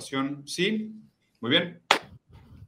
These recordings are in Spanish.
Sí. Muy bien.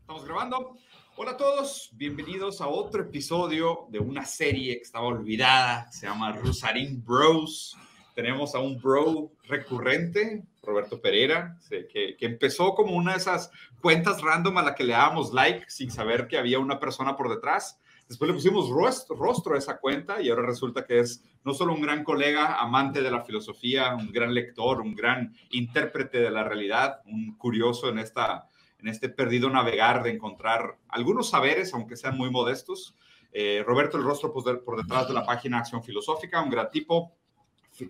Estamos grabando. Hola a todos, bienvenidos a otro episodio de una serie que estaba olvidada, se llama Rusarín Bros. Tenemos a un bro recurrente, Roberto Pereira, que, empezó como una de esas cuentas random a la que le dábamos like sin saber que había una persona por detrás. Después le pusimos rostro a esa cuenta y ahora resulta que es no solo un gran colega, amante de la filosofía, un gran lector, un gran intérprete de la realidad, un curioso en, esta, en este perdido navegar de encontrar algunos saberes, aunque sean muy modestos. Eh, Roberto el rostro por, por detrás de la página Acción Filosófica, un gran tipo,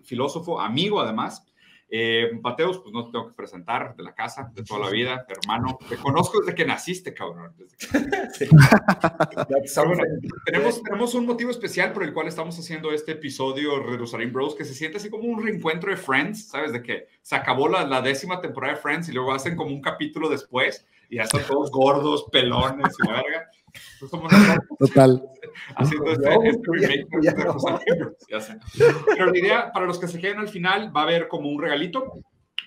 filósofo, amigo además. Eh, Mateus, pues no te tengo que presentar, de la casa, de toda la vida, hermano. Te conozco desde que naciste, cabrón. tenemos, tenemos un motivo especial por el cual estamos haciendo este episodio Jerusalén Bros, que se siente así como un reencuentro de Friends, ¿sabes? De que se acabó la, la décima temporada de Friends y luego hacen como un capítulo después y ya están todos gordos, pelones y verga. Total. Haciendo este, este remake Pero la idea, para los que se queden al final, va a haber como un regalito,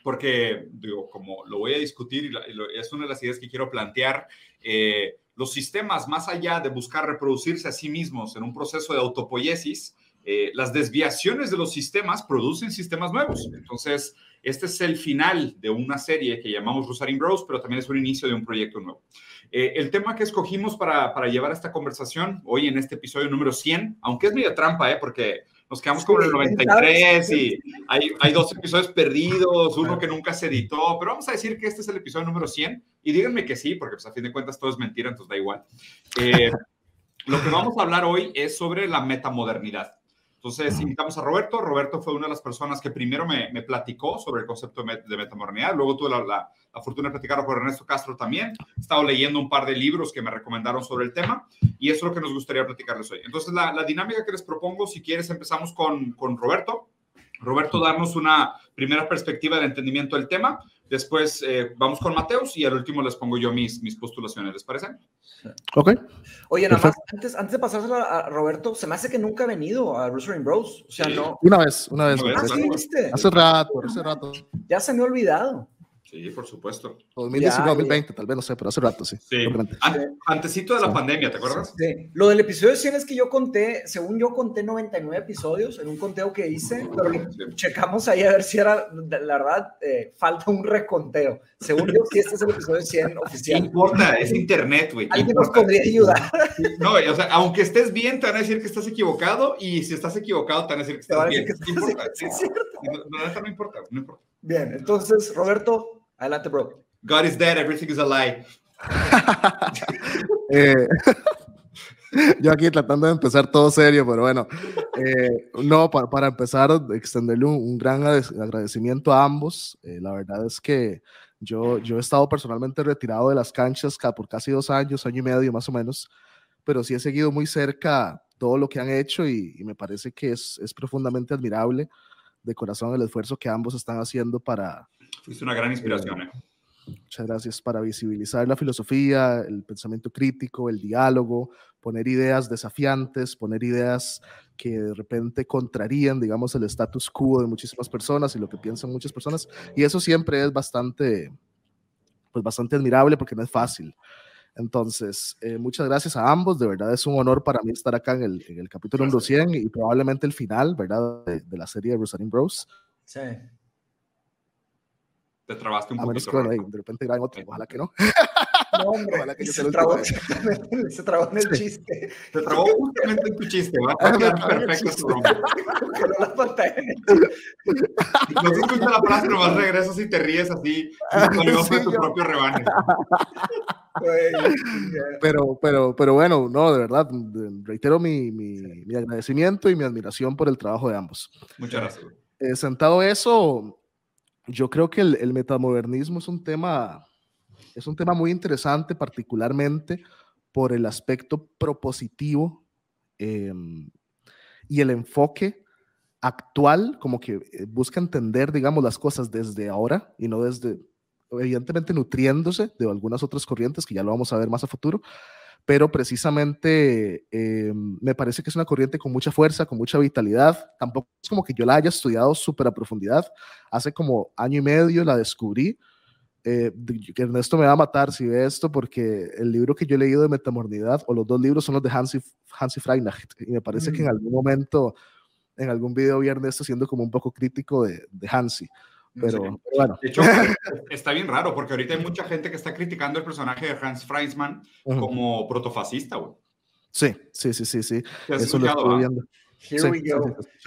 porque, digo, como lo voy a discutir y, es una de las ideas que quiero plantear, eh, los sistemas, más allá de buscar reproducirse a sí mismos en un proceso de autopoiesis, eh, las desviaciones de los sistemas producen sistemas nuevos. Entonces, este es el final de una serie que llamamos Rosarin Bros, pero también es un inicio de un proyecto nuevo. Eh, el tema que escogimos para, para, llevar esta conversación hoy en este episodio número 100, aunque es medio trampa, ¿eh? porque nos quedamos con el 93 y hay, hay, dos episodios perdidos, uno que nunca se editó, pero vamos a decir que este es el episodio número 100 y díganme que sí, porque pues, a fin de cuentas todo es mentira, entonces da igual. Eh, lo que vamos a hablar hoy es sobre la metamodernidad. Entonces invitamos a Roberto. Roberto fue una de las personas que primero me, me platicó sobre el concepto de, de. Luego tuve la, la, la, fortuna de platicar con Ernesto Castro también. He estado leyendo un par de libros que me recomendaron sobre el tema y eso es lo que nos gustaría platicarles hoy. Entonces la, la dinámica que les propongo, si quieres, empezamos con, con Roberto. Roberto, darnos una primera perspectiva del entendimiento del tema. Después eh, vamos con Mateus y al último les pongo yo mis, mis postulaciones, ¿les parece? Ok. Oye, nada más, antes, antes de pasárselo a Roberto, se me hace que nunca ha venido a Bruce Bros. O sea, no. Una vez, una vez. Ah, ¿sí viste? Hace rato, hace rato. Ya se me ha olvidado. Sí, por supuesto. 2019, 2020, tal vez, no sé, pero hace rato, sí. Sí, antecito de la pandemia, ¿te acuerdas? Sí. Lo del episodio 100 es que yo conté, según yo conté 99 episodios en un conteo que hice, pero checamos ahí a ver si era, la verdad, eh, falta un reconteo. Según yo, si este es el episodio 100 oficial. No importa, es internet, güey. Alguien nos podría ayudar. No, o sea, aunque estés bien, te van a decir que estás equivocado, y si estás equivocado, te van a decir que estás bien. Que no importa. No, no importa, no importa. Bien, entonces, Roberto, Adelante, bro. God is dead, everything is a lie. eh, yo aquí tratando de empezar todo serio, pero bueno, eh, no, para, para, empezar, extenderle un, un, gran agradecimiento a ambos. Eh, la verdad es que yo, yo he estado personalmente retirado de las canchas por casi dos años, año y medio más o menos, pero sí he seguido muy cerca todo lo que han hecho y, y me parece que es, es profundamente admirable de corazón el esfuerzo que ambos están haciendo para, Fuiste una gran inspiración. Eh. Muchas gracias para visibilizar la filosofía, el pensamiento crítico, el diálogo, poner ideas desafiantes, poner ideas que de repente contrarían, digamos, el status quo de muchísimas personas y lo que piensan muchas personas. Y eso siempre es bastante, pues bastante admirable porque no es fácil. Entonces, eh, muchas gracias a ambos. De verdad es un honor para mí estar acá en el, en el capítulo número 100 y probablemente el final, ¿verdad? De, de la serie de Rosalind Bros. Sí. Te trabaste un a poquito. Que, de repente graben otro, ojalá que no. No, hombre, ojalá que yo se, trabó, se trabó en el chiste. Se trabó justamente en tu chiste, va a quedar perfecto su broma. No la pantalla. No se escucha la frase, nomás regresas y te ríes así, como sí, de tu propio rebane. Pero, pero, pero bueno, no, de verdad, reitero mi, mi, mi agradecimiento y mi admiración por el trabajo de ambos. Muchas gracias. Eh, sentado eso, yo creo que el, el, metamodernismo es un tema, es un tema muy interesante, particularmente por el aspecto propositivo eh, y el enfoque actual, como que eh, busca entender, digamos, las cosas desde ahora y no desde, evidentemente, nutriéndose de algunas otras corrientes que ya lo vamos a ver más a futuro, pero precisamente eh, me parece que es una corriente con mucha fuerza, con mucha vitalidad. Tampoco es como que yo la haya estudiado súper a profundidad. Hace como año y medio la descubrí. Eh, Ernesto me va a matar si ve esto, porque el libro que yo he leído de metamornidad, o los dos libros son los de Hansi, Hansi Freinacht, y me parece que en mm. algún momento, en algún video vi a Ernesto siendo como un poco crítico de, de Hansi. Pero, bueno. De hecho, está bien raro, porque ahorita hay mucha gente que está criticando el personaje de Hans Freisman como protofascista, güey. Sí, sí, sí, sí, sí. Eso lo estoy viendo. Here we go.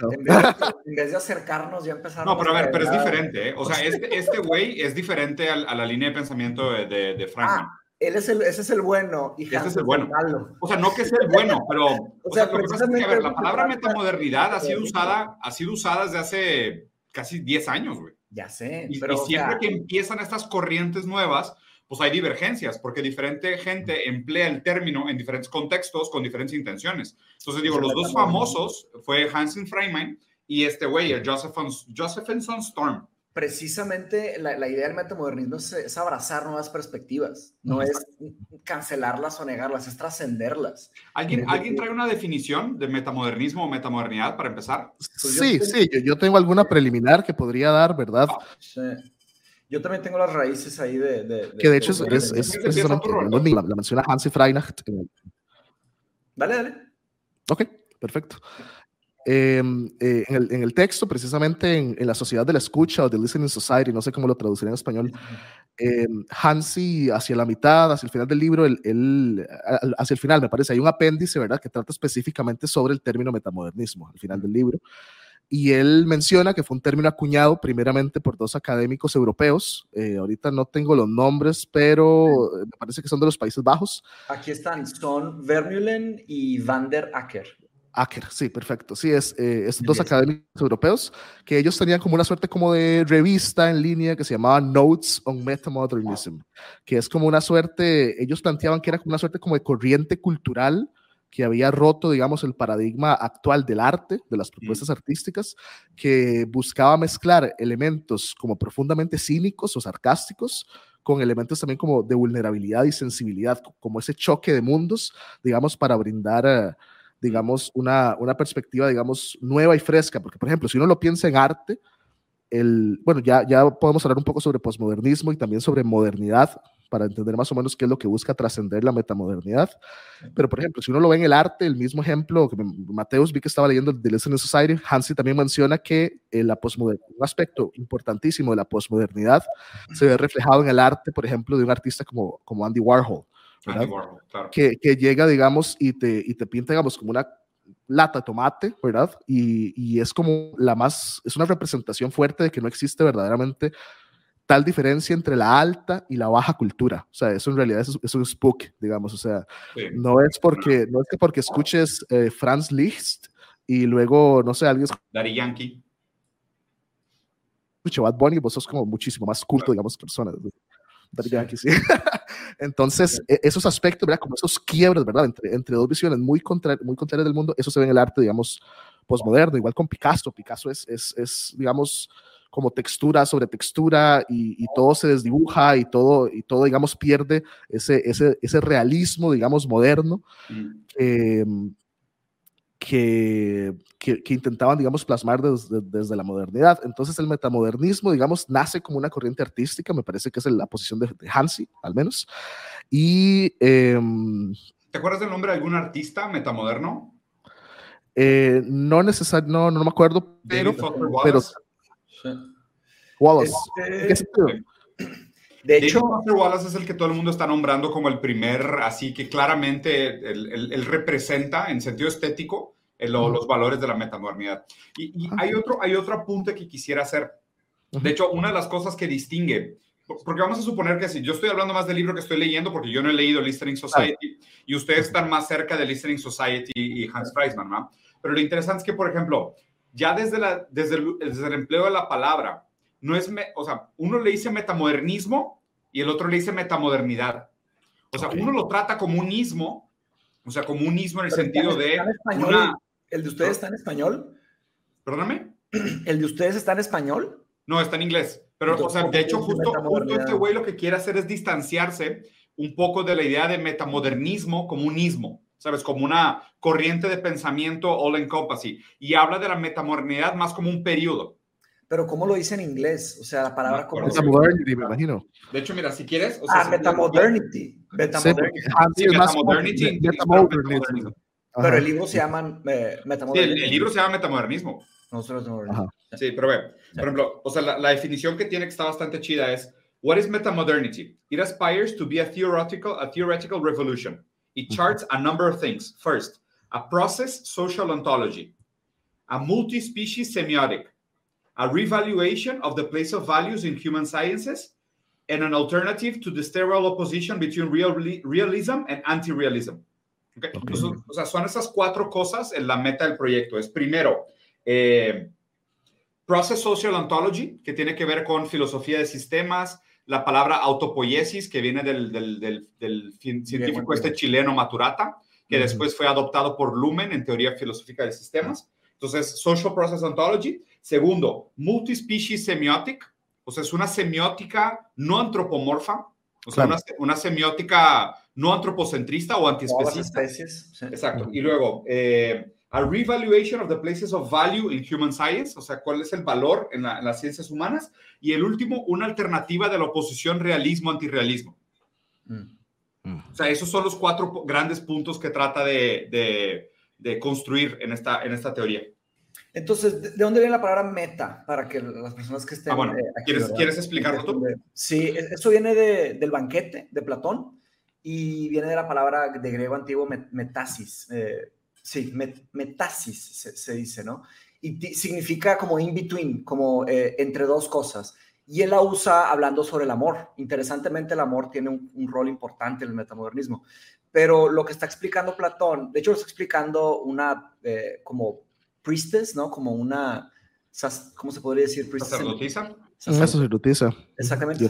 En vez, de, acercarnos, ya empezamos. No, pero a ver, pero es diferente. ¿eh? O sea, este, este güey es diferente a, a, la línea de pensamiento de, de, de Ah, él es el, ese es el bueno. Y ese es el bueno. O sea, no que sea el bueno, pero. o, sea, lo que pasa es que, a ver, la palabra metamodernidad ha sido usada, ha sido usada desde hace casi 10 años, güey. Ya sé. Y, pero, siempre que empiezan estas corrientes nuevas, pues hay divergencias, porque diferente gente emplea el término en diferentes contextos con diferentes intenciones. Entonces digo, los dos famosos fue Hansen Freiman y este güey, el Josephson Storm. Precisamente la, idea del metamodernismo es, abrazar nuevas perspectivas, no es cancelarlas o negarlas, es trascenderlas. ¿Alguien, ¿Alguien trae una definición de metamodernismo o metamodernidad para empezar? Pues sí, sí, yo, tengo alguna preliminar que podría dar, ¿verdad? Ah. Sí. Yo también tengo las raíces ahí de... que de hecho es, es, precisamente, la, la, menciona Hansi Freinacht. Dale, dale. Ok, perfecto. Em, eh, en, el, en, el, texto, precisamente en, en, la sociedad de la escucha o de listening society, no sé cómo lo traduciré en español, eh, Hansi hacia la mitad, hacia el final del libro, el, hacia el final me parece, hay un apéndice, ¿verdad?, que trata específicamente sobre el término metamodernismo al final del libro y él menciona que fue un término acuñado primeramente por dos académicos europeos. Eh, ahorita no tengo los nombres, pero me parece que son de los Países Bajos. Aquí están, son Vermeulen y Van der Acker. Acker, sí, perfecto. Sí, es eh, estos dos académicos europeos que ellos tenían como una suerte como de revista en línea que se llamaba Notes on Metamodernism, que es como una suerte, ellos planteaban que era como una suerte como de corriente cultural que había roto, digamos, el paradigma actual del arte, de las propuestas artísticas, que buscaba mezclar elementos como profundamente cínicos o sarcásticos con elementos también como de vulnerabilidad y sensibilidad, como ese choque de mundos, digamos, para brindar, eh, digamos, una, una perspectiva, digamos, nueva y fresca, porque, por ejemplo, si uno lo piensa en arte, el, bueno, ya, ya podemos hablar un poco sobre posmodernismo y también sobre modernidad, para entender más o menos qué es lo que busca trascender la metamodernidad. Pero, por ejemplo, si uno lo ve en el arte, el mismo ejemplo que Mateus vi que estaba leyendo de Listening Society, Hansi también menciona que eh, la un aspecto importantísimo de la posmodernidad se ve reflejado en el arte, por ejemplo, de un artista como, como Andy Warhol. Andy Warhol claro. que, que, llega, digamos, y te, y te pinta, digamos, como una lata de tomate, ¿verdad? Y, y, es como la más, es una representación fuerte de que no existe verdaderamente tal diferencia entre la alta y la baja cultura. O sea, eso en realidad es, un spook, digamos. O sea, no es porque, no es que porque escuches eh, Franz Liszt y luego, no sé, alguien... Daddy Yankee. Escuche Bad Bunny, vos sos como muchísimo más culto, digamos, persona. Daddy Yankee, sí. Entonces, e, esos aspectos, ¿verdad? Como esos quiebres, ¿verdad? Entre, entre dos visiones muy, contra, muy contrarias del mundo, eso se ve en el arte, digamos, postmoderno, igual con Picasso. Picasso es, es, es digamos, como textura sobre textura y, todo se desdibuja y todo, y todo, digamos, pierde ese, ese, ese realismo, digamos, moderno mm. que, que, intentaban, digamos, plasmar desde, desde, la modernidad. Entonces el metamodernismo, digamos, nace como una corriente artística, me parece que es la posición de, Hansi, al menos. Y... Em, ¿Te acuerdas del nombre de algún artista metamoderno? Eh, no necesariamente, no, no me acuerdo, pero, pero, Wallace. Este, de hecho, Wallace es el que todo el mundo está nombrando como el primer, así que claramente él, representa en sentido estético los valores de la metamodernidad. Y, ah, hay, otro, hay otro apunte que quisiera hacer. De hecho, una de las cosas que distingue, porque vamos a suponer que si yo estoy hablando más del libro que estoy leyendo, porque yo no he leído Listening Society, y ustedes están más cerca de Listening Society y Hans Freisman, ¿no? Pero lo interesante es que, por ejemplo, ya desde, la, desde, el, desde el empleo de la palabra, no es, o sea, uno le dice metamodernismo y el otro le dice metamodernidad. O sea, uno lo trata como un ismo, o sea, como un ismo en el sentido de... ¿El de ustedes está en español? Perdóname. ¿El de ustedes está en español? No, está en inglés. Pero, o sea, de hecho, justo, justo este güey lo que quiere hacer es distanciarse un poco de la idea de metamodernismo como un ismo. ¿Sabes? Como una corriente de pensamiento all encompassing. Y habla de la metamodernidad más como un periodo. pero ¿cómo lo dice en inglés? O sea, la palabra como... Metamodernity, me imagino. De hecho, mira, si quieres... O sea, ah, metamodernity. Metamodernity. Sí, metamodernity. Metamodernismo. Pero el libro se llama eh, Metamodernismo. Sí, el, libro se llama Metamodernismo. No solo Metamodernismo. Sí, pero ve, por ejemplo, o sea, la, la, definición que tiene que está bastante chida es What is metamodernity? It aspires to be a theoretical, a theoretical revolution. It charts a number of things. First, a process social ontology, a multi-species semiotic, a revaluation of the place of values in human sciences, and an alternative to the sterile opposition between real, realism and anti-realism. Okay. Okay. Entonces, o sea, son esas cuatro cosas en la meta del proyecto. Es primero, eh, Process Social Ontology, que tiene que ver con filosofía de sistemas, la palabra autopoiesis, que viene del, del, del, científico este chileno Maturata, que después fue adoptado por Lumen en teoría filosófica de sistemas. Entonces, Social Process Ontology. Segundo, Multispecies Semiotic, o sea, es una semiótica no antropomorfa, o sea, una, semiótica no antropocentrista o antiespecista. Exacto. Y luego, eh, a revaluation of the places of value in human science, o sea, cuál es el valor en, las ciencias humanas. Y el último, una alternativa de la oposición realismo-antirrealismo. Mm. O sea, esos son los cuatro grandes puntos que trata de, de, construir en esta, en esta teoría. Entonces, ¿de dónde viene la palabra meta? Para que las personas que estén... Ah, bueno, eh, ¿quieres, ¿quieres explicarlo tú? Sí, e, eso viene de, del banquete de Platón y viene de la palabra de griego antiguo metasis. Eh, Sí, metasis se, dice, ¿no? Y significa como in between, como eh, entre dos cosas. Y él la usa hablando sobre el amor. Interesantemente, el amor tiene un, rol importante en el metamodernismo. Pero lo que está explicando Platón, de hecho, lo está explicando una eh, como priestess, ¿no? Como una, ¿cómo se podría decir? Sacerdotisa. Una sacerdotisa. Exactamente.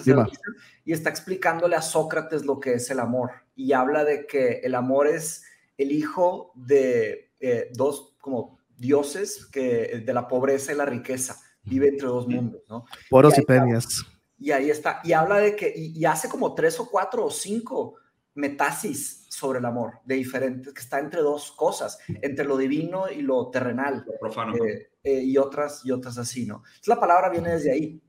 Y está explicándole a Sócrates lo que es el amor. Y habla de que el amor es el hijo de eh, dos como dioses que de la pobreza y la riqueza vive entre dos mundos, ¿no? Poros y, peñas. Y ahí está. Y habla de que, y, hace como tres o cuatro o cinco metasis sobre el amor, de diferentes, que está entre dos cosas, entre lo divino y lo terrenal. Lo profano. Eh, eh, y otras, y otras así, ¿no? Entonces, la palabra viene desde ahí.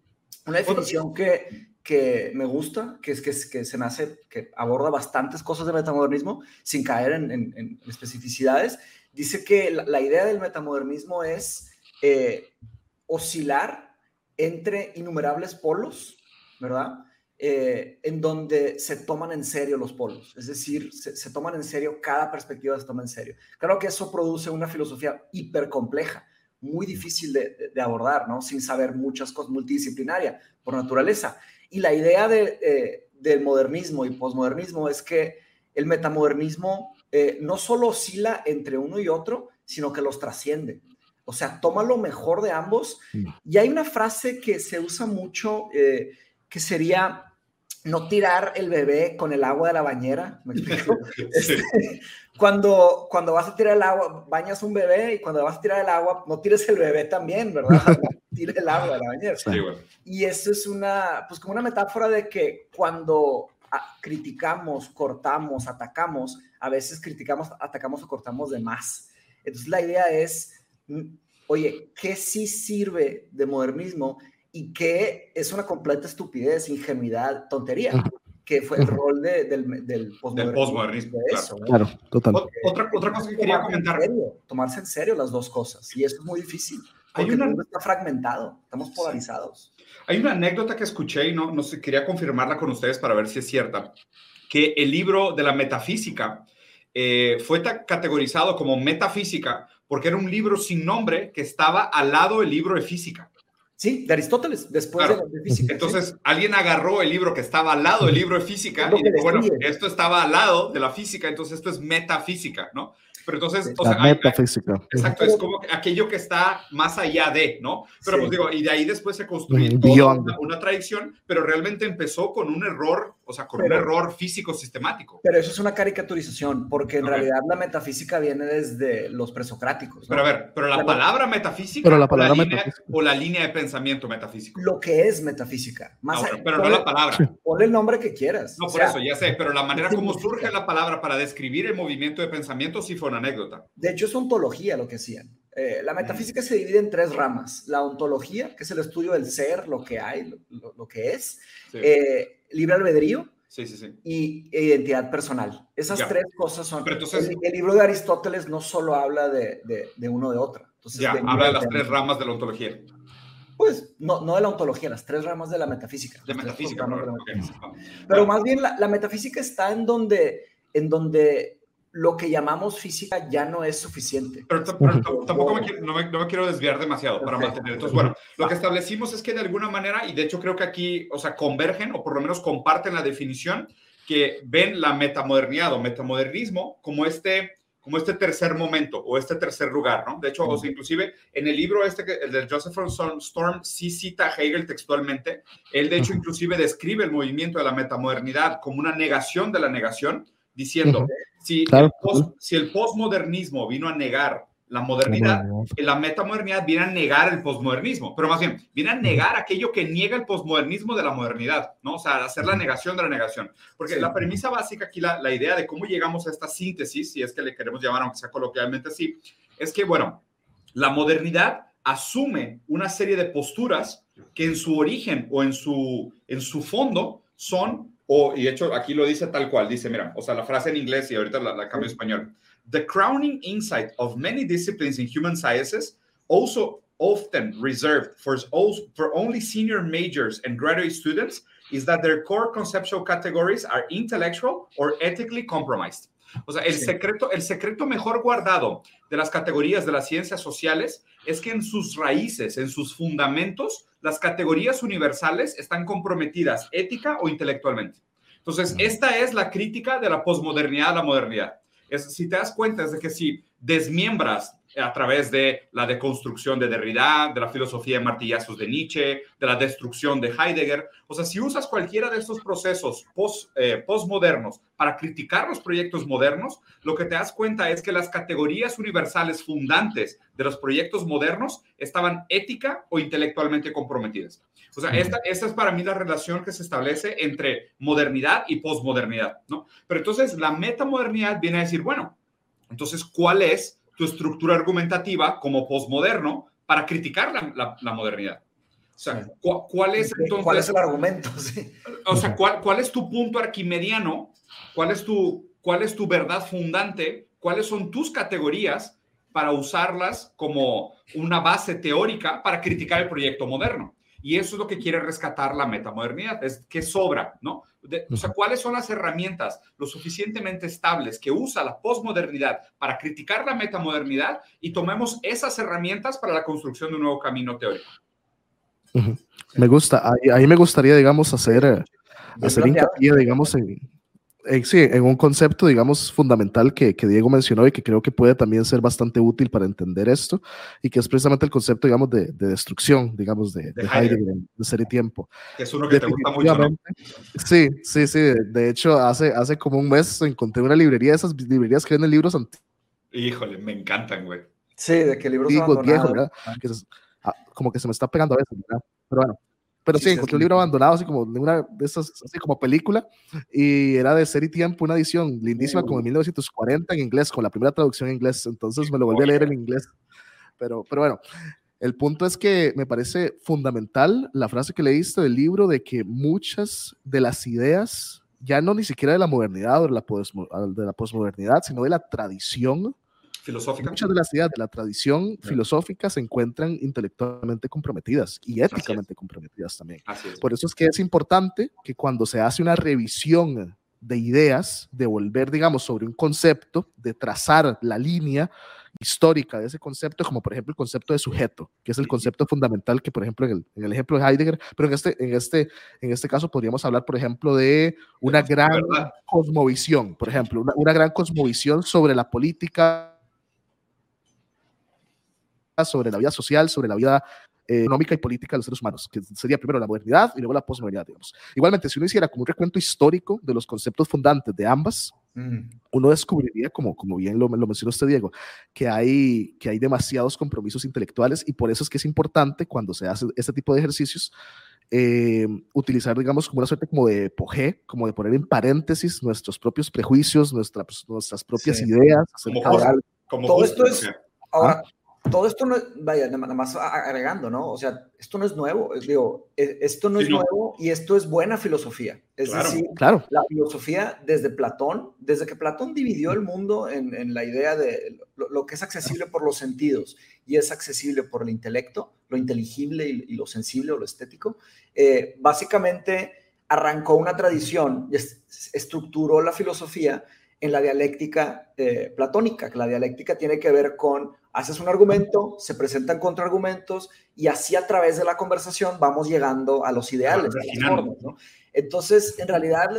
Una definición que, que me gusta, que es que, que se me hace, que aborda bastantes cosas de metamodernismo sin caer en, especificidades, dice que la, idea del metamodernismo es eh, oscilar entre innumerables polos, ¿verdad? Eh, en donde se toman en serio los polos, es decir, se, toman en serio, cada perspectiva se toma en serio. Claro que eso produce una filosofía hiper compleja, muy difícil de, de abordar, ¿no? Sin saber muchas cosas, multidisciplinaria por naturaleza. Y la idea de, eh, del modernismo y posmodernismo es que el metamodernismo eh, no solo oscila entre uno y otro, sino que los trasciende. O sea, toma lo mejor de ambos. Mm. Y hay una frase que se usa mucho eh, que sería no tirar el bebé con el agua de la bañera. ¿Me explico? Este, cuando, cuando vas a tirar el agua, bañas un bebé y cuando vas a tirar el agua, no tires el bebé también, ¿verdad? Tira el agua de la bañera. Y eso es una, pues como una metáfora de que cuando ah, criticamos, cortamos, atacamos, a veces criticamos, atacamos o cortamos de más. Entonces la idea es, mm, oye, ¿qué sí sirve de modernismo y que es una completa estupidez, ingenuidad, tontería, que fue el rol de, del, del postmodernismo. claro, total. Otra, otra cosa que quería comentar. tomarse en serio las dos cosas, y eso es muy difícil. Hay una... el está fragmentado, estamos polarizados. Hay una anécdota que escuché y no, no sé, quería confirmarla con ustedes para ver si es cierta, que el libro de la metafísica eh, fue categorizado como metafísica porque era un libro sin nombre que estaba al lado del libro de física. Sí, de Aristóteles, después de, física. Entonces, alguien agarró el libro que estaba al lado del libro de física y dijo, bueno, esto estaba al lado de la física, entonces esto es metafísica, ¿no? Pero entonces, o sea, metafísica. exacto, es como aquello que está más allá de, ¿no? Pero pues digo, y de ahí después se construyó una, una, tradición, pero realmente empezó con un error, o sea, con un error físico sistemático. Pero eso es una caricaturización, porque en realidad la metafísica viene desde los presocráticos. Pero a ver, pero la, palabra metafísica, pero la palabra o, la metafísica. Línea, o la línea de pensamiento metafísico. Lo que es metafísica. Más no, pero no la palabra. Ponle el nombre que quieras. No, por eso, ya sé, pero la manera como surge la palabra para describir el movimiento de pensamiento sí fue una anécdota. De hecho, es ontología lo que hacían. Eh, la metafísica se divide en tres ramas. La ontología, que es el estudio del ser, lo que hay, lo, que es. Eh, libre albedrío. Sí, sí, sí. Y identidad personal. Esas tres cosas son... el, libro de Aristóteles no solo habla de, de, uno de otro. Entonces, ya, habla de las tres ramas de la ontología. Pues no, no de la ontología, las tres ramas de la metafísica. De metafísica, Pero más bien la, la, metafísica está en donde, en donde lo que llamamos física ya no es suficiente. Pero, tampoco me quiero, no, me, quiero desviar demasiado para mantener. Entonces, bueno, lo que establecimos es que de alguna manera, y de hecho creo que aquí, o sea, convergen o por lo menos comparten la definición, que ven la metamodernidad o metamodernismo como este, como este tercer momento o este tercer lugar, ¿no? De hecho, o sea, inclusive en el libro este, el de Joseph Storm, sí cita a Hegel textualmente. Él, de hecho, inclusive describe el movimiento de la metamodernidad como una negación de la negación, diciendo, si, el si el postmodernismo vino a negar la modernidad, la metamodernidad viene a negar el postmodernismo, pero más bien, viene a negar aquello que niega el postmodernismo de la modernidad, ¿no? O sea, hacer la negación de la negación. Porque la premisa básica aquí, la, la, idea de cómo llegamos a esta síntesis, si es que le queremos llamar, aunque sea coloquialmente así, es que, bueno, la modernidad asume una serie de posturas que en su origen o en su, en su fondo son o, y de hecho aquí lo dice tal cual, dice, mira, o sea, la frase en inglés y ahorita la, cambio en español. The crowning insight of many disciplines in human sciences, also often reserved for, for only senior majors and graduate students, is that their core conceptual categories are intellectual or ethically compromised. O sea, el, secreto, el secreto mejor guardado de las categorías de las ciencias sociales es que en sus raíces, en sus fundamentos, las categorías universales están comprometidas ética o intelectualmente. Entonces, esta es la crítica de la posmodernidad a la modernidad. Es, si te das cuenta, es de que si desmiembras a través de la deconstrucción de Derrida, de la filosofía de martillazos de Nietzsche, de la destrucción de Heidegger. O sea, si usas cualquiera de estos procesos post, eh, postmodernos para criticar los proyectos modernos, lo que te das cuenta es que las categorías universales fundantes de los proyectos modernos estaban ética o intelectualmente comprometidas. O sea, esta, esta es para mí la relación que se establece entre modernidad y posmodernidad, ¿no? Pero entonces la metamodernidad viene a decir, bueno, entonces, ¿cuál es tu estructura argumentativa como posmoderno para criticar la, modernidad. O sea, ¿cuál es entonces? ¿Cuál es el argumento? O sea, ¿cuál, ¿cuál es tu punto arquimediano? ¿Cuál es, tu, ¿Cuál es tu verdad fundante? ¿Cuáles son tus categorías para usarlas como una base teórica para criticar el proyecto moderno? Y eso es lo que quiere rescatar la metamodernidad, es que sobra, ¿no? o sea, ¿cuáles son las herramientas lo suficientemente estables que usa la posmodernidad para criticar la metamodernidad y tomemos esas herramientas para la construcción de un nuevo camino teórico? Me gusta, ahí, me gustaría, digamos, hacer, eh, hacer hincapié, digamos, en, en, sí, en un concepto, digamos, fundamental que, que, Diego mencionó y que creo que puede también ser bastante útil para entender esto, y que es precisamente el concepto, digamos, de, de destrucción, digamos, de, de, Heidegger, de ser y tiempo. Que es uno que te gusta mucho, ¿no? Sí, sí, sí. De hecho, hace, hace como un mes encontré una librería, esas librerías que venden libros antiguos. Híjole, me encantan, güey. Sí, de que libros Digo, viejos, ¿verdad? Ah, como que se me está pegando a veces, ¿verdad? Pero bueno. Pero sí, encontré un libro abandonado, así como de una de esas, así como película, y era de Ser y Tiempo, una edición lindísima, como en 1940 en inglés, con la primera traducción en inglés. Entonces me lo volví a leer en inglés. Pero, pero bueno, el punto es que me parece fundamental la frase que leíste del libro de que muchas de las ideas, ya no ni siquiera de la modernidad o de la, de la posmodernidad, sino de la tradición, filosófica. Muchas de las ideas de la tradición filosófica se encuentran intelectualmente comprometidas y éticamente comprometidas también. Por eso es que es importante que cuando se hace una revisión de ideas, de volver, digamos, sobre un concepto, de trazar la línea histórica de ese concepto, como por ejemplo el concepto de sujeto, que es el concepto fundamental que, por ejemplo, en el, ejemplo de Heidegger, pero en este, en, este, en este caso podríamos hablar, por ejemplo, de una gran cosmovisión, por ejemplo, una, una gran cosmovisión sobre la política sobre la vida social, sobre la vida eh, económica y política de los seres humanos, que sería primero la modernidad y luego la posmodernidad, digamos. Igualmente, si uno hiciera como un recuento histórico de los conceptos fundantes de ambas, mm. uno descubriría, como, como bien lo, lo, mencionó usted, Diego, que hay, que hay demasiados compromisos intelectuales y por eso es que es importante cuando se hace este tipo de ejercicios eh, utilizar, digamos, como una suerte como de poje, como de poner en paréntesis nuestros propios prejuicios, nuestras, nuestras propias ideas. Como, todo esto es, ahora, todo esto no, vaya, nada más agregando, ¿no? O sea, esto no es nuevo, digo, e, esto no es nuevo y esto es buena filosofía. Es decir, claro. la filosofía desde Platón, desde que Platón dividió el mundo en, la idea de lo, que es accesible por los sentidos y es accesible por el intelecto, lo inteligible y, lo sensible o lo estético, eh, básicamente arrancó una tradición y estructuró la filosofía en la dialéctica eh, platónica, que la dialéctica tiene que ver con, haces un argumento, se presentan contraargumentos y así a través de la conversación vamos llegando a los ideales, Entonces, en realidad,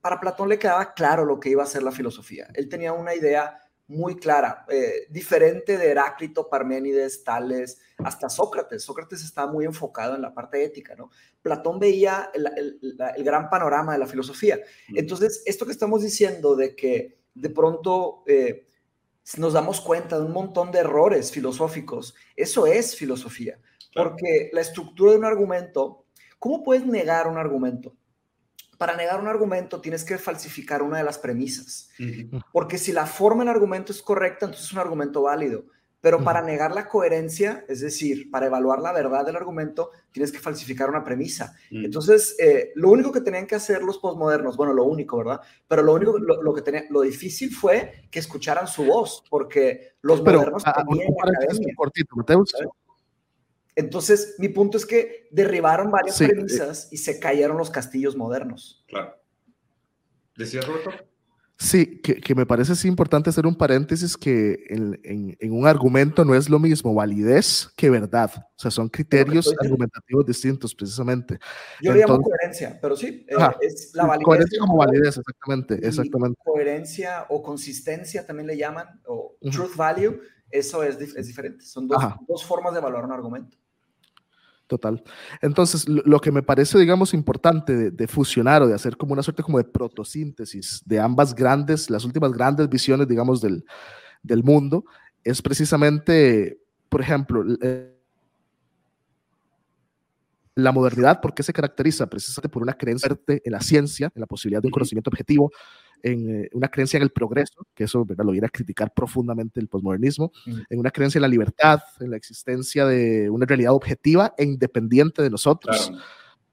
para Platón le quedaba claro lo que iba a ser la filosofía. Él tenía una idea muy clara, eh, diferente de Heráclito, Parménides, Tales, hasta Sócrates. Sócrates estaba muy enfocado en la parte ética, ¿no? Platón veía el, gran panorama de la filosofía. Entonces, esto que estamos diciendo de que de pronto eh, nos damos cuenta de un montón de errores filosóficos, eso es filosofía, porque la estructura de un argumento, ¿cómo puedes negar un argumento? Para negar un argumento tienes que falsificar una de las premisas. Porque si la forma del argumento es correcta, entonces es un argumento válido. Pero para negar la coherencia, es decir, para evaluar la verdad del argumento, tienes que falsificar una premisa. Entonces, eh, lo único que tenían que hacer los posmodernos, bueno, lo único, ¿verdad? Pero lo único, lo, que tenía, lo difícil fue que escucharan su voz, porque los modernos tenían entonces, mi punto es que derribaron varias premisas y se cayeron los castillos modernos. Claro. ¿Decías, Roberto? Sí, que, me parece sí importante hacer un paréntesis que en, un argumento no es lo mismo validez que verdad. O sea, son criterios argumentativos distintos, precisamente. Yo le llamo coherencia, pero sí, eh, es la validez. Coherencia como validez, exactamente, exactamente. Coherencia o consistencia también le llaman, o truth value, eso es, es diferente. Son dos, dos formas de evaluar un argumento. Total. Entonces, lo, que me parece, digamos, importante de, fusionar o de hacer como una suerte como de protosíntesis de ambas grandes, las últimas grandes visiones, digamos, del, del mundo, es precisamente, por ejemplo, eh, la modernidad, ¿por qué se caracteriza? Precisamente por una creencia en la ciencia, en la posibilidad de un conocimiento objetivo, en eh, una creencia en el progreso, que eso lo viene a criticar profundamente el posmodernismo, en una creencia en la libertad, en la existencia de una realidad objetiva e independiente de nosotros.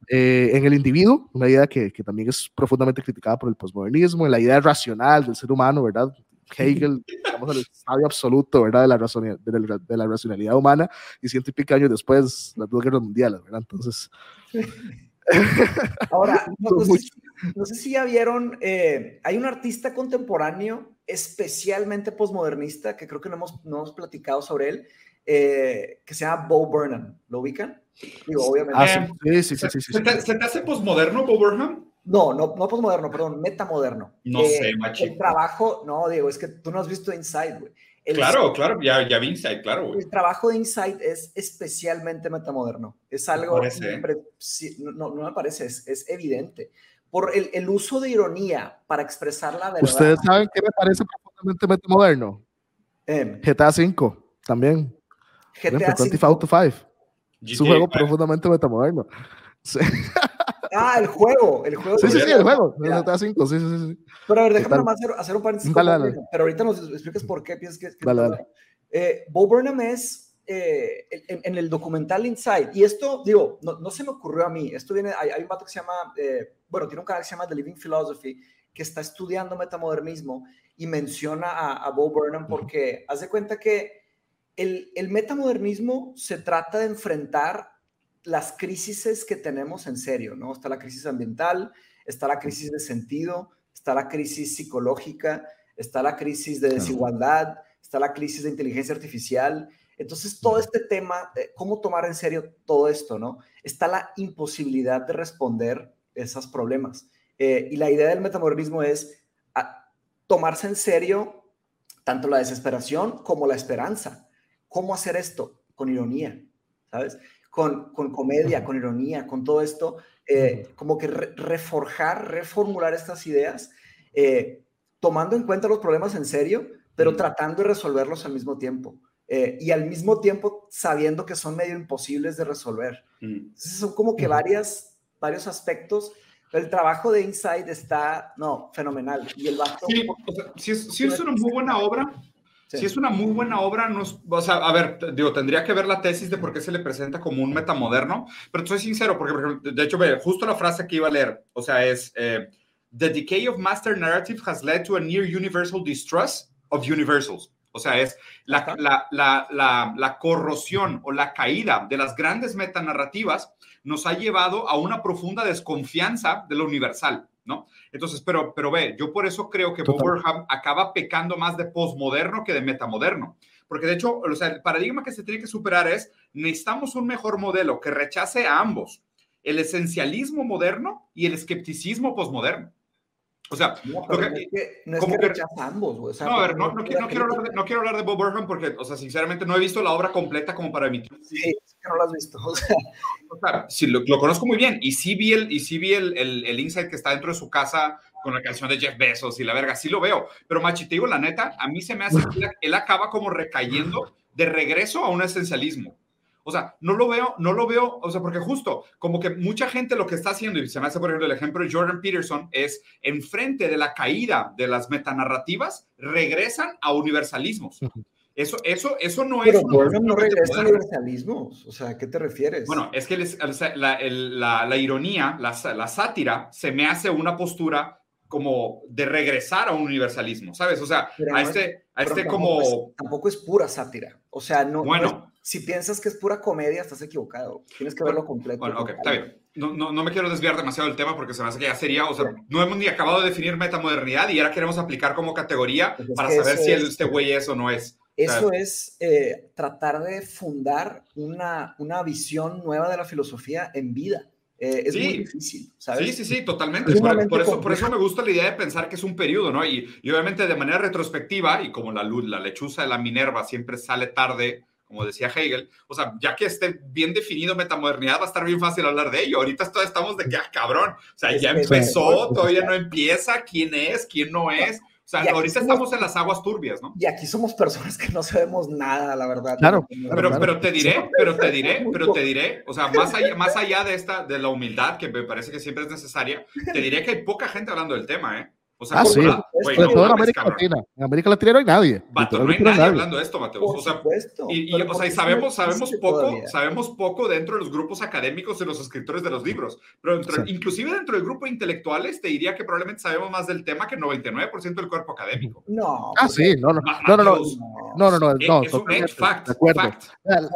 Eh, en el individuo, una idea que, que, también es profundamente criticada por el posmodernismo, en la idea racional del ser humano, ¿verdad? Hegel, estamos al estadio absoluto, ¿verdad? De la, de, la, racionalidad humana, y ciento y pico años después, las dos guerras mundiales, ¿verdad? Entonces... Ahora, no, sé, si ya vieron, eh, hay un artista contemporáneo especialmente posmodernista, que creo que no hemos, no hemos platicado sobre él, eh, que se llama Bo Burnham. ¿Lo ubican? Digo, obviamente. Ah, sí, sí, sí, sí, ¿Se, te, hace posmoderno Bo Burnham? No, no, no posmoderno, perdón, metamoderno. No eh, sé, machito. El trabajo, no, Diego, es que tú no has visto Inside, güey. claro, claro, ya, ya vi Inside, claro, güey. El trabajo de Inside es especialmente metamoderno. Es algo, no, no, me parece, es, es evidente. Por el, el, uso de ironía para expresar la verdad. ¿Ustedes saben qué me parece profundamente metamoderno? Eh, GTA V, también. GTA V. 25 to 5. Es un juego profundamente metamoderno. Sí. Ah, el juego, el juego. Sí, sí, sí, el juego. GTA 5, sí, sí, sí. Pero a ver, déjame nomás hacer, hacer, un paréntesis. Pero ahorita nos explicas por qué piensas que. que dale, dale. Eh, Bo Burnham es eh, en, el documental Inside, y esto, digo, no, no, se me ocurrió a mí. Esto viene, hay, hay un vato que se llama, eh, bueno, tiene un canal que se llama The Living Philosophy, que está estudiando metamodernismo y menciona a, a Bo Burnham porque hace cuenta que el, el metamodernismo se trata de enfrentar las crisis que tenemos en serio, ¿no? Está la crisis ambiental, está la crisis de sentido, está la crisis psicológica, está la crisis de desigualdad, está la crisis de inteligencia artificial. Entonces, todo este tema, cómo tomar en serio todo esto, ¿no? Está la imposibilidad de responder esos problemas. Eh, y la idea del metamodernismo es ah, tomarse en serio tanto la desesperación como la esperanza. ¿Cómo hacer esto? Con ironía, ¿sabes? con, con comedia, con ironía, con todo esto, eh, como que reforjar, reformular estas ideas, eh, tomando en cuenta los problemas en serio, pero tratando de resolverlos al mismo tiempo. Eh, y al mismo tiempo sabiendo que son medio imposibles de resolver. Entonces son como que varias, varios aspectos. El trabajo de Inside está, no, fenomenal. Y el Sí, o sea, sí, es, sí es una muy buena obra, Si es una muy buena obra, no es, o sea, a ver, digo, tendría que ver la tesis de por qué se le presenta como un metamoderno, pero soy sincero, porque, de hecho, ve, justo la frase que iba a leer, o sea, es, eh, The decay of master narrative has led to a near universal distrust of universals. O sea, es la, la, la, la, corrosión o la caída de las grandes metanarrativas nos ha llevado a una profunda desconfianza de lo universal, ¿no? Entonces, pero, pero ve, yo por eso creo que Bob acaba pecando más de posmoderno que de metamoderno. Porque de hecho, o sea, el paradigma que se tiene que superar es, necesitamos un mejor modelo que rechace a ambos, el esencialismo moderno y el escepticismo posmoderno. O sea, no, es que, no es que rechaza ambos, güey. no, a ver, no, no, quiero, no, quiero hablar de, no, quiero, hablar de, Bob Burnham porque, o sea, sinceramente no he visto la obra completa como para emitir. Sí, es que no la has visto. O sea, o sea sí, lo, lo, conozco muy bien y sí vi, el, y sí vi el, el, el, insight que está dentro de su casa con la canción de Jeff Bezos y la verga, sí lo veo. Pero, Machi, te digo la neta, a mí se me hace que él acaba como recayendo de regreso a un esencialismo. O sea, no lo veo, no lo veo, o sea, porque justo como que mucha gente lo que está haciendo, y se me hace por ejemplo el ejemplo de Jordan Peterson, es enfrente de la caída de las metanarrativas, regresan a universalismos. Eso, eso, eso no Pero es. Pero no regresa a universalismos. O sea, ¿a qué te refieres? Bueno, es que les, la, la, la, ironía, la, la sátira, se me hace una postura como de regresar a un universalismo, ¿sabes? O sea, pero a este, a este como... Es, tampoco es pura sátira. O sea, no... Bueno. Es, si piensas que es pura comedia, estás equivocado. Tienes que verlo completo. Bueno, ok, está bien. No, no, no, me quiero desviar demasiado del tema porque se me hace que ya sería, o sea, no hemos ni acabado de definir metamodernidad y ahora queremos aplicar como categoría pues para saber si es, este güey es o no es. Eso es eh, tratar de fundar una, una visión nueva de la filosofía en vida. Eh, es sí. muy difícil, ¿sabes? Sí, sí, sí, totalmente. Por, por, eso, por, eso, me gusta la idea de pensar que es un periodo, ¿no? Y, y obviamente de manera retrospectiva, y como la, la lechuza de la Minerva siempre sale tarde, como decía Hegel, o sea, ya que esté bien definido metamodernidad, va a estar bien fácil hablar de ello. Ahorita estamos de que, ah, cabrón, o sea, ya empezó, todavía no empieza, quién es, quién no es. O sea, ahorita somos, estamos en las aguas turbias, ¿no? Y aquí somos personas que no sabemos nada, la verdad. Claro. Pero, claro. pero te diré, pero te diré, pero te diré, o sea, más allá, más allá de esta, de la humildad, que me parece que siempre es necesaria, te diré que hay poca gente hablando del tema, ¿eh? O sea, ah, sí. Wey, no, todo en América cabrón. Latina. En América Latina no hay nadie. Vato, no hay nadie, hablando de esto, Mateo. o sea, y, y, o sea, y sabemos, sabemos poco, todavía. sabemos poco dentro de los grupos académicos de los escritores de los libros. Pero dentro, sí. inclusive dentro del grupo de intelectuales, te diría que probablemente sabemos más del tema que el 99% del cuerpo académico. No. Ah, sí, no, no. No, no, no. No, no, no. no es un fact. De acuerdo. Fact.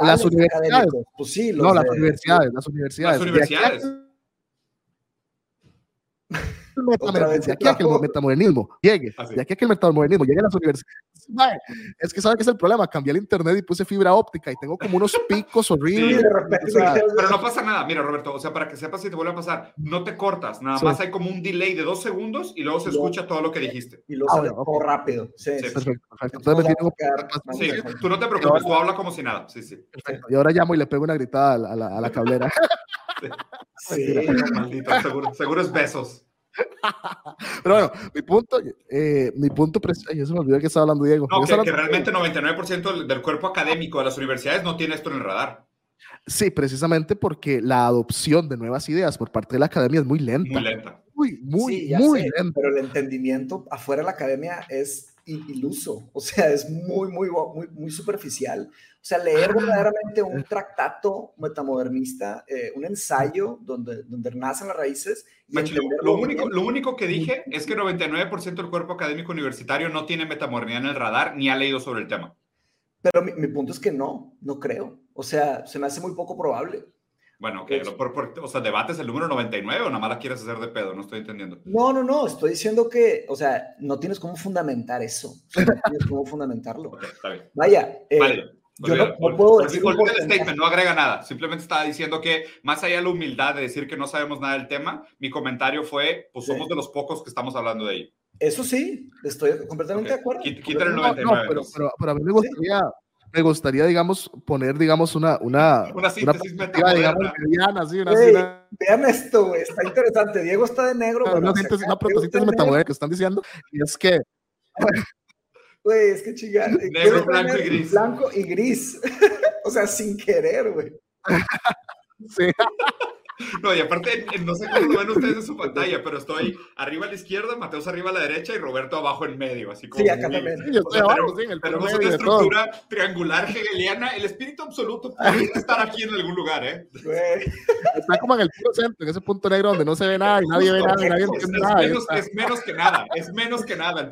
Las universidades. Pues sí, no, las universidades. Las universidades. Las universidades de aquí a que el metamodernismo llegue, Así. de aquí a que el metamodernismo llegue a las universidades. Es que sabe que es el problema, cambié el internet y puse fibra óptica y tengo como unos picos horribles. Sí, repente, o sea, pero no pasa nada, mira Roberto, o sea, para que sepas si te vuelve a pasar, no te cortas, nada sí. más hay como un delay de dos segundos y luego se escucha todo lo que dijiste. Y luego ah, sale bueno, todo okay. rápido. Sí, sí, perfecto, perfecto. Entonces me tengo... sí, tú no te preocupes, tú habla como si nada. Sí, sí. Perfecto. Y ahora llamo y le pego una gritada a la, a la, a la cablera. sí, maldito, seguro, seguro es besos. Pero bueno, mi punto, eh, mi punto, ya se me olvidó que estaba hablando Diego. No, que, hablando... que, realmente 99% del cuerpo académico de las universidades no tiene esto en el radar. Sí, precisamente porque la adopción de nuevas ideas por parte de la academia es muy lenta. Muy lenta. Muy, muy, sí, muy sé, lenta. Pero el entendimiento afuera de la academia es iluso, o sea, es muy, muy, muy, muy superficial. O sea, leer verdaderamente un tractato metamodernista, eh, un ensayo donde, donde nacen las raíces. Machi, lo, lo, único, lo único que dije es que 99% del cuerpo académico universitario no tiene metamodernidad en el radar ni ha leído sobre el tema. Pero mi, mi punto es que no, no creo. O sea, se me hace muy poco probable. Bueno, okay. por, por, o sea, ¿debates el número 99 o nada más la quieres hacer de pedo? No estoy entendiendo. No, no, no, estoy diciendo que, o sea, no tienes cómo fundamentar eso. O sea, no tienes cómo fundamentarlo. Okay, está bien. Vaya, eh, vale. Yo no, no, puedo decir... El statement, no agrega nada. Simplemente estaba diciendo que, más allá de la humildad de decir que no sabemos nada del tema, mi comentario fue, pues somos sí. de los pocos que estamos hablando de ello. Eso sí, estoy completamente okay. de acuerdo. Quítale el 99. No, pero, pero, pero, a mí me gustaría... ¿Sí? me gustaría, digamos, poner, digamos, una... Una, una síntesis una digamos, mediana, sí, una, hey, una... Vean esto, güey, está interesante. Diego está de negro. No, una, síntesis, una protosíntesis metamodélica que están diciendo, y es que... Güey, es que chingar. Negro, blanco y gris. Blanco y gris. o sea, sin querer, güey. sí. No, y aparte, no sé cómo lo ven ustedes en su pantalla, pero estoy arriba a la izquierda, Mateos arriba a la derecha y Roberto abajo en medio, así como. Sí, acá también. tenemos una estructura triangular hegeliana. El espíritu absoluto puede estar aquí en algún lugar, ¿eh? Está como en el punto centro, en ese punto negro donde no se ve nada y nadie ve nada y nadie entiende nada. es menos que nada, es menos que nada.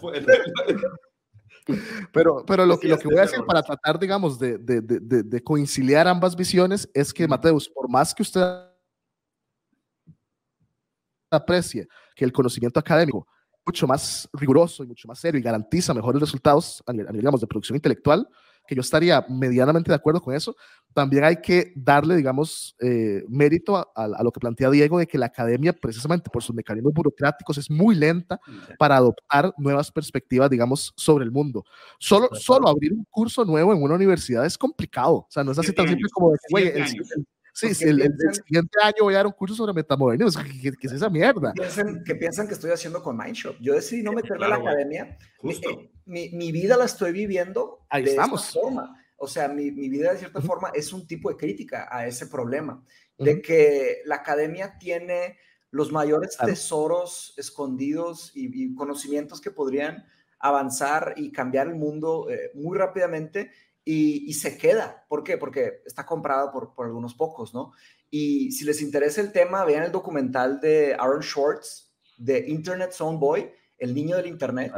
Pero, pero lo, que, lo que voy a decir para tratar, digamos, de, de, de, de conciliar ambas visiones es que, Mateus, por más que usted aprecie que el conocimiento académico mucho más riguroso y mucho más serio y garantiza mejores resultados a nivel, digamos, de producción intelectual, que yo estaría medianamente de acuerdo con eso, también hay que darle, digamos, eh, mérito a, lo que plantea Diego de que la academia, precisamente por sus mecanismos burocráticos, es muy lenta para adoptar nuevas perspectivas, digamos, sobre el mundo. Solo, solo abrir un curso nuevo en una universidad es complicado. O sea, no es así tan simple como, güey, Sí, sí el, siguiente año voy a dar un curso sobre metamodernismo. ¿Qué, es esa mierda? Piensan, que piensan que estoy haciendo con Mindshop. Yo decidí no meterme a la academia. Eh, mi, mi, vida la estoy viviendo Ahí de estamos. esta forma. O sea, mi, mi vida de cierta forma es un tipo de crítica a ese problema, de que la academia tiene los mayores tesoros escondidos y, conocimientos que podrían avanzar y cambiar el mundo eh, muy rápidamente y, se queda. ¿Por qué? Porque está comprado por, por, algunos pocos, ¿no? Y si les interesa el tema, vean el documental de Aaron Schwartz, de Internet Zone Boy, el niño del Internet.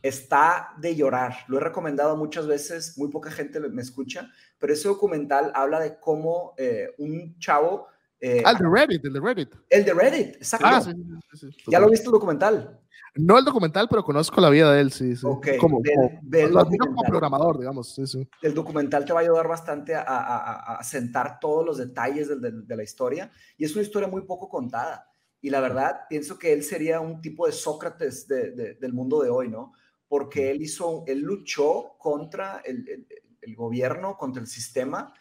Está de llorar. Lo he recomendado muchas veces, muy poca gente me escucha, pero ese documental habla de cómo eh, un chavo... Eh, ah, el de Reddit, el de Reddit. El de Reddit, exacto. Ah, sí, sí, sí, ¿Ya lo viste el documental? No el documental, pero conozco la vida de él, sí. sí. como, como, programador, digamos. Sí, sí. El documental te va a ayudar bastante a, a, a sentar todos los detalles de, de, de, la historia. Y es una historia muy poco contada. Y la verdad, pienso que él sería un tipo de Sócrates de, del mundo de hoy, ¿no? Porque él hizo, él luchó contra el, el, el gobierno, contra el sistema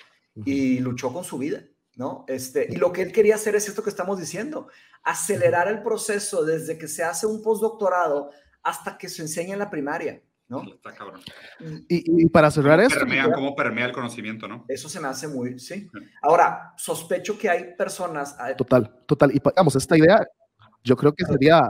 y luchó con su vida, ¿no? Este, y lo que él quería hacer es esto que estamos diciendo acelerar el proceso desde que se hace un postdoctorado hasta que se enseña en la primaria. ¿no? Está cabrón. Y, y, para cerrar esto. Permea, ¿Cómo permea el conocimiento, no? Eso se me hace muy, sí. Ahora, sospecho que hay personas. Total, total. Y vamos, esta idea, yo creo que sería.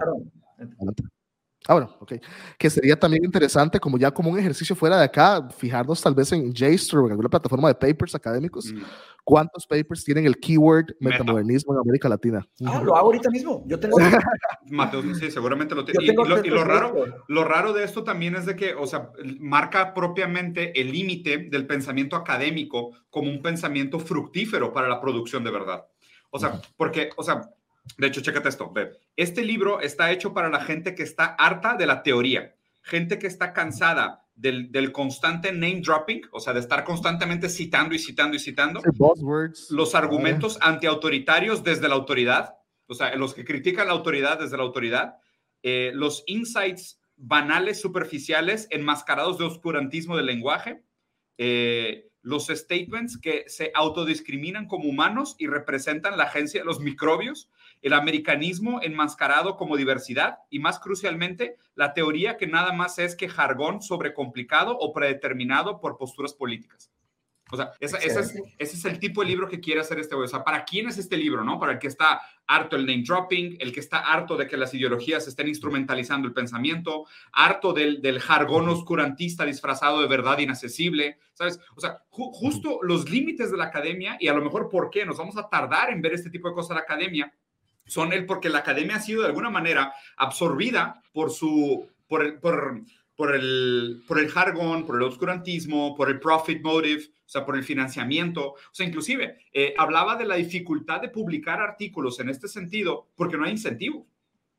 Ah, bueno, ok. Que sería también interesante, como ya como un ejercicio fuera de acá, fijarnos tal vez en JSTOR o en alguna plataforma de papers académicos. Mm. ¿Cuántos papers tienen el keyword metamodernismo en América Latina? Ah, lo hago ahorita mismo. Yo tengo. Mateo, sí, seguramente lo tiene. Y, lo, y lo, raro, lo raro de esto también es de que, o sea, marca propiamente el límite del pensamiento académico como un pensamiento fructífero para la producción de verdad. O sea, porque, o sea, de hecho, chécate esto. Este libro está hecho para la gente que está harta de la teoría, gente que está cansada del, del constante name dropping, o sea, de estar constantemente citando y citando y citando los argumentos antiautoritarios desde la autoridad, o sea, los que critican la autoridad desde la autoridad, eh, los insights banales, superficiales, enmascarados de oscurantismo del lenguaje, eh, los statements que se autodiscriminan como humanos y representan la agencia de los microbios, el americanismo enmascarado como diversidad y más crucialmente la teoría que nada más es que jargón sobrecomplicado o predeterminado por posturas políticas. O sea, ese es el tipo de libro que quiere hacer este güey. O sea, ¿para quién es este libro, no? Para el que está harto el name dropping, el que está harto de que las ideologías estén instrumentalizando el pensamiento, harto del, del jargón oscurantista disfrazado de verdad inaccesible, ¿sabes? O sea, justo los límites de la academia y a lo mejor por qué nos vamos a tardar en ver este tipo de cosas en la academia son el porque la academia ha sido de alguna manera absorbida por su, por el, por, por el, por el jargón, por el oscurantismo, por el profit motive, o sea, por el financiamiento. O sea, inclusive eh, hablaba de la dificultad de publicar artículos en este sentido porque no hay incentivo.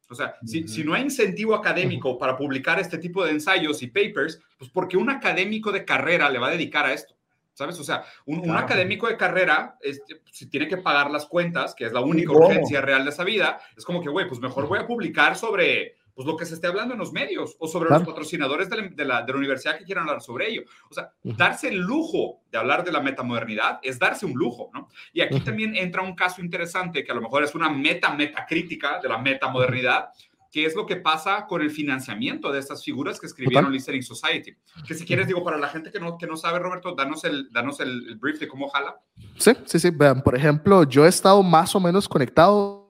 O sea, si, si, no hay incentivo académico para publicar este tipo de ensayos y papers, pues porque un académico de carrera le va a dedicar a esto. ¿Sabes? O sea, un, académico de carrera, este, si tiene que pagar las cuentas, que es la única urgencia real de esa vida, es como que, güey, pues mejor voy a publicar sobre pues, lo que se esté hablando en los medios o sobre los patrocinadores de la, de, la, universidad que quieran hablar sobre ello. O sea, darse el lujo de hablar de la metamodernidad es darse un lujo, ¿no? Y aquí también entra un caso interesante que a lo mejor es una meta, metacrítica de la metamodernidad, qué es lo que pasa con el financiamiento de estas figuras que escribieron Listening Society. Que si quieres, digo, para la gente que no, que no sabe, Roberto, danos, el, danos el, brief de cómo jala. Sí, sí, sí. Vean, por ejemplo, yo he estado más o menos conectado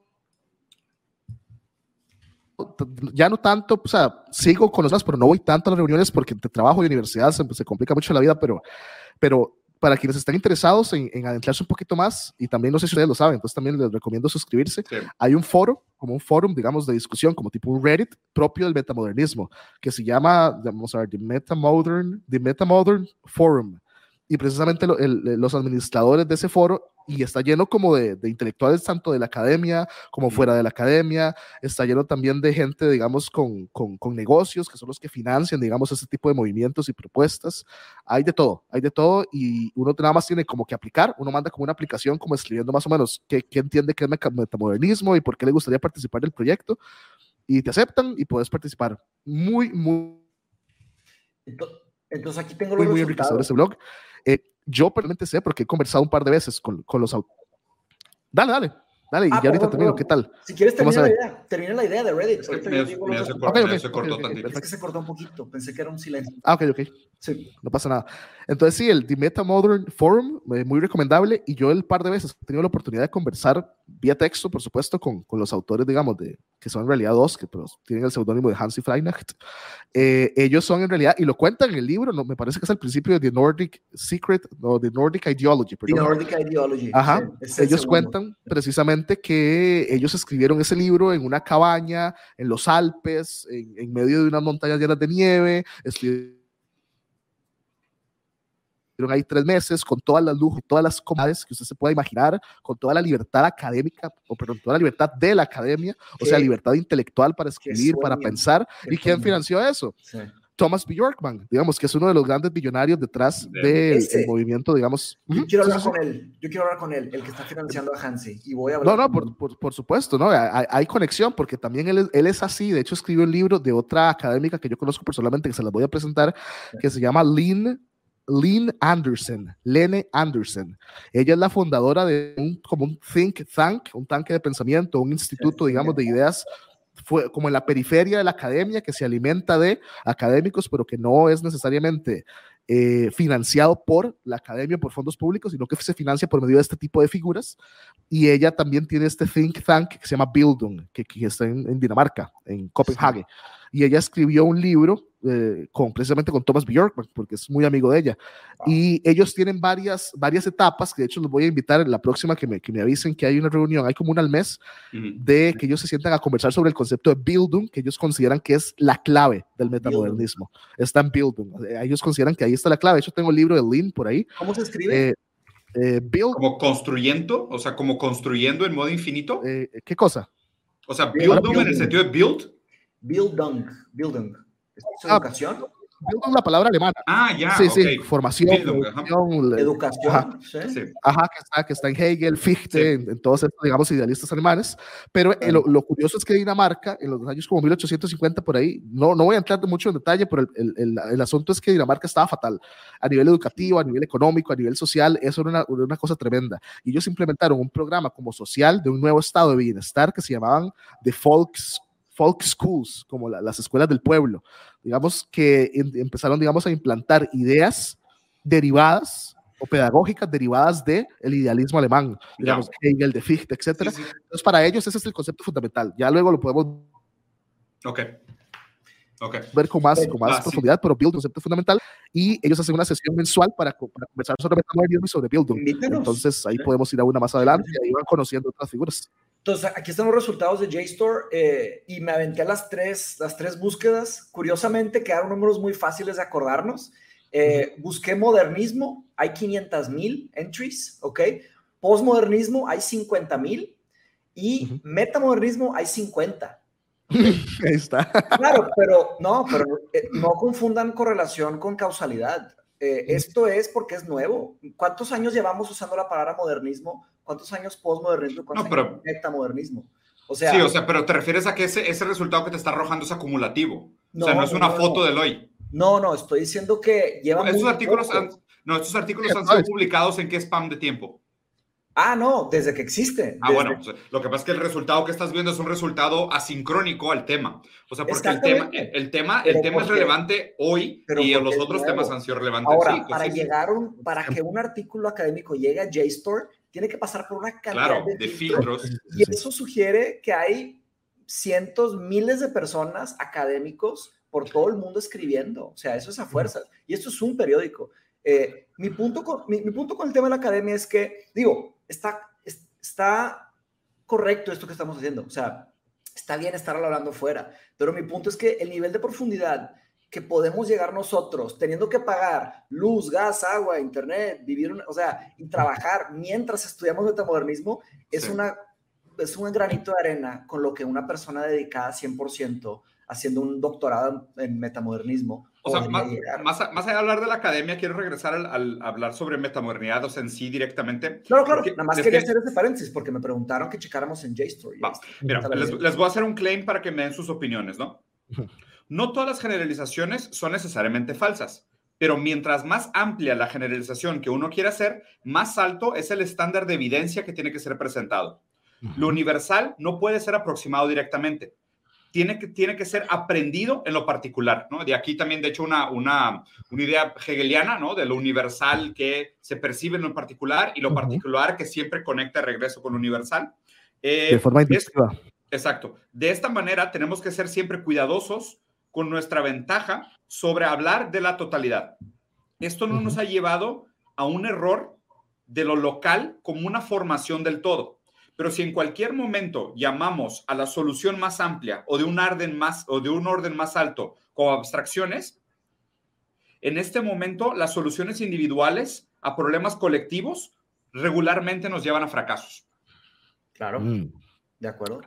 ya no tanto, o sea, sigo con los pero no voy tanto a las reuniones porque entre trabajo y universidad se, se complica mucho la vida, pero, pero para quienes están interesados en, adentrarse un poquito más, y también no sé si ustedes lo saben, entonces también les recomiendo suscribirse. Hay un foro, como un foro, digamos, de discusión, como tipo un Reddit propio del metamodernismo, que se llama, vamos a ver, The Metamodern, The Metamodern Forum. Y precisamente los administradores de ese foro y está lleno como de, intelectuales tanto de la academia como fuera de la academia, está lleno también de gente, digamos, con, con, negocios, que son los que financian, digamos, ese tipo de movimientos y propuestas. Hay de todo, hay de todo y uno nada más tiene como que aplicar, uno manda como una aplicación como escribiendo más o menos qué, qué entiende que es metamodernismo y por qué le gustaría participar del proyecto y te aceptan y puedes participar. Muy, muy... Entonces aquí tengo los muy, muy enriquecedor ese blog. Eh, yo personalmente sé porque he conversado un par de veces con, con los autores. Dale, dale. Dale, y ah, ya ahorita termino. ¿Qué tal? Si quieres, termina la idea. Termina la idea de Reddit. Se, me, se, cortó, se cortó Es que se cortó un poquito. Pensé que era un silencio. Ah, ok, ok. Sí. No pasa nada. Entonces, sí, el The Meta Modern Forum, eh, muy recomendable. Y yo el par de veces he tenido la oportunidad de conversar vía texto, por supuesto, con, con los autores, digamos, de, que son en realidad dos, que pero tienen el seudónimo de Hansi Freinacht. Eh, ellos son en realidad, y lo cuentan en el libro, no, me parece que es al principio de The Nordic Secret, no, The Nordic Ideology. Perdón. The Nordic Ideology. Ajá. ellos cuentan precisamente que ellos escribieron ese libro en una cabaña en los Alpes, en, en medio de unas montañas llenas de nieve, escribieron ahí tres meses con todas las lujos, todas las comodidades que usted se pueda imaginar, con toda la libertad académica, o perdón, toda la libertad de la academia, o sea, libertad intelectual para escribir, para pensar. ¿Y quién financió eso? Thomas B. Yorkman, digamos que es uno de los grandes billonarios detrás del movimiento, digamos. Yo quiero hablar con él, yo quiero hablar con él, el que está financiando a Hansi, y voy a hablar No, no, por, por, por, supuesto, ¿no? Hay, hay, conexión, porque también él, él es así, de hecho escribió un libro de otra académica que yo conozco personalmente, que se las voy a presentar, que se llama Lean Lynn Anderson, Lene Anderson. Ella es la fundadora de un, como un think tank, un tanque de pensamiento, un instituto, digamos, de ideas fue como en la periferia de la academia que se alimenta de académicos, pero que no es necesariamente eh, financiado por la academia, por fondos públicos, sino que se financia por medio de este tipo de figuras. Y ella también tiene este think tank que se llama Bildung, que, está en, Dinamarca, en Copenhague. Y ella escribió un libro eh, con, precisamente con Thomas Bjork, porque es muy amigo de ella. Y ellos tienen varias, varias etapas, que de hecho los voy a invitar en la próxima que me, que me avisen que hay una reunión, hay como una al mes, de que ellos se sientan a conversar sobre el concepto de Bildung, que ellos consideran que es la clave del metamodernismo. Está en Bildung. Ellos consideran que ahí está la clave. De hecho, tengo el libro de Lynn por ahí. ¿Cómo se escribe? Eh, eh, build, como construyendo, o sea, como construyendo en modo infinito. ¿Qué cosa? O sea, Bildung en el sentido de build. Bildung, Bildung. ¿Es ah, educación? Bildung, la palabra alemana. Ah, ya. Sí, sí, formación, educación. Ajá, que, está, que está en Hegel, Fichte, en, todos estos, digamos, idealistas alemanes. Pero eh, lo, lo, curioso es que Dinamarca, en los años como 1850, por ahí, no, no voy a entrar mucho en detalle, pero el, el, el, asunto es que Dinamarca estaba fatal. A nivel educativo, a nivel económico, a nivel social, eso era una, una cosa tremenda. Y ellos implementaron un programa como social de un nuevo estado de bienestar que se llamaban The Folks folk schools, como las escuelas del pueblo, digamos que empezaron, digamos, a implantar ideas derivadas o pedagógicas derivadas del el idealismo alemán, digamos, Hegel, de Fichte, etc. Entonces, para ellos ese es el concepto fundamental. Ya luego lo podemos okay. Okay. ver con más, con más profundidad, pero Build es un concepto fundamental y ellos hacen una sesión mensual para, para conversar sobre metamodernismo y sobre Bildung. Entonces ahí podemos ir a una más adelante y ahí van conociendo otras figuras. Entonces, aquí están los resultados de JSTOR eh, y me aventé a las tres, las tres búsquedas. Curiosamente, quedaron números muy fáciles de acordarnos. Eh, busqué modernismo, hay 500 mil entries, ¿ok? Postmodernismo, hay 50 mil. Y metamodernismo, hay 50. Ahí está. Claro, pero no, pero eh, no confundan correlación con causalidad. esto es porque es nuevo. ¿Cuántos años llevamos usando la palabra modernismo? ¿Cuántos años postmodernismo? ¿Cuántos no, pero, metamodernismo? O sea, sí, o sea, pero te refieres a que ese, ese resultado que te está arrojando es acumulativo. o sea, no es una foto del hoy. No, no, estoy diciendo que lleva. Estos artículos han, no, estos artículos han sido publicados en qué spam de tiempo. Ah, no, desde que existe. Ah, bueno, lo que pasa es que el resultado que estás viendo es un resultado asincrónico al tema. O sea, porque el tema, el tema, el tema es relevante hoy y los otros temas han sido relevantes. Ahora, para llegar un, para que un artículo académico llegue a JSTOR, tiene que pasar por una cantidad de, filtros. Y eso sugiere que hay cientos, miles de personas académicos por todo el mundo escribiendo. O sea, eso es a fuerzas. Y esto es un periódico. Eh, mi, punto con, mi, punto con el tema de la academia es que, digo, está, está correcto esto que estamos haciendo. O sea, está bien estar hablando fuera. Pero mi punto es que el nivel de profundidad que podemos llegar nosotros teniendo que pagar luz, gas, agua, internet, vivir, o sea, y trabajar mientras estudiamos metamodernismo, es, una, es un granito de arena con lo que una persona dedicada 100% haciendo un doctorado en metamodernismo. O sea, más, más, allá de hablar de la academia, quiero regresar al, hablar sobre metamodernidad, o sea, en sí directamente. Claro, claro, nada más quería hacer ese paréntesis porque me preguntaron que checáramos en JSTOR. Mira, les, les, voy a hacer un claim para que me den sus opiniones, ¿no? No todas las generalizaciones son necesariamente falsas, pero mientras más amplia la generalización que uno quiere hacer, más alto es el estándar de evidencia que tiene que ser presentado. Lo universal no puede ser aproximado directamente tiene que, tiene que ser aprendido en lo particular, ¿no? De aquí también, de hecho, una, una, una idea hegeliana, ¿no? De lo universal que se percibe en lo particular y lo particular que siempre conecta de regreso con lo universal. Eh, de forma intensiva. exacto. De esta manera tenemos que ser siempre cuidadosos con nuestra ventaja sobre hablar de la totalidad. Esto no nos ha llevado a un error de lo local como una formación del todo. Pero si en cualquier momento llamamos a la solución más amplia o de un orden más, o de un orden más alto como abstracciones, en este momento las soluciones individuales a problemas colectivos regularmente nos llevan a fracasos. Claro, mm. de acuerdo.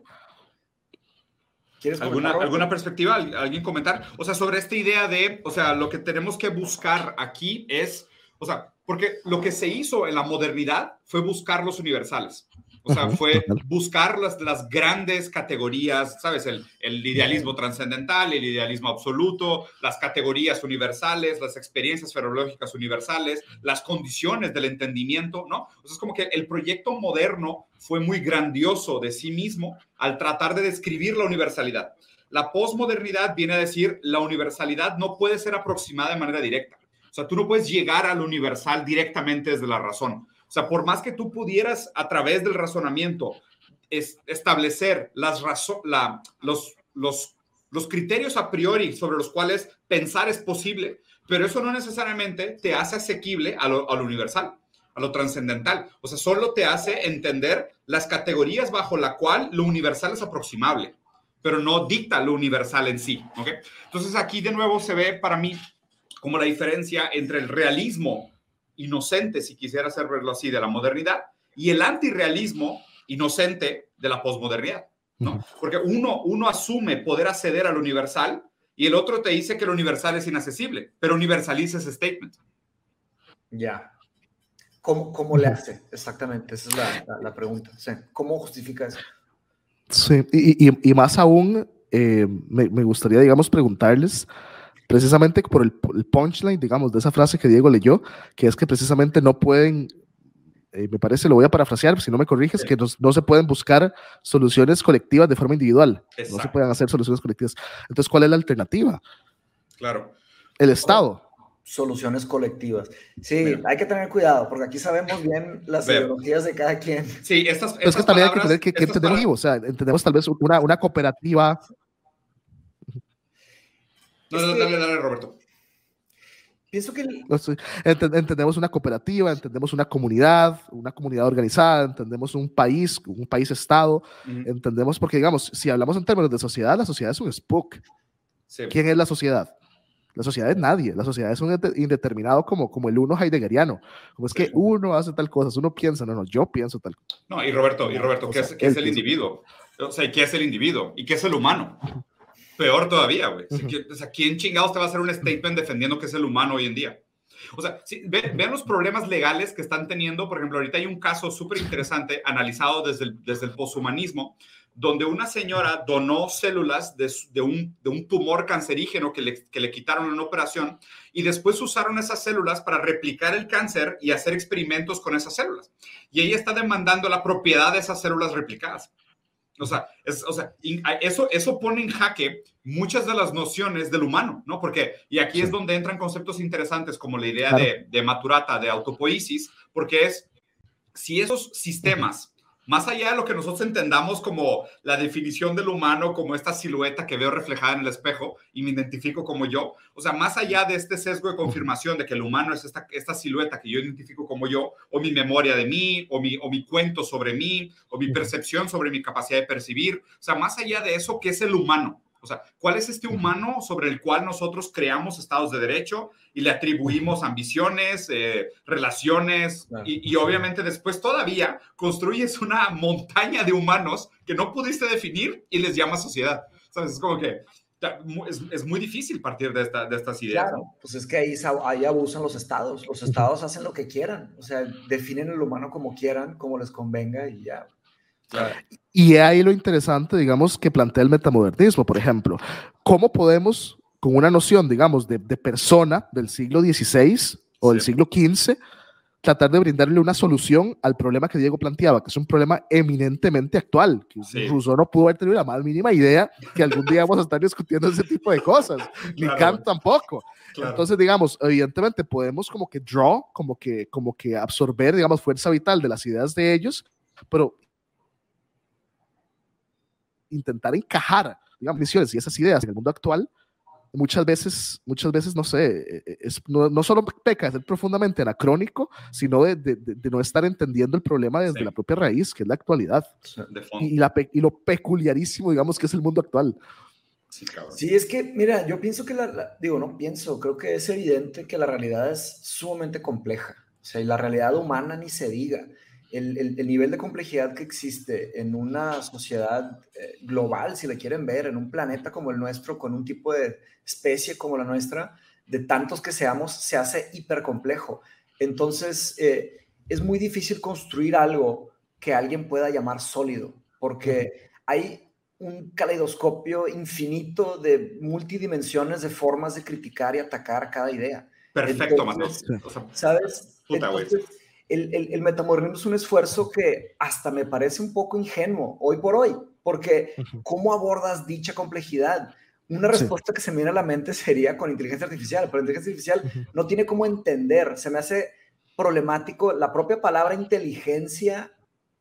¿Alguna, ¿Alguna perspectiva? ¿Alguien comentar? O sea, sobre esta idea de, o sea, lo que tenemos que buscar aquí es, o sea, porque lo que se hizo en la modernidad fue buscar los universales. O sea, fue buscar las, las grandes categorías, ¿sabes? El, el idealismo trascendental, el idealismo absoluto, las categorías universales, las experiencias ferológicas universales, las condiciones del entendimiento, ¿no? O sea, es como que el proyecto moderno fue muy grandioso de sí mismo al tratar de describir la universalidad. La posmodernidad viene a decir la universalidad no puede ser aproximada de manera directa. O sea, tú no puedes llegar al universal directamente desde la razón sea, por más que tú pudieras a través del razonamiento establecer las los, los, los criterios a priori sobre los cuales pensar es posible, pero eso no necesariamente te hace asequible a lo, universal, a lo trascendental. O sea, solo te hace entender las categorías bajo la cual lo universal es aproximable, pero no dicta lo universal en sí. ¿okay? Entonces aquí de nuevo se ve para mí como la diferencia entre el realismo inocente, si quisiera verlo así, de la modernidad y el antirrealismo inocente de la posmodernidad, ¿no? Porque uno, uno asume poder acceder al universal y el otro te dice que lo universal es inaccesible, pero universaliza ese statement. Ya. ¿Cómo, ¿Cómo, le hace? Exactamente, esa es la, la, pregunta. ¿Cómo justifica eso? Sí, y, y, y más aún, eh, me, me, gustaría, digamos, preguntarles precisamente por el, punchline, digamos, de esa frase que Diego leyó, que es que precisamente no pueden, eh, me parece, lo voy a parafrasear, si no me corriges, que no, se pueden buscar soluciones colectivas de forma individual. No se pueden hacer soluciones colectivas. Entonces, ¿cuál es la alternativa? Claro. El Estado. Soluciones colectivas. Sí, hay que tener cuidado, porque aquí sabemos bien las ideologías de cada quien. Sí, estas, estas es que también hay que tener que, que entender o sea, entendemos tal vez una, una cooperativa no, no, dale, dale, Roberto. Pienso que... Entendemos una cooperativa, entendemos una comunidad, una comunidad organizada, entendemos un país, un país-estado, entendemos, porque digamos, si hablamos en términos de sociedad, la sociedad es un spook. ¿Quién es la sociedad? La sociedad es nadie, la sociedad es un indeterminado como, como el uno heideggeriano. Como es que uno hace tal cosa, uno piensa, no, no, yo pienso tal cosa. No, y Roberto, y Roberto, ¿qué, es, qué es el individuo? O sea, ¿qué es el individuo? ¿Y qué es el humano? Peor todavía, güey. o sea, ¿quién chingados te va a hacer un statement defendiendo que es el humano hoy en día? O sea, vean los problemas legales que están teniendo. Por ejemplo, ahorita hay un caso súper interesante analizado desde el, desde el poshumanismo, donde una señora donó células de, un, de un, tumor cancerígeno que le, que le quitaron en una operación y después usaron esas células para replicar el cáncer y hacer experimentos con esas células. Y ella está demandando la propiedad de esas células replicadas. O sea, o sea eso, eso pone en jaque muchas de las nociones del humano, ¿no? Porque, y aquí es donde entran conceptos interesantes como la idea de, de maturata, de autopoiesis, porque es, si esos sistemas más allá de lo que nosotros entendamos como la definición del humano, como esta silueta que veo reflejada en el espejo y me identifico como yo, o sea, más allá de este sesgo de confirmación de que el humano es esta, esta silueta que yo identifico como yo, o mi memoria de mí, o mi, o mi cuento sobre mí, o mi percepción sobre mi capacidad de percibir, o sea, más allá de eso, ¿qué es el humano? O sea, ¿cuál es este humano sobre el cual nosotros creamos estados de derecho y le atribuimos ambiciones, eh, relaciones y, obviamente después todavía construyes una montaña de humanos que no pudiste definir y les llamas sociedad? ¿Sabes? Es como que es, muy difícil partir de, esta, de estas ideas. Claro, pues es que ahí, ahí abusan los estados. Los estados hacen lo que quieran. O sea, definen el humano como quieran, como les convenga y ya. Y ahí lo interesante, digamos, que plantea el metamodernismo, por ejemplo. ¿Cómo podemos, con una noción, digamos, de, persona del siglo XVI o del siglo XV, tratar de brindarle una solución al problema que Diego planteaba, que es un problema eminentemente actual, que Rousseau no pudo haber tenido la más mínima idea que algún día vamos a estar discutiendo ese tipo de cosas, ni Kant tampoco. Entonces, digamos, evidentemente podemos como que draw, como que, como que absorber, digamos, fuerza vital de las ideas de ellos, pero intentar encajar, digamos, misiones y esas ideas en el mundo actual, muchas veces, muchas veces, no sé, e, e, es, no, no solo peca de ser profundamente anacrónico, sino de, de, de, no estar entendiendo el problema desde la propia raíz, que es la actualidad. Y, la, y, lo peculiarísimo, digamos, que es el mundo actual. Sí, es que, mira, yo pienso que la, digo, no pienso, creo que es evidente que la realidad es sumamente compleja. O sea, y la realidad humana ni se diga el, nivel de complejidad que existe en una sociedad eh, global, si le quieren ver, en un planeta como el nuestro, con un tipo de especie como la nuestra, de tantos que seamos, se hace hiper complejo. Entonces, eh, es muy difícil construir algo que alguien pueda llamar sólido, porque hay un caleidoscopio infinito de multidimensiones de formas de criticar y atacar cada idea. Perfecto, ¿Sabes? El, el, metamodernismo es un esfuerzo que hasta me parece un poco ingenuo hoy por hoy, porque ¿cómo abordas dicha complejidad? Una respuesta que se me viene a la mente sería con inteligencia artificial, pero inteligencia artificial no tiene cómo entender, se me hace problemático la propia palabra inteligencia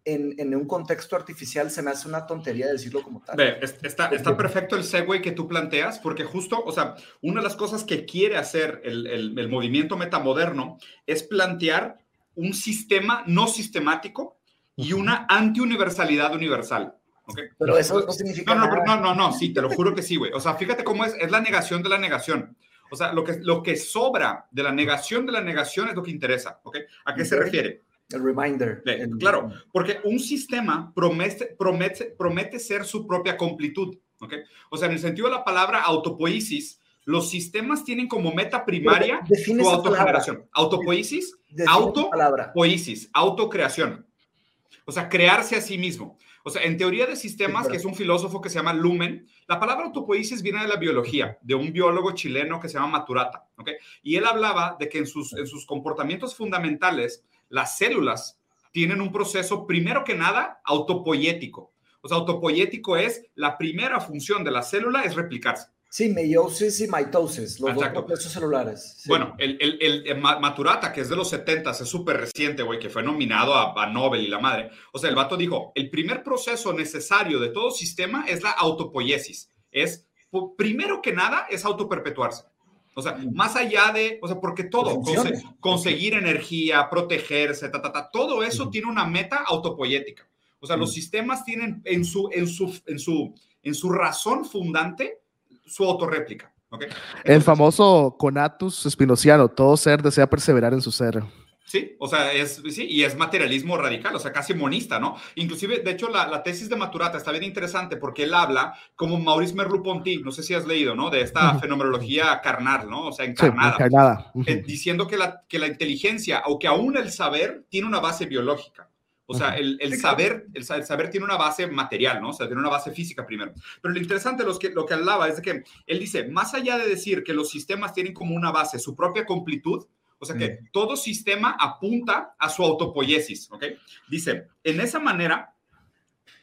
en, en, un contexto artificial se me hace una tontería decirlo como tal. está, está perfecto el segue que tú planteas, porque justo, o sea, una de las cosas que quiere hacer el, el, el movimiento metamoderno es plantear un sistema no sistemático y una antiuniversalidad universal. ¿okay? Pero eso no significa. No, no, no, no, no, sí, te lo juro que sí, güey. O sea, fíjate cómo es, es la negación de la negación. O sea, lo que, lo que sobra de la negación de la negación es lo que interesa. ¿ok? ¿A qué se refiere? El reminder. Claro, porque un sistema promete, promete, promete ser su propia completud. ¿ok? O sea, en el sentido de la palabra autopoiesis, los sistemas tienen como meta primaria su autogeneración. Autopoiesis, autopoiesis, autocreación. O sea, crearse a sí mismo. O sea, en teoría de sistemas, que es un filósofo que se llama Lumen, la palabra autopoiesis viene de la biología, de un biólogo chileno que se llama Maturata. ¿okay? Y él hablaba de que en sus, en sus comportamientos fundamentales, las células tienen un proceso, primero que nada, autopoiético. O sea, autopoiético es la primera función de la célula es replicarse. Sí, meiosis y mitosis, los dos procesos celulares. Bueno, el, el, Maturata, que es de los 70, es súper reciente, güey, que fue nominado a, a, Nobel y la madre. O sea, el vato dijo, el primer proceso necesario de todo sistema es la autopoiesis. Es, primero que nada, es autoperpetuarse. O sea, mm. más allá de, o sea, porque todo, conseguir energía, protegerse, ta, ta, ta, todo eso tiene una meta autopoyética. O sea, los mm. sistemas tienen en su, en su, en su, en su razón fundante su autorréplica. ¿okay? El famoso conatus espinociano, todo ser desea perseverar en su ser. Sí, o sea, es, sí, y es materialismo radical, o sea, casi monista, ¿no? Inclusive, de hecho, la, tesis de Maturata está bien interesante porque él habla como Maurice Merleau-Ponty, no sé si has leído, ¿no? De esta fenomenología carnal, ¿no? O sea, encarnada. Eh, diciendo que la, que la inteligencia, o que aún el saber, tiene una base biológica. O sea, el, el saber, el, saber tiene una base material, ¿no? O sea, tiene una base física primero. Pero lo interesante lo que, lo que hablaba es de que él dice, más allá de decir que los sistemas tienen como una base su propia completud, o sea que todo sistema apunta a su autopoiesis, ¿ok? Dice, en esa manera,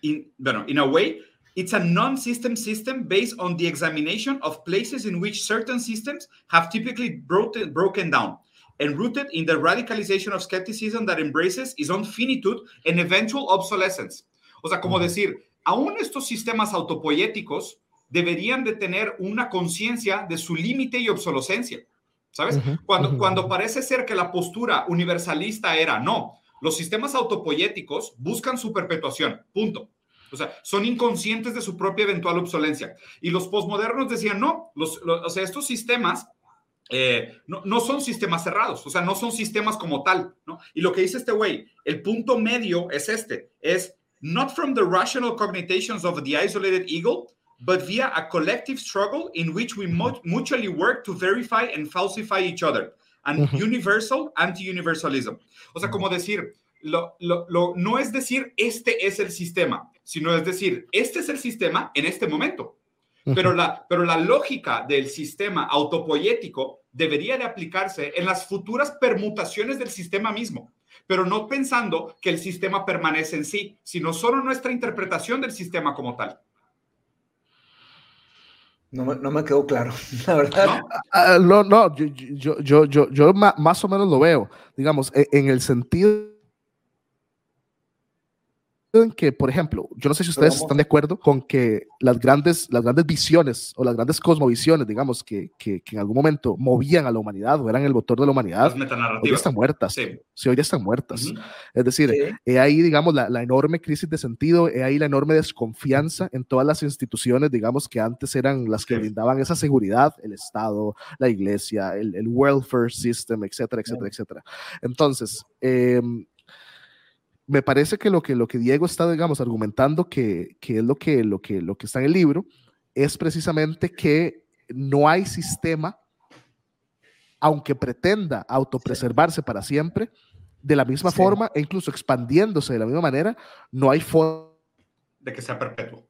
in, bueno, in a way, it's a non-system system based on the examination of places in which certain systems have typically broken, broken down and rooted in the radicalization of skepticism that embraces its own finitude and eventual obsolescence. O sea, como decir, aún estos sistemas autopoéticos deberían de tener una conciencia de su límite y obsolescencia. ¿Sabes? cuando, cuando parece ser que la postura universalista era no, los sistemas autopoéticos buscan su perpetuación, punto. O sea, son inconscientes de su propia eventual obsolencia. Y los posmodernos decían, no, los, o sea, estos sistemas eh, no, no, son sistemas cerrados, o sea, no son sistemas como tal, ¿no? Y lo que dice este güey, el punto medio es este, es not from the rational cognitions of the isolated ego, but via a collective struggle in which we mutually work to verify and falsify each other. An universal anti-universalism. O sea, como decir, lo, lo, lo, no es decir este es el sistema, sino es decir, este es el sistema en este momento. Pero la, pero la lógica del sistema autopoético debería de aplicarse en las futuras permutaciones del sistema mismo, pero no pensando que el sistema permanece en sí, sino solo nuestra interpretación del sistema como tal. No me, no me quedó claro, la verdad. No, ah, no, no yo, yo, yo, yo, yo más o menos lo veo, digamos, e, en el sentido en que, por ejemplo, yo no sé si ustedes están de acuerdo con que las grandes, las grandes visiones o las grandes cosmovisiones, digamos, que, que, en algún momento movían a la humanidad o eran el motor de la humanidad, hoy están muertas. Sí. sí. hoy ya están muertas. Es decir, he ahí, digamos, la, la, enorme crisis de sentido, he ahí la enorme desconfianza en todas las instituciones, digamos, que antes eran las que brindaban esa seguridad, el Estado, la iglesia, el, el welfare system, etcétera, etcétera, etcétera. Entonces, eh, me parece que lo que, lo que Diego está, digamos, argumentando que, que es lo que, lo, que, lo que está en el libro, es precisamente que no hay sistema, aunque pretenda autopreservarse para siempre, de la misma forma e incluso expandiéndose de la misma manera, no hay forma de que sea perpetuo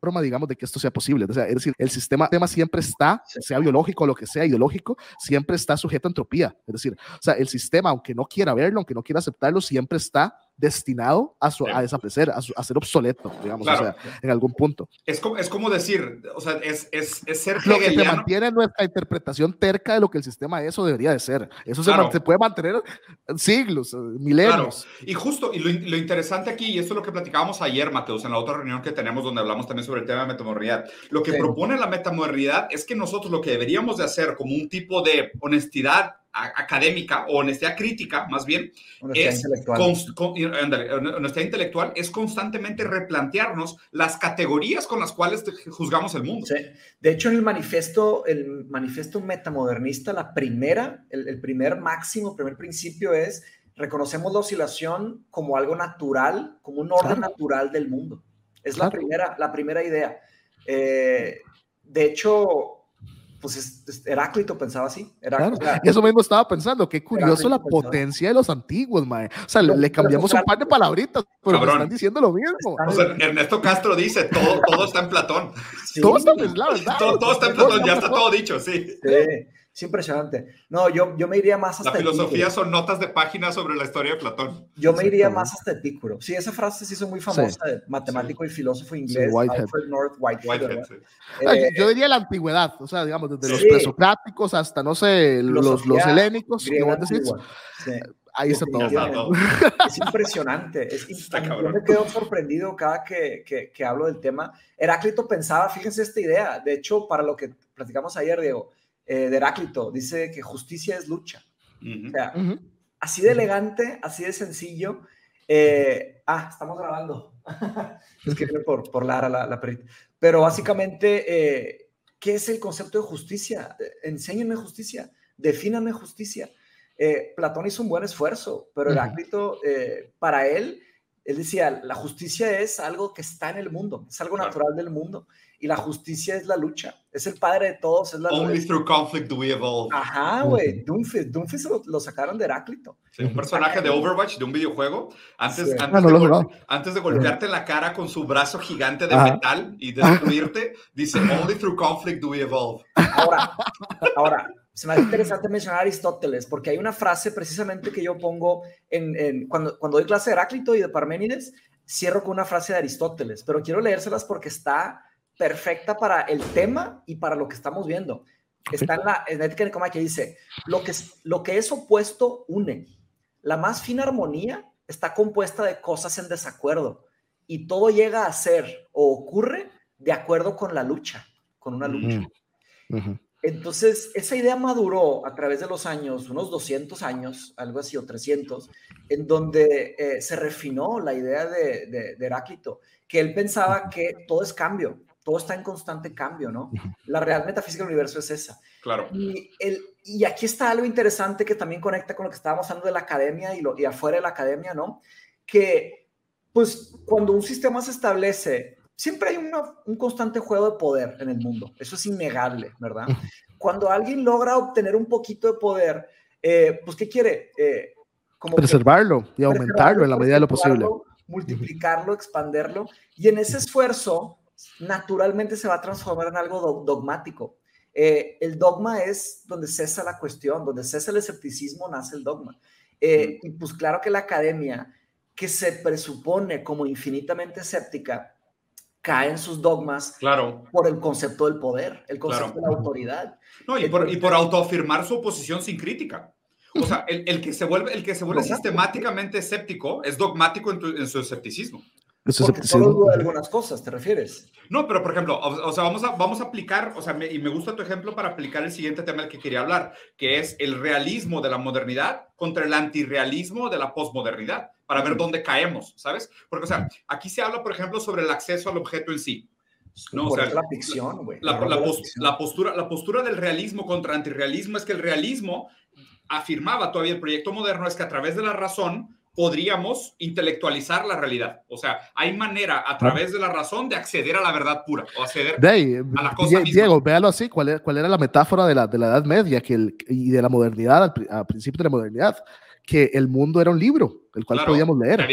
forma, digamos, de que esto sea posible. O sea, es decir, el sistema, tema siempre está, sea biológico o lo que sea, ideológico, siempre está sujeto a entropía. Es decir, o sea, el sistema, aunque no quiera verlo, aunque no quiera aceptarlo, siempre está destinado a, a desaparecer, a, ser obsoleto, digamos, o sea, en algún punto. Es como, es como decir, o sea, es, es, es ser Lo que se mantiene nuestra interpretación terca de lo que el sistema es o debería de ser. Eso se, puede mantener siglos, milenios. Y justo, y lo, lo, interesante aquí, y esto es lo que platicábamos ayer, Mateus, en la otra reunión que tenemos donde hablamos también sobre el tema de metamorridad, lo que propone la metamorridad es que nosotros lo que deberíamos de hacer como un tipo de honestidad académica o honestidad crítica, más bien, honestidad es intelectual. honestidad intelectual es constantemente replantearnos las categorías con las cuales juzgamos el mundo. De hecho, en el manifiesto, el manifiesto metamodernista, la primera, el, primer máximo, primer principio es reconocemos la oscilación como algo natural, como un orden natural del mundo. Es la, primera, la primera idea. Eh, de hecho, pues Heráclito pensaba así. eso mismo estaba pensando, qué curioso la potencia de los antiguos, mae. O sea, le, cambiamos un par de palabritas, pero están diciendo lo mismo. O sea, Ernesto Castro dice, todo, todo está en Platón. Todo está en Platón, todo, está en Platón, ya está todo dicho, sí. Sí. Es impresionante. No, yo, yo me iría más hasta. La filosofía son notas de páginas sobre la historia de Platón. Yo me iría más hasta Epicuro. Sí, esa frase se hizo muy famosa de matemático y filósofo inglés, Alfred North Whitehead. Eh, yo diría la antigüedad, o sea, digamos, desde los presocráticos hasta, no sé, los, los helénicos. Ahí está todo. Es impresionante. Es yo me quedo sorprendido cada que, que, que hablo del tema. Heráclito pensaba, fíjense esta idea, de hecho, para lo que platicamos ayer, Diego eh, de Heráclito, dice que justicia es lucha. o sea, así de elegante, así de sencillo. Eh, ah, estamos grabando. es que por, por Lara, la, la perrita. Pero básicamente, eh, ¿qué es el concepto de justicia? Enséñenme justicia, defíname justicia. eh, Platón hizo un buen esfuerzo, pero Heráclito, eh, para él, él decía, la justicia es algo que está en el mundo, es algo natural del mundo y la justicia es la lucha. Es el padre de todos. Es la Only through conflict do we evolve. Ajá, güey. Doomfist. Doomfist lo, sacaron de Heráclito. un personaje de Overwatch, de un videojuego. Antes, antes, de, antes, de, golpearte la cara con su brazo gigante de metal y destruirte, dice: Only through conflict do we evolve. Ahora, ahora, se me hace interesante mencionar a Aristóteles, porque hay una frase precisamente que yo pongo en, en cuando, cuando doy clase de Heráclito y de Parménides, cierro con una frase de Aristóteles, pero quiero leérselas porque está perfecta para el tema y para lo que estamos viendo. Está en la, en ética de que dice, lo que, lo que es opuesto une. La más fina armonía está compuesta de cosas en desacuerdo y todo llega a ser o ocurre de acuerdo con la lucha, con una lucha. Entonces, esa idea maduró a través de los años, unos 200 años, algo así, o 300, en donde eh, se refinó la idea de, de Heráclito, que él pensaba que todo es cambio, todo está en constante cambio, ¿no? La real metafísica del universo es esa. Claro. Y, el, y aquí está algo interesante que también conecta con lo que estábamos hablando de la academia y, lo, y afuera de la academia, ¿no? Que, pues, cuando un sistema se establece, siempre hay un constante juego de poder en el mundo. Eso es innegable, ¿verdad? Cuando alguien logra obtener un poquito de poder, eh, pues, ¿qué quiere? Eh, como preservarlo y aumentarlo en la medida de lo posible. Multiplicarlo, expanderlo. Y en ese esfuerzo, naturalmente se va a transformar en algo dogmático. Eh, el dogma es donde cesa la cuestión, donde cesa el escepticismo, nace el dogma. Eh, y pues claro que la academia, que se presupone como infinitamente escéptica, cae en sus dogmas claro. por el concepto del poder, el concepto de la autoridad. No, y, por, y por autoafirmar su oposición sin crítica. O sea, el, que se vuelve, el que se vuelve sistemáticamente escéptico es dogmático en su escepticismo. Porque solo duda algunas cosas, ¿te refieres? No, pero por ejemplo, o, sea, vamos a, vamos a aplicar, o sea, y me gusta tu ejemplo para aplicar el siguiente tema del que quería hablar, que es el realismo de la modernidad contra el antirrealismo de la posmodernidad, para ver dónde caemos, ¿sabes? Porque, o sea, aquí se habla, por ejemplo, sobre el acceso al objeto en sí. No, o sea, la ficción, güey. La, la, postura, la postura del realismo contra antirrealismo es que el realismo afirmaba todavía el proyecto moderno es que a través de la razón podríamos intelectualizar la realidad. O sea, hay manera a través de la razón de acceder a la verdad pura o acceder a la cosa Diego, véalo así, ¿cuál era, cuál era la metáfora de la, de la Edad Media que el, y de la modernidad, al, al principio de la modernidad? Que el mundo era un libro, el cual podíamos leer.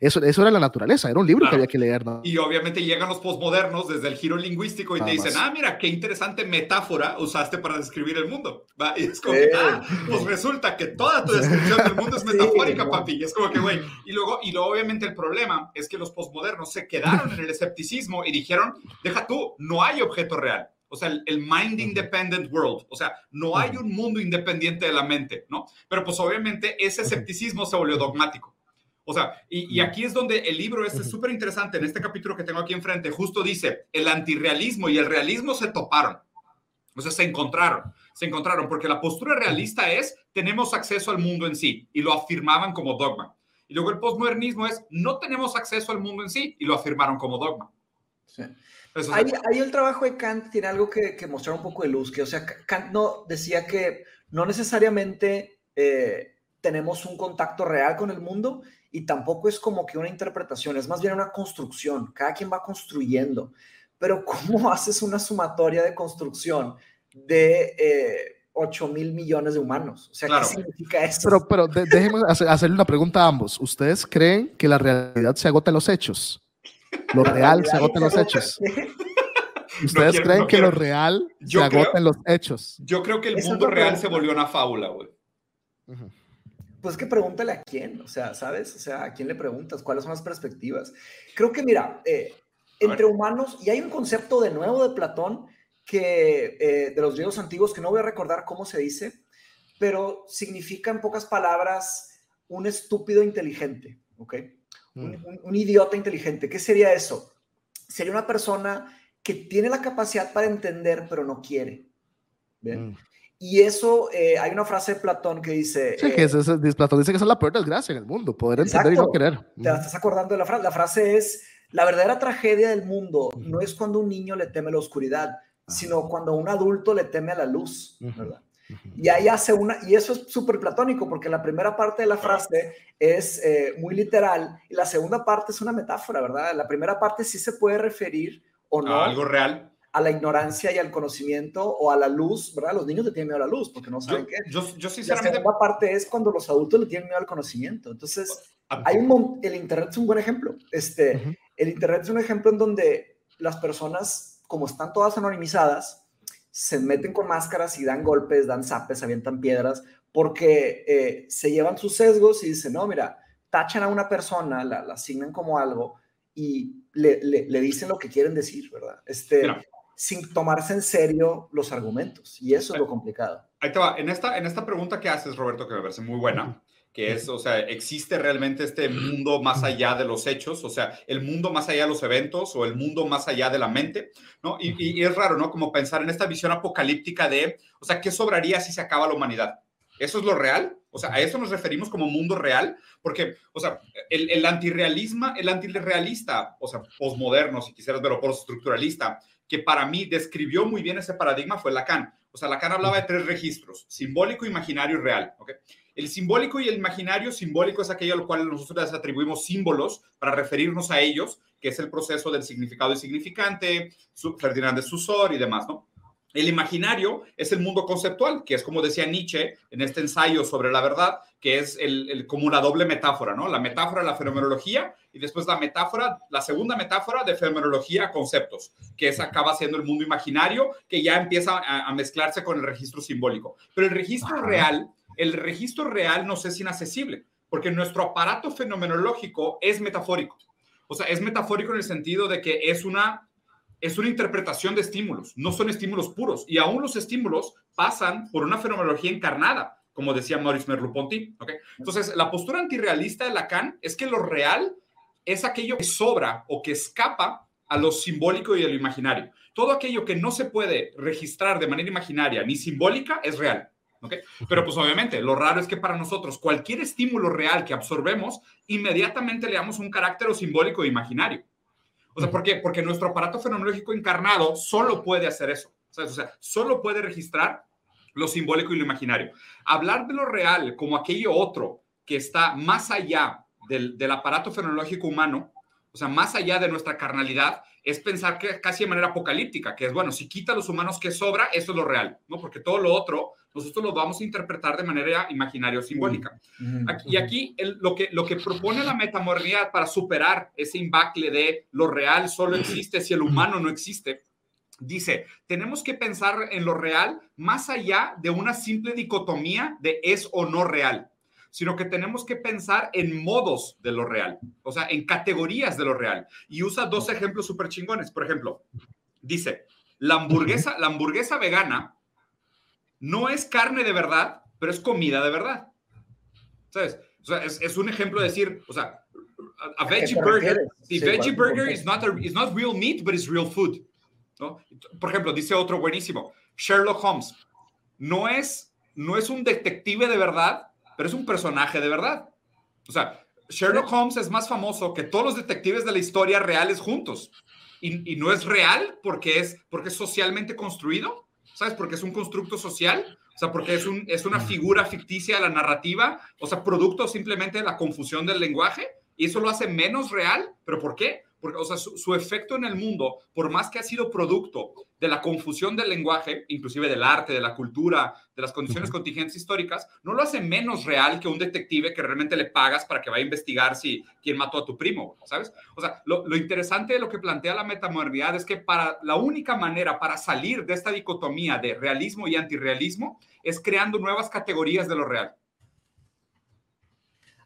eso, eso era la naturaleza, era un libro que había que leer. ¿no? Y obviamente llegan los posmodernos desde el giro lingüístico y te dicen, ah, mira, qué interesante metáfora usaste para describir el mundo. Y es como, ah, pues resulta que toda tu descripción del mundo es metafórica, papi. Y es como que, güey. Y luego, y luego, obviamente, el problema es que los posmodernos se quedaron en el escepticismo y dijeron, deja tú, no hay objeto real. O sea, el, mind independent world. O sea, no hay un mundo independiente de la mente, ¿no? Pero pues obviamente ese escepticismo se volvió dogmático. O sea, y, aquí es donde el libro este es súper interesante. En este capítulo que tengo aquí enfrente, justo dice, el antirrealismo y el realismo se toparon. O sea, se encontraron, se encontraron, porque la postura realista es, tenemos acceso al mundo en sí, y lo afirmaban como dogma. Y luego el postmodernismo es, no tenemos acceso al mundo en sí, y lo afirmaron como dogma. Sí. Ahí, el trabajo de Kant tiene algo que, que, mostrar un poco de luz, que o sea, Kant no decía que no necesariamente eh, tenemos un contacto real con el mundo y tampoco es como que una interpretación, es más bien una construcción, cada quien va construyendo, pero ¿cómo haces una sumatoria de construcción de... Eh, 8 mil millones de humanos. O sea, ¿qué significa eso? Pero, pero déjenme hacerle una pregunta a ambos. ¿Ustedes creen que la realidad se agota en los hechos? Lo real se agota en los hechos. ¿Ustedes creen que lo real se agota en los hechos? Yo creo que el mundo real se volvió una fábula, güey. Pues que pregúntale a quién, o sea, ¿sabes? O sea, ¿a quién le preguntas? ¿Cuáles son las perspectivas? Creo que, mira, eh, entre humanos, y hay un concepto de nuevo de Platón que eh, de los griegos antiguos que no voy a recordar cómo se dice, pero significa en pocas palabras un estúpido inteligente, ¿ok? Mm. un, idiota inteligente. ¿Qué sería eso? Sería una persona que tiene la capacidad para entender, pero no quiere. Mm. Y eso, eh, hay una frase de Platón que dice... Sí, que eh, Platón dice que esa es la peor desgracia en el mundo, poder entender y no querer. Te estás acordando de la frase. La frase es, la verdadera tragedia del mundo no es cuando un niño le teme la oscuridad, sino cuando un adulto le teme a la luz, ¿verdad? Y ahí hace una, y eso es súper platónico, porque la primera parte de la frase es eh, muy literal y la segunda parte es una metáfora, ¿verdad? La primera parte sí se puede referir o no. A algo real. A la ignorancia y al conocimiento o a la luz, ¿verdad? Los niños le tienen miedo a la luz porque no saben qué. Yo, yo sinceramente. La segunda parte es cuando los adultos le tienen miedo al conocimiento. Entonces, hay un, el Internet es un buen ejemplo. Este, El Internet es un ejemplo en donde las personas, como están todas anonimizadas, se meten con máscaras y dan golpes, dan zapes, avientan piedras, porque eh, se llevan sus sesgos y dicen, no, mira, tachan a una persona, la, asignan como algo y le, le, dicen lo que quieren decir, ¿verdad? Este, sin tomarse en serio los argumentos. Y eso es lo complicado. Ahí te va. En esta, en esta pregunta que haces, Roberto, que me parece muy buena, que es, o sea, existe realmente este mundo más allá de los hechos, o sea, el mundo más allá de los eventos o el mundo más allá de la mente, ¿no? Y, es raro, ¿no? Como pensar en esta visión apocalíptica de, o sea, ¿qué sobraría si se acaba la humanidad? ¿Eso es lo real? O sea, a eso nos referimos como mundo real, porque, o sea, el, el antirrealismo, el antirrealista, o sea, posmoderno, si quisieras verlo, postestructuralista, que para mí describió muy bien ese paradigma fue Lacan. O sea, Lacan hablaba de tres registros, simbólico, imaginario y real, ¿ok? El simbólico y el imaginario, simbólico es aquello a lo cual nosotros les atribuimos símbolos para referirnos a ellos, que es el proceso del significado y significante, Ferdinand de Susor y demás, ¿no? El imaginario es el mundo conceptual, que es como decía Nietzsche en este ensayo sobre la verdad, que es el, como una doble metáfora, ¿no? La metáfora de la fenomenología y después la metáfora, la segunda metáfora de fenomenología conceptos, que es acaba siendo el mundo imaginario, que ya empieza a, mezclarse con el registro simbólico. Pero el registro real el registro real nos es inaccesible, porque nuestro aparato fenomenológico es metafórico. O sea, es metafórico en el sentido de que es una, es una interpretación de estímulos, no son estímulos puros. Y aún los estímulos pasan por una fenomenología encarnada, como decía Maurice Merleau-Ponty. Entonces, la postura antirrealista de Lacan es que lo real es aquello que sobra o que escapa a lo simbólico y a lo imaginario. Todo aquello que no se puede registrar de manera imaginaria ni simbólica es real. Pero pues obviamente, lo raro es que para nosotros cualquier estímulo real que absorbemos, inmediatamente le damos un carácter simbólico e imaginario. O sea, ¿por qué? Porque nuestro aparato fenomenológico encarnado solo puede hacer eso. O sea, solo puede registrar lo simbólico y lo imaginario. Hablar de lo real como aquello otro que está más allá del, del aparato fenomenológico humano, o sea, más allá de nuestra carnalidad, es pensar que casi de manera apocalíptica, que es, bueno, si quita a los humanos que sobra, eso es lo real, ¿no? Porque todo lo otro nosotros lo vamos a interpretar de manera imaginaria o simbólica. y aquí lo, que, lo que propone la metamorfía para superar ese imbacle de lo real solo existe si el humano no existe, dice, tenemos que pensar en lo real más allá de una simple dicotomía de es o no real sino que tenemos que pensar en modos de lo real, o sea, en categorías de lo real. Y usa dos ejemplos súper chingones. Por ejemplo, dice, la hamburguesa, la hamburguesa vegana no es carne de verdad, pero es comida de verdad. ¿Sabes? O sea, es, un ejemplo de decir, o sea, a, veggie burger, the veggie burger is not, is not real meat, but it's real food. ¿no? Por ejemplo, dice otro buenísimo, Sherlock Holmes, no es, no es un detective de verdad, pero es un personaje de verdad. O sea, Sherlock Holmes es más famoso que todos los detectives de la historia reales juntos. Y, y no es real porque es, porque es socialmente construido, ¿sabes? Porque es un constructo social, o sea, porque es, un, es una figura ficticia de la narrativa, o sea, producto simplemente de la confusión del lenguaje, y eso lo hace menos real, pero ¿por qué? Porque, o sea, su, efecto en el mundo, por más que ha sido producto de la confusión del lenguaje, inclusive del arte, de la cultura, de las condiciones contingentes históricas, no lo hace menos real que un detective que realmente le pagas para que vaya a investigar si quién mató a tu primo, ¿sabes? O sea, lo, lo interesante de lo que plantea la metamodernidad es que para la única manera para salir de esta dicotomía de realismo y antirrealismo es creando nuevas categorías de lo real.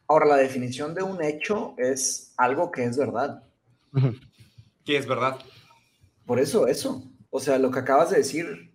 Ahora, la definición de un hecho es algo que es verdad. Que es verdad. Por eso, eso. O sea, lo que acabas de decir,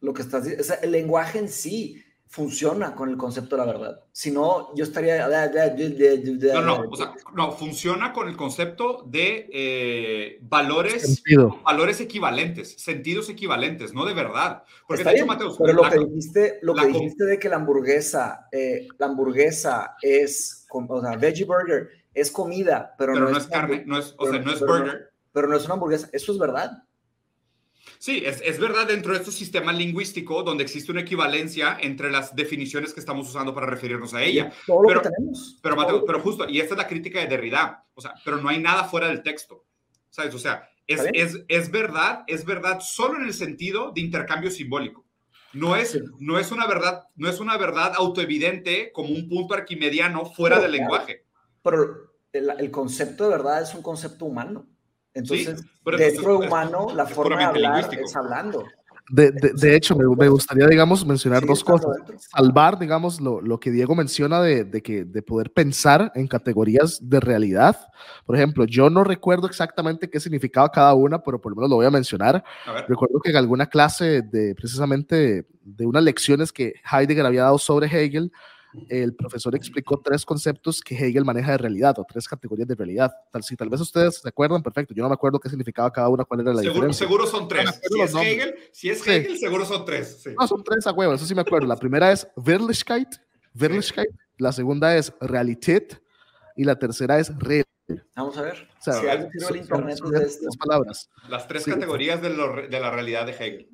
lo que estás diciendo, el lenguaje en sí funciona con el concepto de la verdad. Si no, yo estaría... No, no, o sea, no, funciona con el concepto de eh, valores, valores equivalentes, sentidos equivalentes, no de verdad. Porque de hecho, Mateus, pero lo que dijiste, lo que dijiste de que la hamburguesa, eh, la hamburguesa es, o sea, veggie burger, es comida, pero, no, es, carne, no es, o sea, no es burger. pero no es una hamburguesa, eso es verdad. Sí, es, es, verdad dentro de este sistema lingüístico donde existe una equivalencia entre las definiciones que estamos usando para referirnos a ella. Todo lo pero, que tenemos. Pero, Mateo, pero justo, y esta es la crítica de Derrida, o sea, pero no hay nada fuera del texto, ¿sabes? O sea, es, es, es verdad, es verdad solo en el sentido de intercambio simbólico. No es, no es una verdad, no es una verdad autoevidente como un punto arquimediano fuera del lenguaje. Pero el, el, concepto de verdad es un concepto humano. Entonces, sí, dentro de humano, la forma de hablar es hablando. De, de, de, hecho, me, me, gustaría, digamos, mencionar sí, dos cosas. Salvar, digamos, lo, lo, que Diego menciona de, de, que, de poder pensar en categorías de realidad. Por ejemplo, yo no recuerdo exactamente qué significaba cada una, pero por lo menos lo voy a mencionar. A recuerdo que en alguna clase de precisamente de unas lecciones que Heidegger había dado sobre Hegel, el profesor explicó tres conceptos que Hegel maneja de realidad o tres categorías de realidad. Tal, si tal vez ustedes se acuerdan, perfecto. Yo no me acuerdo qué significaba cada una, cuál era la seguro, diferencia. Seguro son tres. Si es, Hegel, si es Hegel, sí. seguro son tres. Sí. No, son tres a huevo, eso sí me acuerdo. La primera es Wirklichkeit, Wirklichkeit. Sí. la segunda es Realität y la tercera es Real. Vamos a ver. O sea, si algo sirve el internet son, son de estas palabras. Las tres categorías de, lo, de la realidad de Hegel.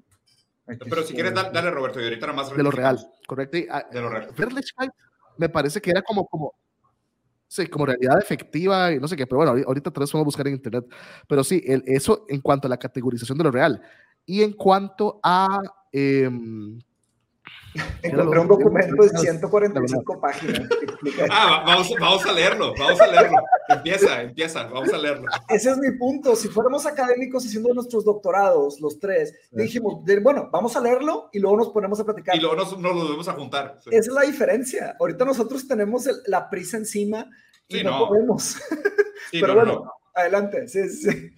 Pero si quieres, dale, dale, Roberto, y ahorita nada más. De lo real, correcto. Y, de lo real. Me parece que era como, como, sí, como realidad efectiva y no sé qué, pero bueno, ahorita tal vez vamos a buscar en internet. Pero sí, el, eso en cuanto a la categorización de lo real. Y en cuanto a... Eh, Encontré un documento de 145 páginas. Ah, vamos, vamos a leerlo, vamos a leerlo. Empieza, empieza, vamos a leerlo. Ese es mi punto. Si fuéramos académicos haciendo nuestros doctorados, los tres, dijimos, bueno, vamos a leerlo y luego nos ponemos a platicar. Y luego nos, nos lo debemos a juntar. Sí. Esa es la diferencia. Ahorita nosotros tenemos el, la prisa encima y sí, no, no, podemos. Pero no, bueno, adelante. Sí, sí.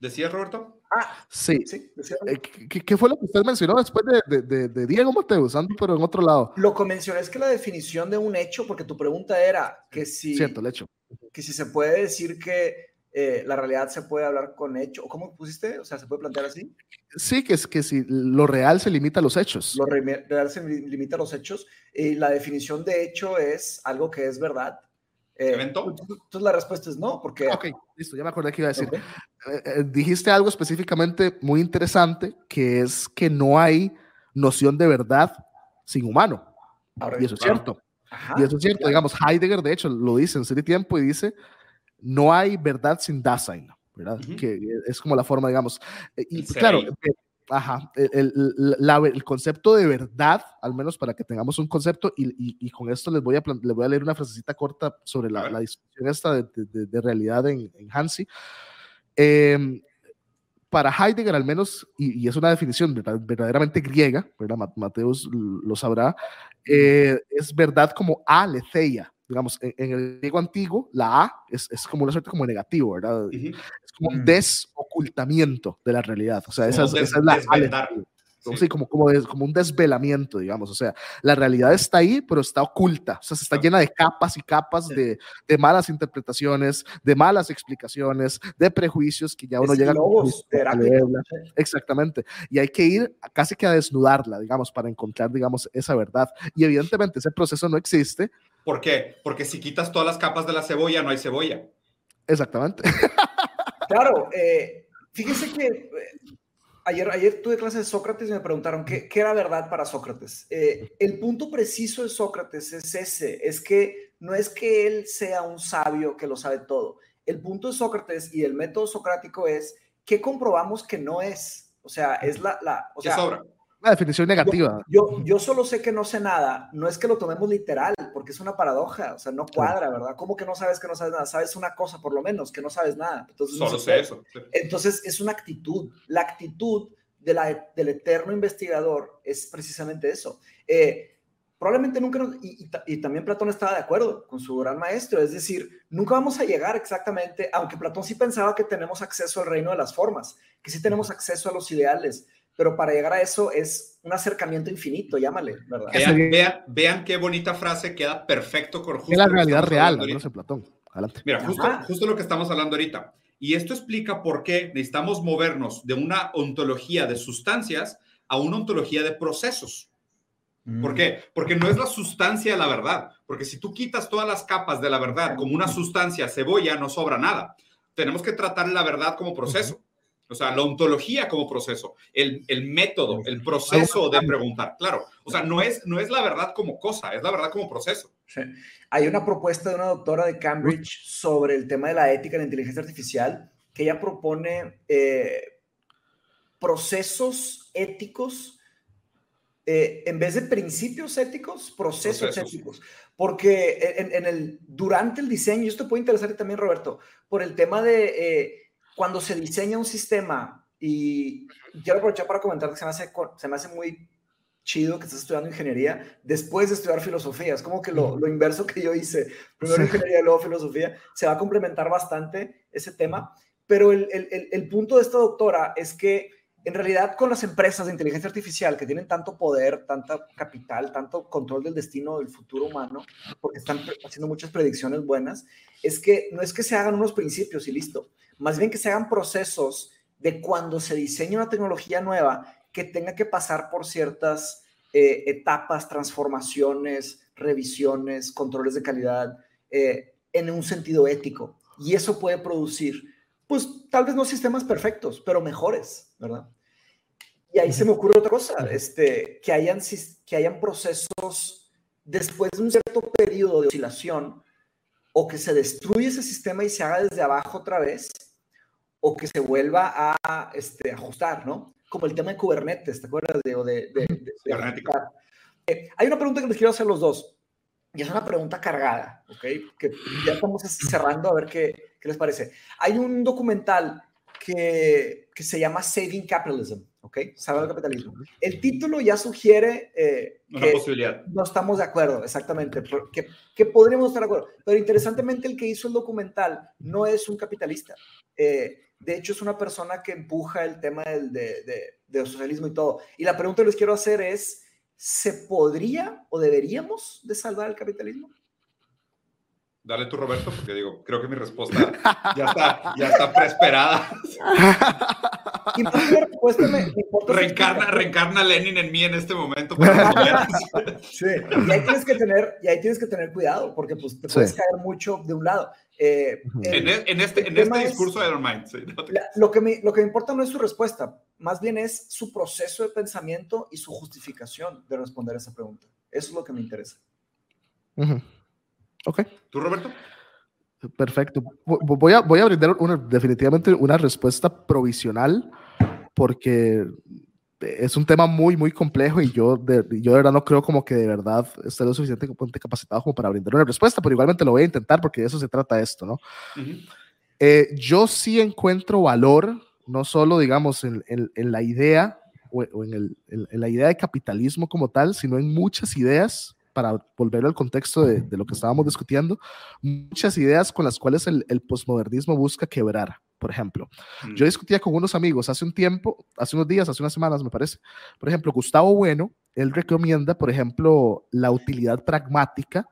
¿Decías, Roberto? Ah, sí. sí eh, ¿Qué, ¿Qué, fue lo que usted mencionó después de, de, de Diego Mateus, pero en otro lado? Lo que mencioné es que la definición de un hecho, porque tu pregunta era que si, Cierto, el hecho. Que si se puede decir que eh, la realidad se puede hablar con hecho, ¿cómo pusiste? O sea, ¿se puede plantear así? Sí, que es que si lo real se limita a los hechos. Lo re real se limita a los hechos. Y la definición de hecho es algo que es verdad eh, ¿Evento? Entonces la respuesta es no, porque... Ok, listo, ya me acordé que iba a decir. Okay. Eh, eh, dijiste algo específicamente muy interesante, que es que no hay noción de verdad sin humano. Ahora, y eso claro. es cierto. Ajá, y eso es cierto. Claro. Digamos, Heidegger, de hecho, lo dice en serie tiempo y dice, no hay verdad sin Dasein, ¿verdad? Uh -huh. Que es como la forma, digamos. Y, claro, Ajá, el, el, la, el, concepto de verdad, al menos para que tengamos un concepto, y, y, y con esto les voy, a, les voy a leer una frasecita corta sobre la, la discusión esta de, de, de realidad en, en Hansi. Eh, para Heidegger, al menos, y, y, es una definición verdaderamente griega, ¿verdad? Mateus lo sabrá, eh, es verdad como aletheia, digamos, en, en, el griego antiguo, la A es, es, como una suerte como negativo, ¿verdad? Uh -huh. Es como un desocultamiento de la realidad. O sea, esa, es, esa es la Sí. sí, como, como, des, como un desvelamiento, digamos. O sea, la realidad está ahí, pero está oculta. O sea, se está llena de capas y capas sí. de, de, malas interpretaciones, de malas explicaciones, de prejuicios que ya uno es llega logos, a leerla. Exactamente. Y hay que ir casi que a desnudarla, digamos, para encontrar, digamos, esa verdad. Y evidentemente ese proceso no existe. ¿Por qué? Porque si quitas todas las capas de la cebolla, no hay cebolla. Exactamente. Claro, eh, fíjese que eh, ayer, ayer tuve clase de Sócrates y me preguntaron qué, qué era verdad para Sócrates. Eh, el punto preciso de Sócrates es ese, es que no es que él sea un sabio que lo sabe todo. El punto de Sócrates y el método socrático es que comprobamos que no es. O sea, es la... la o sea, sobra? Una definición negativa. Yo, yo, yo, solo sé que no sé nada. No es que lo tomemos literal, porque es una paradoja. O sea, no cuadra, ¿verdad? ¿Cómo que no sabes que no sabes nada? Sabes una cosa, por lo menos, que no sabes nada. Entonces, solo no sé eso. Sí. Entonces, es una actitud. La actitud de la, del eterno investigador es precisamente eso. Eh, probablemente nunca, nos, y, y, y, también Platón estaba de acuerdo con su gran maestro, es decir, nunca vamos a llegar exactamente, aunque Platón sí pensaba que tenemos acceso al reino de las formas, que sí tenemos acceso a los ideales, pero para llegar a eso es un acercamiento infinito, llámale, ¿verdad? Vean, vean, vean qué bonita frase queda perfecto con justo la realidad real, no sé, Platón. Adelante. Mira, justo, justo lo que estamos hablando ahorita. Y esto explica por qué necesitamos movernos de una ontología de sustancias a una ontología de procesos. Mm. ¿Por qué? Porque no es la sustancia de la verdad. Porque si tú quitas todas las capas de la verdad como una sustancia cebolla, no sobra nada. Tenemos que tratar la verdad como proceso. O sea, la ontología como proceso, el, el método, el proceso de preguntar. Claro, o sea, no es, no es la verdad como cosa, es la verdad como proceso. Hay una propuesta de una doctora de Cambridge sobre el tema de la ética en la inteligencia artificial que ella propone eh, procesos éticos eh, en vez de principios éticos, procesos, éticos. Porque en, el, durante el diseño, y esto puede interesar también, Roberto, por el tema de eh, cuando se diseña un sistema, y quiero aprovechar para comentar que se me hace, se me hace muy chido que estés estudiando ingeniería después de estudiar filosofía. Es como que lo, lo inverso que yo hice, primero ingeniería y luego filosofía, se va a complementar bastante ese tema. Pero el, el, el punto de esta doctora es que en realidad con las empresas de inteligencia artificial que tienen tanto poder, tanta capital, tanto control del destino del futuro humano, porque están haciendo muchas predicciones buenas, es que no es que se hagan unos principios y listo, más bien que se hagan procesos de cuando se diseña una tecnología nueva que tenga que pasar por ciertas eh, etapas, transformaciones, revisiones, controles de calidad, eh, en un sentido ético. Y eso puede producir pues tal vez no sistemas perfectos, pero mejores, ¿verdad? Y ahí se me ocurre otra cosa, este, que, hayan, que hayan procesos después de un cierto periodo de oscilación, o que se destruya ese sistema y se haga desde abajo otra vez, o que se vuelva a este, ajustar, ¿no? Como el tema de Kubernetes, ¿te acuerdas? De, de, de, eh, hay una pregunta que les quiero hacer los dos, y es una pregunta cargada, ¿ok? Que ya estamos cerrando a ver qué, ¿Qué les parece? Hay un documental que, que se llama Saving Capitalism, ¿ok? Salvar el capitalismo. El título ya sugiere eh, Una que posibilidad. no estamos de acuerdo, exactamente, que, que, podríamos estar de acuerdo. Pero interesantemente el que hizo el documental no es un capitalista. Eh, de hecho, es una persona que empuja el tema del de, de, de socialismo y todo. Y la pregunta que les quiero hacer es, ¿se podría o deberíamos de salvar el capitalismo? Dale tú, Roberto, porque digo, creo que mi respuesta ya está, ya está preesperada. Y respuesta me, reencarna, reencarna Lenin en mí en este momento. sí, y ahí tienes que tener, y ahí tienes que tener cuidado, porque pues te puedes caer mucho de un lado. Eh, en, e, en, este, en este discurso de Mind, sí, lo, que me, lo que me importa no es su respuesta, más bien es su proceso de pensamiento y su justificación de responder a esa pregunta. Eso es lo que me interesa. Ok. ¿Tú, Roberto? Perfecto. Voy a, voy a brindar una, definitivamente una respuesta provisional porque es un tema muy, muy complejo y yo de, yo de verdad no creo como que de verdad esté lo suficientemente capacitado como para brindar una respuesta, pero igualmente lo voy a intentar porque de eso se trata esto, ¿no? Eh, yo sí encuentro valor, no solo, digamos, en, en, la idea o, en, el, en, la idea de capitalismo como tal, sino en muchas ideas para volver al contexto de, lo que estábamos discutiendo, muchas ideas con las cuales el, el posmodernismo busca quebrar. Por ejemplo, mm. yo discutía con unos amigos hace un tiempo, hace unos días, hace unas semanas, me parece. Por ejemplo, Gustavo Bueno, él recomienda, por ejemplo, la utilidad pragmática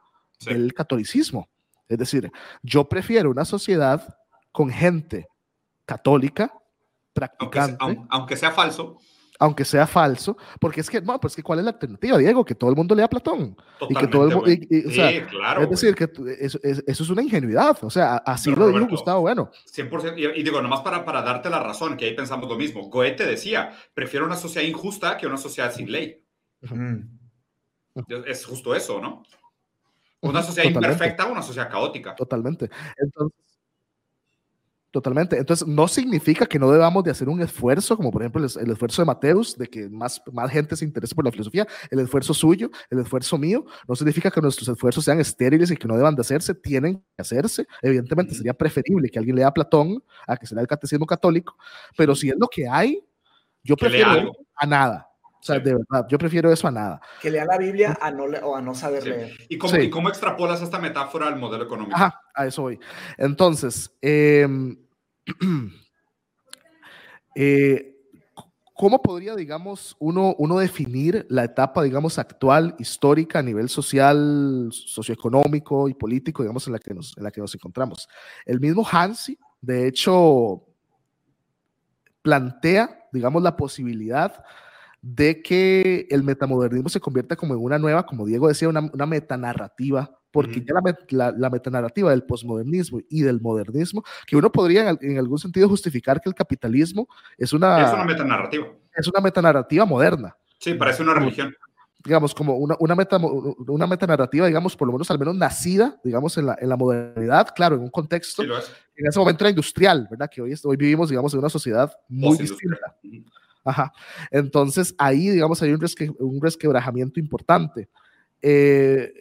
del catolicismo. Es decir, yo prefiero una sociedad con gente católica, practicante. aunque sea falso aunque sea falso, porque es que, no, pues que ¿cuál es la alternativa, Diego? Que todo el mundo lea Platón. y que todo el mundo, sí, claro. Es decir, que eso, es una ingenuidad, o sea, así lo dijo Gustavo Bueno. 100%, y, digo, nomás para, para darte la razón, que ahí pensamos lo mismo. Goethe decía, prefiero una sociedad injusta que una sociedad sin ley. Es justo eso, ¿no? Una sociedad imperfecta o una sociedad caótica. Totalmente. Entonces, Totalmente. Entonces, no significa que no debamos de hacer un esfuerzo, como por ejemplo el, esfuerzo de Mateus, de que más, más gente se interese por la filosofía, el esfuerzo suyo, el esfuerzo mío, no significa que nuestros esfuerzos sean estériles y que no deban de hacerse, tienen que hacerse. Evidentemente sería preferible que alguien lea Platón a que se lea el catecismo católico, pero si es lo que hay, yo prefiero a nada. O sea, de verdad, yo prefiero eso a nada. Que lea la Biblia a no o a no saber leer. ¿Y cómo, ¿Y cómo, extrapolas esta metáfora al modelo económico? Ajá, a eso voy. Entonces, em, eh, ¿cómo podría, digamos, uno, uno definir la etapa, digamos, actual, histórica, a nivel social, socioeconómico y político, digamos, en la que nos, en la que nos encontramos? El mismo Hansi, de hecho, plantea, digamos, la posibilidad de que el metamodernismo se convierta como en una nueva, como Diego decía, una, una metanarrativa porque ya la, la, metanarrativa del posmodernismo y del modernismo, que uno podría en, algún sentido justificar que el capitalismo es una... Es una metanarrativa. Es una metanarrativa moderna. Sí, parece una religión. Digamos, como una, una, meta, una metanarrativa, digamos, por lo menos al menos nacida, digamos, en la, en la modernidad, claro, en un contexto, en ese momento era industrial, ¿verdad? Que hoy, hoy vivimos, digamos, en una sociedad muy distinta. Ajá. Entonces, ahí, digamos, hay un, resque, un resquebrajamiento importante. Eh,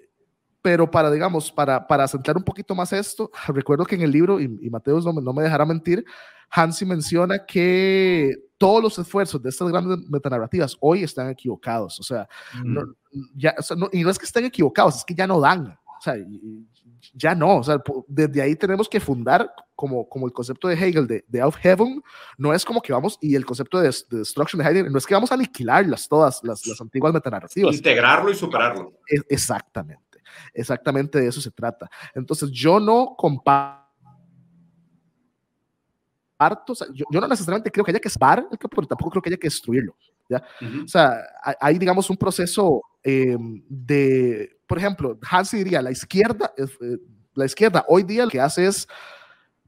pero para, digamos, para, para centrar un poquito más esto, recuerdo que en el libro, y, y Mateus no, no, me dejará mentir, Hansi menciona que todos los esfuerzos de estas grandes metanarrativas hoy están equivocados. O sea, no, ya, y no es que estén equivocados, es que ya no dan. O sea, ya no. O sea, desde ahí tenemos que fundar como, como el concepto de Hegel de, de Out Heaven, no es como que vamos, y el concepto de, de Destruction de Heidegger, no es que vamos a aniquilarlas todas, las, las antiguas metanarrativas. Integrarlo y superarlo. Exactamente. Exactamente de eso se trata. Entonces, yo no comparto. O sea, yo, yo, no necesariamente creo que haya que salvar el pero tampoco creo que haya que destruirlo. ¿ya? Uh -huh. O sea, hay, digamos, un proceso eh, de, por ejemplo, Hansi diría, la izquierda, eh, la izquierda hoy día lo que hace es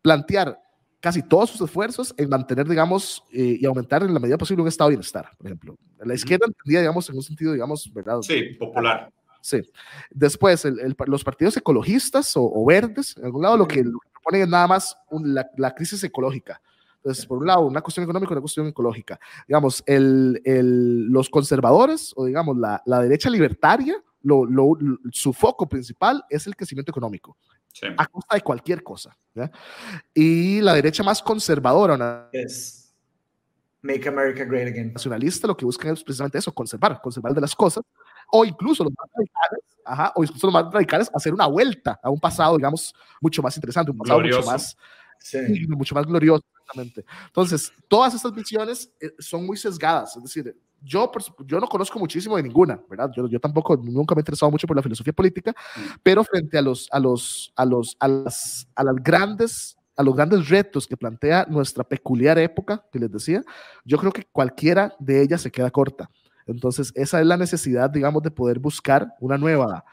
plantear casi todos sus esfuerzos en mantener, digamos, eh, y aumentar en la medida posible un estado de bienestar, por ejemplo. La izquierda entendía, digamos, en un sentido, digamos, ¿verdad? Sí, popular. Sí. Después, el, el, los partidos ecologistas o, o, verdes, en algún lado, lo que, lo que proponen es nada más un, la, la, crisis ecológica. Entonces, por un lado, una cuestión económica, una cuestión ecológica. Digamos, el, el, los conservadores o, digamos, la, la derecha libertaria, lo, lo, su foco principal es el crecimiento económico. Sí. A costa de cualquier cosa. ¿ya? Y la derecha más conservadora. Yes. Make America Great Again. Nacionalista lo que buscan es precisamente eso, conservar, conservar de las cosas o incluso los más radicales, ajá, o incluso los más radicales, hacer una vuelta a un pasado, digamos, mucho más interesante, un pasado glorioso. mucho más, sí. mucho más glorioso. Entonces, todas estas visiones eh, son muy sesgadas, es decir, yo, yo no conozco muchísimo de ninguna, ¿verdad? Yo, yo tampoco, nunca me he interesado mucho por la filosofía política, mm. pero frente a los, a los, a los, a las, a las grandes a los grandes retos que plantea nuestra peculiar época, que les decía, yo creo que cualquiera de ellas se queda corta. Entonces, esa es la necesidad, digamos, de poder buscar una nueva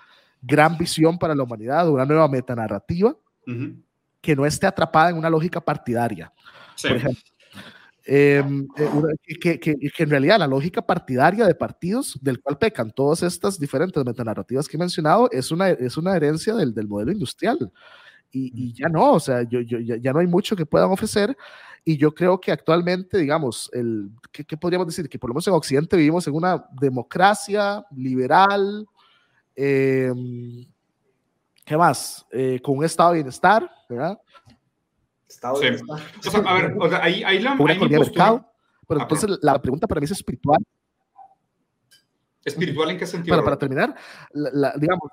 gran visión para la humanidad, una nueva metanarrativa uh -huh. que no esté atrapada en una lógica partidaria. Sí. Por ejemplo, eh, que, que, que, en realidad la lógica partidaria de partidos del cual pecan todas estas diferentes metanarrativas que he mencionado es una, es una herencia del, del modelo industrial. Y, y, ya no, o sea, yo, yo, ya, ya, no hay mucho que puedan ofrecer y yo creo que actualmente, digamos, el, ¿qué, ¿qué, podríamos decir? Que por lo menos en Occidente vivimos en una democracia liberal, eh, ¿qué más? Eh, con un estado de bienestar, ¿verdad? Estado de sí. bienestar. O sea, a ver, o sea, ahí, ahí la... Una economía de mercado. Pero ah, entonces pero... la pregunta para mí es espiritual. ¿Espiritual en qué sentido? Para, para terminar, la, la, digamos,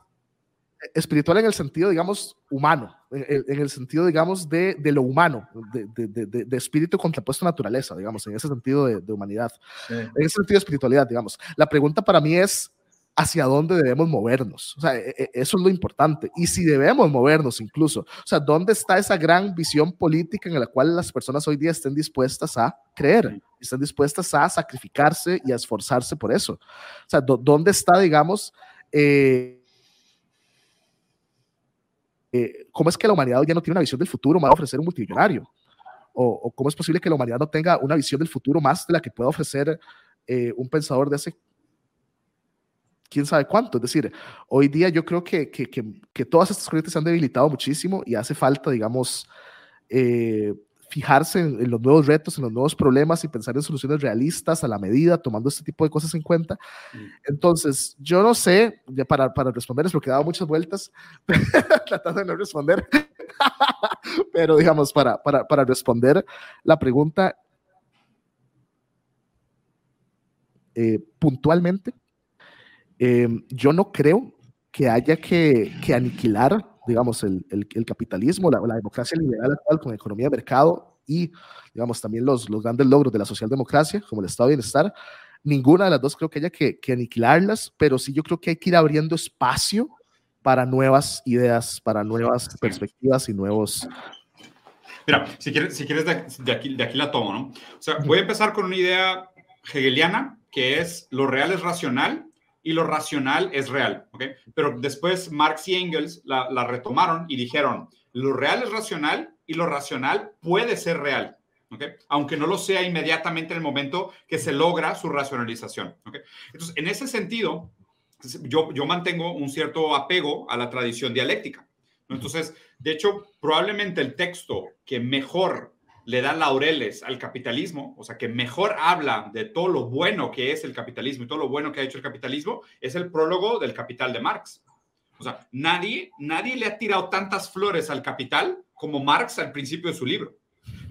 espiritual en el sentido, digamos, humano, en, en el sentido, digamos, de, de lo humano, de, de, de, espíritu contrapuesto a naturaleza, digamos, en ese sentido de, humanidad, sí. en ese sentido de espiritualidad, digamos. La pregunta para mí es, hacia dónde debemos movernos. O sea, e, e, eso es lo importante. Y si debemos movernos incluso, o sea, ¿dónde está esa gran visión política en la cual las personas hoy día estén dispuestas a creer, estén dispuestas a sacrificarse y a esforzarse por eso? O sea, ¿dónde está, digamos, eh, eh, ¿cómo es que la humanidad hoy ya no tiene una visión del futuro más ofrecer un multimillonario? O, o, cómo es posible que la humanidad no tenga una visión del futuro más de la que pueda ofrecer eh, un pensador de hace quién sabe cuánto. Es decir, hoy día yo creo que, que, que, que todas estas corrientes se han debilitado muchísimo y hace falta, digamos, eh, fijarse en, en, los nuevos retos, en los nuevos problemas y pensar en soluciones realistas a la medida, tomando este tipo de cosas en cuenta. Mm. Entonces, yo no sé, ya para, para responder, es porque he dado muchas vueltas, tratando de no responder, pero digamos, para, para, para responder la pregunta eh, puntualmente, eh, yo no creo que haya que, que aniquilar, digamos, el, el, el capitalismo, la, la, democracia liberal actual con economía de mercado y, digamos, también los, los grandes logros de la socialdemocracia, como el estado de bienestar. Ninguna de las dos creo que haya que, que aniquilarlas, pero sí yo creo que hay que ir abriendo espacio para nuevas ideas, para nuevas perspectivas y nuevos, Mira, si quieres, si quieres de, aquí, de aquí la tomo, ¿no? O sea, voy a empezar con una idea hegeliana, que es lo real es racional y lo racional es real, ¿ok? Pero después Marx y Engels la, retomaron y dijeron, lo real es racional y lo racional puede ser real. ¿okay? aunque no lo sea inmediatamente en el momento que se logra su racionalización. ¿okay? Entonces, en ese sentido, yo, yo mantengo un cierto apego a la tradición dialéctica. Entonces, de hecho, probablemente el texto que mejor le da laureles al capitalismo, o sea, que mejor habla de todo lo bueno que es el capitalismo y todo lo bueno que ha hecho el capitalismo, es el prólogo del Capital de Marx. O sea, nadie, nadie le ha tirado tantas flores al capital como Marx al principio de su libro.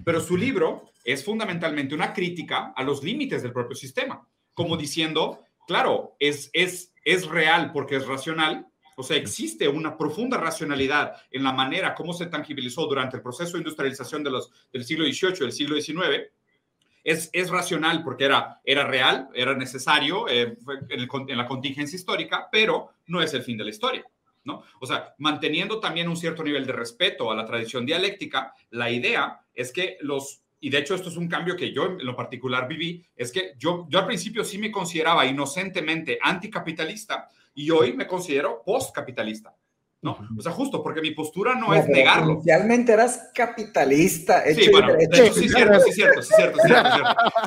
Pero su libro es fundamentalmente una crítica a los límites del propio sistema, como diciendo, claro, es, es, es real porque es racional, o sea, existe una profunda racionalidad en la manera como se tangibilizó durante el proceso de industrialización de los, del siglo XVIII del siglo XIX. Es, es racional porque era, era real, era necesario eh, en, en la contingencia histórica, pero no es el fin de la historia. ¿no? O sea, manteniendo también un cierto nivel de respeto a la tradición dialéctica, la idea es que los, y de hecho esto es un cambio que yo en lo particular viví, es que yo, yo al principio sí me consideraba inocentemente anticapitalista y hoy me considero postcapitalista. ¿no? O sea, justo porque mi postura no, es negarlo. Inicialmente eras capitalista. sí, bueno, de hecho, sí, cierto, sí, cierto, sí, cierto, sí, cierto,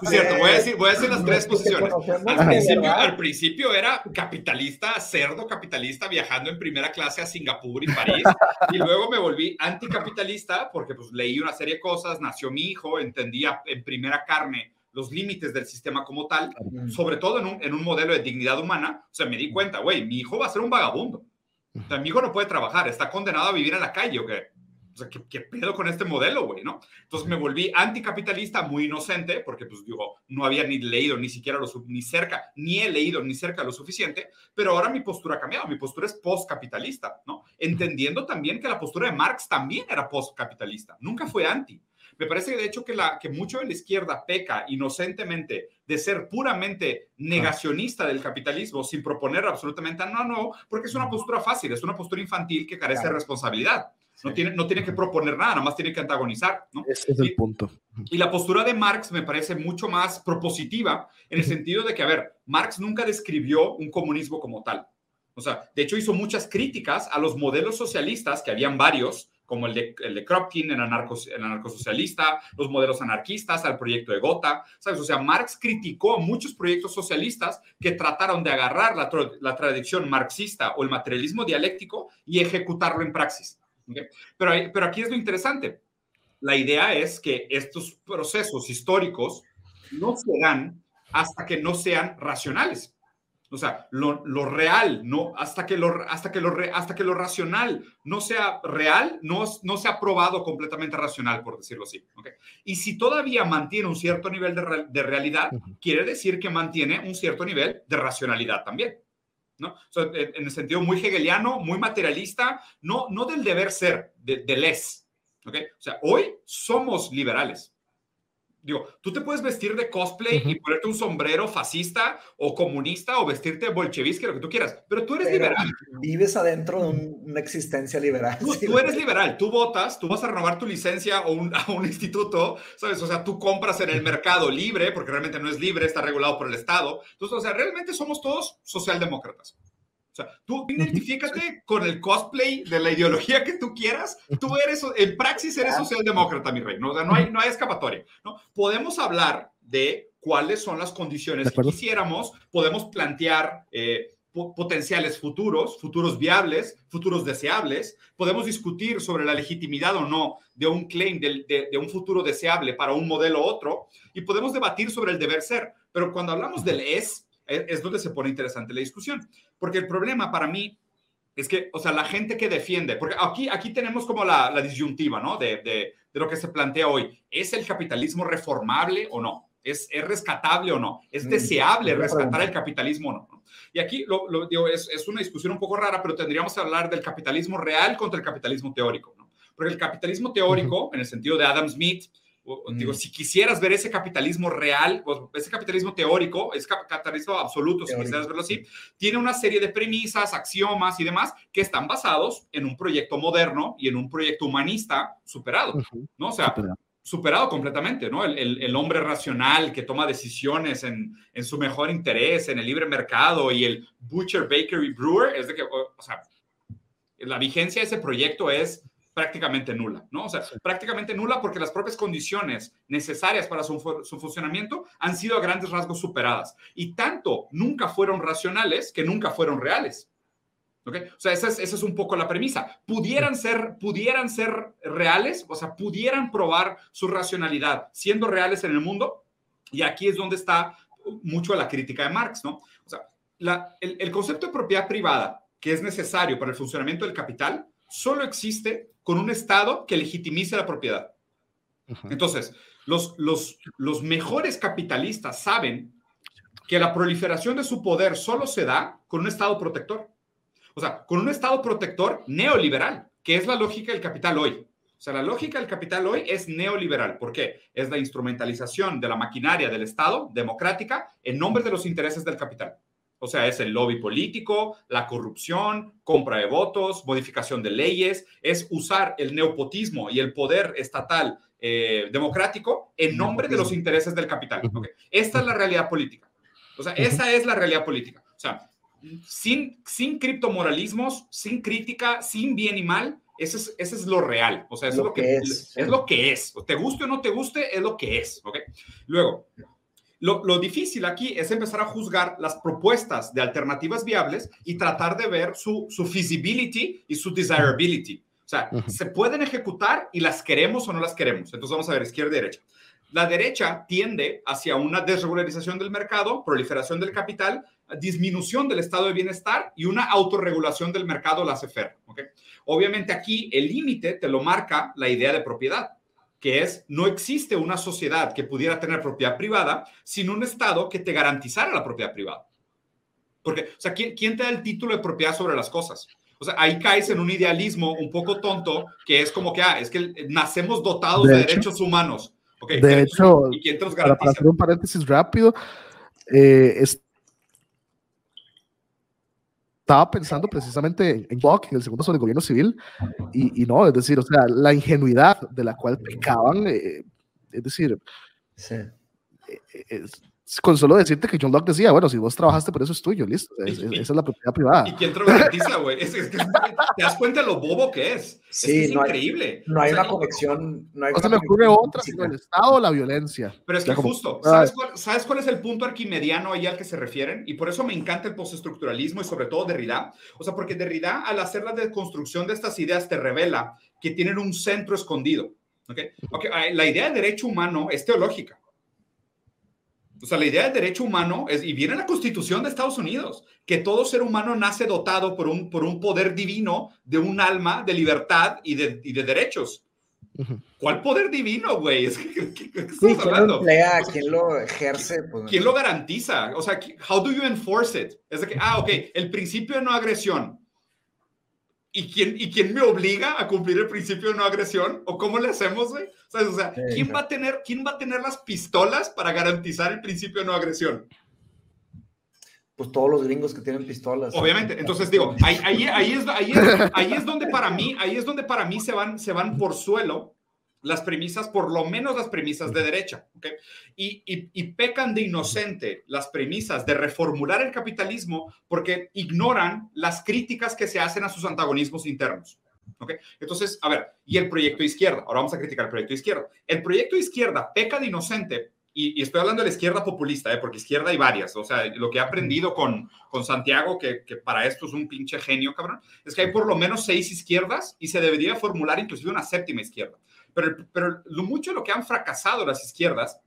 sí, cierto. Voy a decir, voy a decir las tres posiciones. Al principio, al principio era capitalista, cerdo capitalista, viajando en primera clase a Singapur y París, y luego me volví anticapitalista porque pues leí una serie de cosas, nació mi hijo, entendía en primera carne los límites del sistema como tal, sobre todo en un, en un modelo de dignidad humana, o sea, me di cuenta, güey, mi hijo va a ser un vagabundo. Tu amigo no puede trabajar, está condenado a vivir en la calle, ¿o qué? O sea, ¿qué, qué pedo con este modelo, güey, no? Entonces me volví anticapitalista, muy inocente, porque, pues, digo, no había ni leído ni siquiera lo, ni cerca, ni he leído ni cerca lo suficiente, pero ahora mi postura ha cambiado, mi postura es postcapitalista, ¿no? Entendiendo también que la postura de Marx también era postcapitalista, nunca fue anti. Me parece de hecho que, la, que mucho de la izquierda peca inocentemente de ser puramente negacionista del capitalismo sin proponer absolutamente nada nuevo, porque es una postura fácil, es una postura infantil que carece de responsabilidad. No, tiene, no tiene que proponer nada, nada más tiene que antagonizar. ¿no? Ese es el punto. Y la postura de Marx me parece mucho más propositiva en el sentido de que, a ver, Marx nunca describió un comunismo como tal. O sea, de hecho hizo muchas críticas a los modelos socialistas, que habían varios, como el de, el de Kropkin, el, anarcos, el anarcosocialista, los modelos anarquistas, al proyecto de Gotha, ¿sabes? O sea, Marx criticó muchos proyectos socialistas que trataron de agarrar la, la tradición marxista o el materialismo dialéctico y ejecutarlo en praxis. Pero, pero aquí es lo interesante. La idea es que estos procesos históricos no se dan hasta que no sean racionales. O sea, lo, lo, real, no, hasta que lo, hasta que lo, hasta que lo racional no sea real, no, no sea probado completamente racional, por decirlo así. ¿okay? Y si todavía mantiene un cierto nivel de, de realidad, uh -huh. quiere decir que mantiene un cierto nivel de racionalidad también. ¿no? O sea, en, en, el sentido muy hegeliano, muy materialista, no, no del deber ser, de, del es. ¿okay? O sea, hoy somos liberales. Digo, tú te puedes vestir de cosplay uh -huh. y ponerte un sombrero fascista o comunista o vestirte bolchevique, lo que tú quieras, pero tú eres pero liberal. Vives adentro de un, una existencia liberal. Tú, sí, tú, eres liberal, tú votas, tú vas a renovar tu licencia a un, a un, instituto, ¿sabes? O sea, tú compras en el mercado libre, porque realmente no es libre, está regulado por el Estado. Entonces, o sea, realmente somos todos socialdemócratas. Sea, tú identifícate con el cosplay de la ideología que tú quieras. Tú eres, en praxis eres socialdemócrata, mi rey. ¿no? O sea, no hay, no hay escapatoria. ¿no? Podemos hablar de cuáles son las condiciones que quisiéramos. Podemos plantear eh, potenciales futuros, futuros viables, futuros deseables. Podemos discutir sobre la legitimidad o no de un claim de, de, de un futuro deseable para un modelo u otro. Y podemos debatir sobre el deber ser. Pero cuando hablamos del es, es donde se pone interesante la discusión. Porque el problema para mí es que, o sea, la gente que defiende, porque aquí, aquí tenemos como la, la disyuntiva, ¿no? De, de, de, lo que se plantea hoy. ¿Es el capitalismo reformable o no? ¿Es, es rescatable o no? ¿Es mm, deseable rescatar el capitalismo o no? Y aquí lo, lo digo, es, es, una discusión un poco rara, pero tendríamos que hablar del capitalismo real contra el capitalismo teórico, ¿no? Porque el capitalismo teórico, en el sentido de Adam Smith, Digo, si quisieras ver ese capitalismo real, ese capitalismo teórico, ese capitalismo absoluto, si quisieras verlo así, tiene una serie de premisas, axiomas y demás que están basados en un proyecto moderno y en un proyecto humanista superado, ¿no? O sea, superado completamente, ¿no? El, hombre racional que toma decisiones en, su mejor interés, en el libre mercado y el Butcher, Baker y Brewer, es de que, o, sea, la vigencia de ese proyecto es prácticamente nula, ¿no? O sea, prácticamente nula porque las propias condiciones necesarias para su, su, funcionamiento han sido a grandes rasgos superadas. Y tanto nunca fueron racionales que nunca fueron reales. O sea, esa es, un poco la premisa. Pudieran ser, pudieran ser reales, o sea, pudieran probar su racionalidad siendo reales en el mundo. Y aquí es donde está mucho la crítica de Marx, ¿no? O sea, el, concepto de propiedad privada que es necesario para el funcionamiento del capital solo existe con un Estado que legitimice la propiedad. Entonces, los, los, los mejores capitalistas saben que la proliferación de su poder solo se da con un Estado protector. O sea, con un Estado protector neoliberal, que es la lógica del capital hoy. O sea, la lógica del capital hoy es neoliberal. ¿Por qué? Es la instrumentalización de la maquinaria del Estado democrática en nombre de los intereses del capital. O sea, es el lobby político, la corrupción, compra de votos, modificación de leyes, es usar el neopotismo y el poder estatal eh, democrático en nombre de los intereses del capital. Esta es la realidad política. O sea, esa es la realidad política. O sea, sin, sin criptomoralismos, sin crítica, sin bien y mal, ese es, ese es lo real. O sea, es lo, que, es. es. lo que es. Te guste o no te guste, es lo que es. ¿ok? Luego, lo, lo, difícil aquí es empezar a juzgar las propuestas de alternativas viables y tratar de ver su, su feasibility y su desirability. O sea, se pueden ejecutar y las queremos o no las queremos. Entonces vamos a ver izquierda y derecha. La derecha tiende hacia una desregularización del mercado, proliferación del capital, disminución del estado de bienestar y una autorregulación del mercado la CFR. ¿okay? Obviamente aquí el límite te lo marca la idea de propiedad, que es no existe una sociedad que pudiera tener propiedad privada sin un estado que te garantizara la propiedad privada. Porque, o sea, ¿quién, quién te da el título de propiedad sobre las cosas? O sea, ahí caes en un idealismo un poco tonto que es como que, ah, es que nacemos dotados de derechos humanos de hecho, Para, hacer un paréntesis rápido, eh, estaba pensando precisamente en Buck, en el segundo sobre el gobierno civil, y, no, es decir, o sea, la ingenuidad de la cual pecaban, eh, es decir, sí. Eh, con solo decirte que John Locke decía, bueno, si vos trabajaste por eso es tuyo, listo, esa es la propiedad privada. ¿Y quién te lo garantiza, güey? Es, que te das cuenta de lo bobo que es. Sí, es, increíble. no hay una conexión. No hay o sea, me ocurre otra, sino el Estado o la violencia. Pero es que justo, ¿sabes cuál, ¿sabes cuál, es el punto arquimediano ahí al que se refieren? Y por eso me encanta el postestructuralismo y sobre todo Derrida. O sea, porque Derrida, al hacer la deconstrucción de estas ideas, te revela que tienen un centro escondido. ¿okay? okay la idea de derecho humano es teológica. O sea, la idea del derecho humano es, y viene en la Constitución de Estados Unidos, que todo ser humano nace dotado por un, por un poder divino de un alma de libertad y de, y de derechos. ¿Cuál poder divino, güey? ¿Qué, qué, ¿Quién lo emplea? ¿Quién lo ejerce? Pues, ¿Quién lo garantiza? O sea, how do you enforce it? Es de que, ah, ok, el principio de no agresión. ¿Y quién, ¿Y quién me obliga a cumplir el principio de no agresión? ¿O cómo le hacemos, güey? O sea, ¿quién, va a tener, ¿quién va a tener las pistolas para garantizar el principio de no agresión? Pues todos los gringos que tienen pistolas. Obviamente. Entonces digo, ahí, ahí, ahí, es, ahí, ahí es donde para mí, ahí es donde para mí se van, se van por suelo las premisas, por lo menos las premisas de derecha, ¿okay? y, y, y, pecan de inocente las premisas de reformular el capitalismo porque ignoran las críticas que se hacen a sus antagonismos internos. ¿Okay? Entonces, a ver, y el proyecto izquierda, ahora vamos a criticar el proyecto izquierda. El proyecto de izquierda peca de inocente, y, estoy hablando de la izquierda populista, ¿eh? porque izquierda hay varias, o sea, lo que he aprendido con, con Santiago, que, que, para esto es un pinche genio, cabrón, es que hay por lo menos seis izquierdas y se debería formular inclusive una séptima izquierda. Pero, lo mucho de lo que han fracasado las izquierdas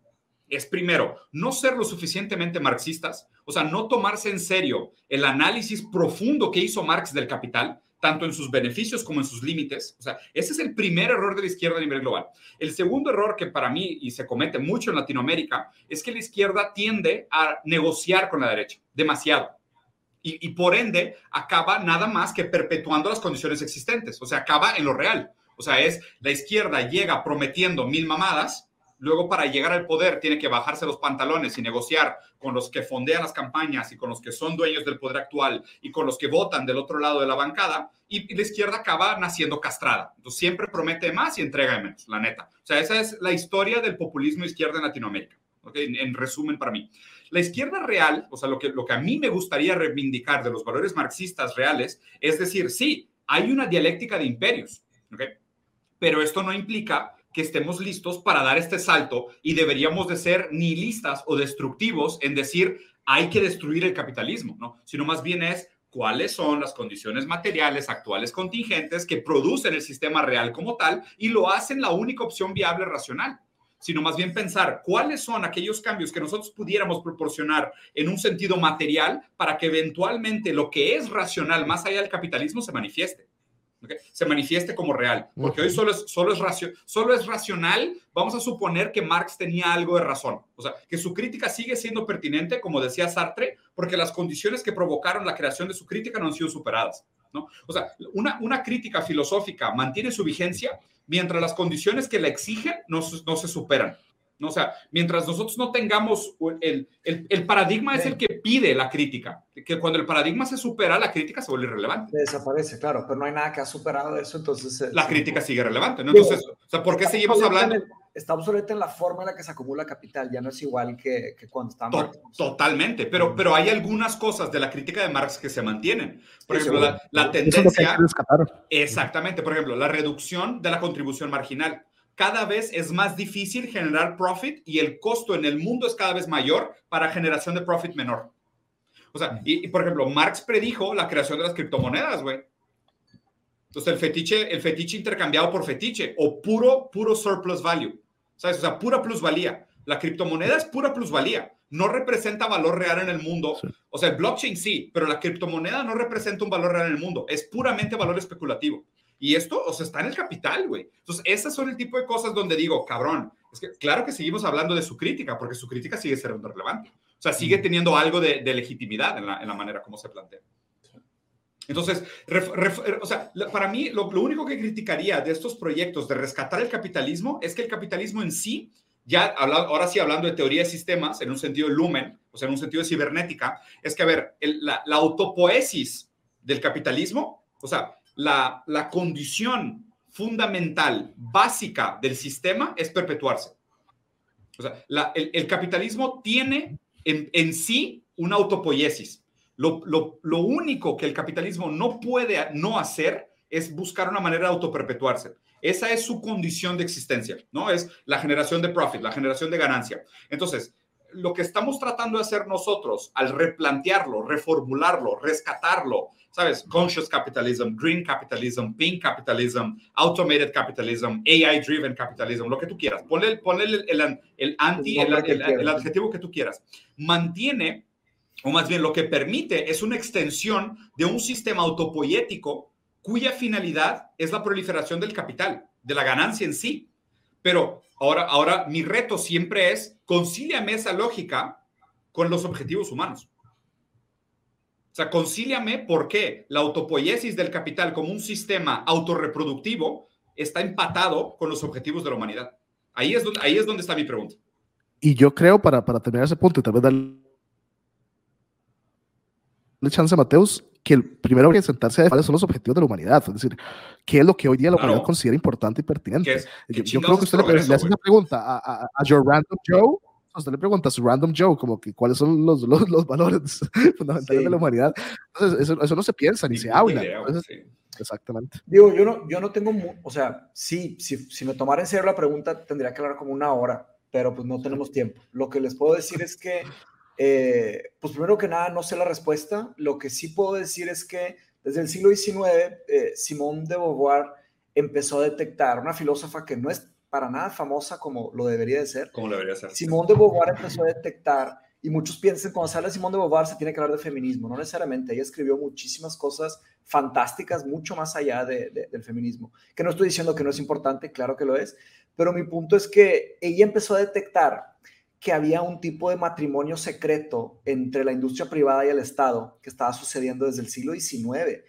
es primero, no ser lo suficientemente marxistas, o sea, no tomarse en serio el análisis profundo que hizo Marx del capital, tanto en sus beneficios como en sus límites. O sea, ese es el primer error de la izquierda a nivel global. El segundo error que para mí, y se comete mucho en Latinoamérica, es que la izquierda tiende a negociar con la derecha demasiado. Y, por ende acaba nada más que perpetuando las condiciones existentes. O sea, acaba en lo real. O sea, es la izquierda llega prometiendo mil mamadas luego para llegar al poder tiene que bajarse los pantalones y negociar con los que fondean las campañas y con los que son dueños del poder actual y con los que votan del otro lado de la bancada y, la izquierda acaba naciendo castrada. Entonces siempre promete más y entrega menos, la neta. O sea, esa es la historia del populismo izquierda en Latinoamérica. ¿okay? En, resumen para mí. La izquierda real, o sea, lo que, lo que a mí me gustaría reivindicar de los valores marxistas reales, es decir, sí, hay una dialéctica de imperios, ¿okay? Pero esto no implica que estemos listos para dar este salto y deberíamos de ser nihilistas o destructivos en decir hay que destruir el capitalismo, ¿no? Sino más bien es cuáles son las condiciones materiales actuales contingentes que producen el sistema real como tal y lo hacen la única opción viable racional sino más bien pensar cuáles son aquellos cambios que nosotros pudiéramos proporcionar en un sentido material para que eventualmente lo que es racional más allá del capitalismo se manifieste se manifieste como real. Porque hoy solo es, solo, es solo es racional, vamos a suponer que Marx tenía algo de razón. O sea, que su crítica sigue siendo pertinente, como decía Sartre, porque las condiciones que provocaron la creación de su crítica no han sido superadas. ¿no? O sea, una, una crítica filosófica mantiene su vigencia mientras las condiciones que la exigen no, no se superan. ¿No? O sea, mientras nosotros no tengamos el, el, el, paradigma es el que pide la crítica, que cuando el paradigma se supera, la crítica se vuelve irrelevante. Desaparece, claro, pero no hay nada que ha superado eso, entonces... La crítica sigue relevante, ¿no? Entonces, o sea, ¿por qué seguimos hablando? está obsoleta en la forma en la que se acumula capital, ya no es igual que, que cuando está Marx. Totalmente, pero, pero hay algunas cosas de la crítica de Marx que se mantienen. Por ejemplo, la, la tendencia... exactamente, por ejemplo, la reducción de la contribución marginal cada vez es más difícil generar profit y el costo en el mundo es cada vez mayor para generación de profit menor. O sea, y, por ejemplo, Marx predijo la creación de las criptomonedas, güey. Entonces, el fetiche, el fetiche intercambiado por fetiche o puro, puro surplus value. ¿Sabes? O sea, pura plusvalía. La criptomoneda es pura plusvalía. No representa valor real en el mundo. O sea, el blockchain sí, pero la criptomoneda no representa un valor real en el mundo. Es puramente valor especulativo. Y esto, o sea, está en el capital, güey. Entonces, esas son el tipo de cosas donde digo, cabrón, es que claro que seguimos hablando de su crítica, porque su crítica sigue siendo relevante. O sea, sigue teniendo algo de, legitimidad en la, manera como se plantea. Entonces, o sea, para mí lo, único que criticaría de estos proyectos de rescatar el capitalismo es que el capitalismo en sí, ya ahora sí hablando de teoría de sistemas, en un sentido de lumen, o sea, en un sentido de cibernética, es que, a ver, la, la autopoesis del capitalismo, o sea, la, condición fundamental, básica del sistema es perpetuarse. El, capitalismo tiene en, sí una autopoiesis. Lo, lo, único que el capitalismo no puede no hacer es buscar una manera de autoperpetuarse. Esa es su condición de existencia, ¿no? Es la generación de profit, la generación de ganancia. Entonces, lo que estamos tratando de hacer nosotros al replantearlo, reformularlo, rescatarlo, ¿sabes? Conscious capitalism, green capitalism, pink capitalism, automated capitalism, AI-driven capitalism, lo que tú quieras. Ponle, el, el, el, anti, el, adjetivo que tú quieras. Mantiene, o más bien lo que permite, es una extensión de un sistema autopoético cuya finalidad es la proliferación del capital, de la ganancia en sí. Pero ahora, ahora mi reto siempre es concíliame esa lógica con los objetivos humanos. O sea, concíliame por qué la autopoiesis del capital como un sistema autorreproductivo está empatado con los objetivos de la humanidad. Ahí es donde, ahí es donde está mi pregunta. Y yo creo, para, para terminar ese punto y tal vez darle chance a Mateus, que el primero que sentarse a cuáles son los objetivos de la humanidad, es decir, qué es lo que hoy día la humanidad considera importante y pertinente. yo, creo que usted le, hace una pregunta a, a, a your random Joe usted le pregunta a su random Joe, como que cuáles son los, los, los valores fundamentales de la humanidad. Entonces, eso, eso, no se piensa ni, se habla. exactamente. Digo, yo no, yo no tengo, o sea, sí, si, si me tomara en serio la pregunta, tendría que hablar como una hora, pero pues no tenemos tiempo. Lo que les puedo decir es que, eh, pues primero que nada, no sé la respuesta. Lo que sí puedo decir es que desde el siglo XIX, eh, Simone de Beauvoir empezó a detectar, una filósofa que no es para nada famosa como lo debería de ser. Como debería ser. Simón de Beauvoir empezó a detectar, y muchos piensan, cuando se habla de Simón de Beauvoir se tiene que hablar de feminismo, no necesariamente, ella escribió muchísimas cosas fantásticas, mucho más allá de, del feminismo, que no estoy diciendo que no es importante, claro que lo es, pero mi punto es que ella empezó a detectar que había un tipo de matrimonio secreto entre la industria privada y el Estado que estaba sucediendo desde el siglo XIX.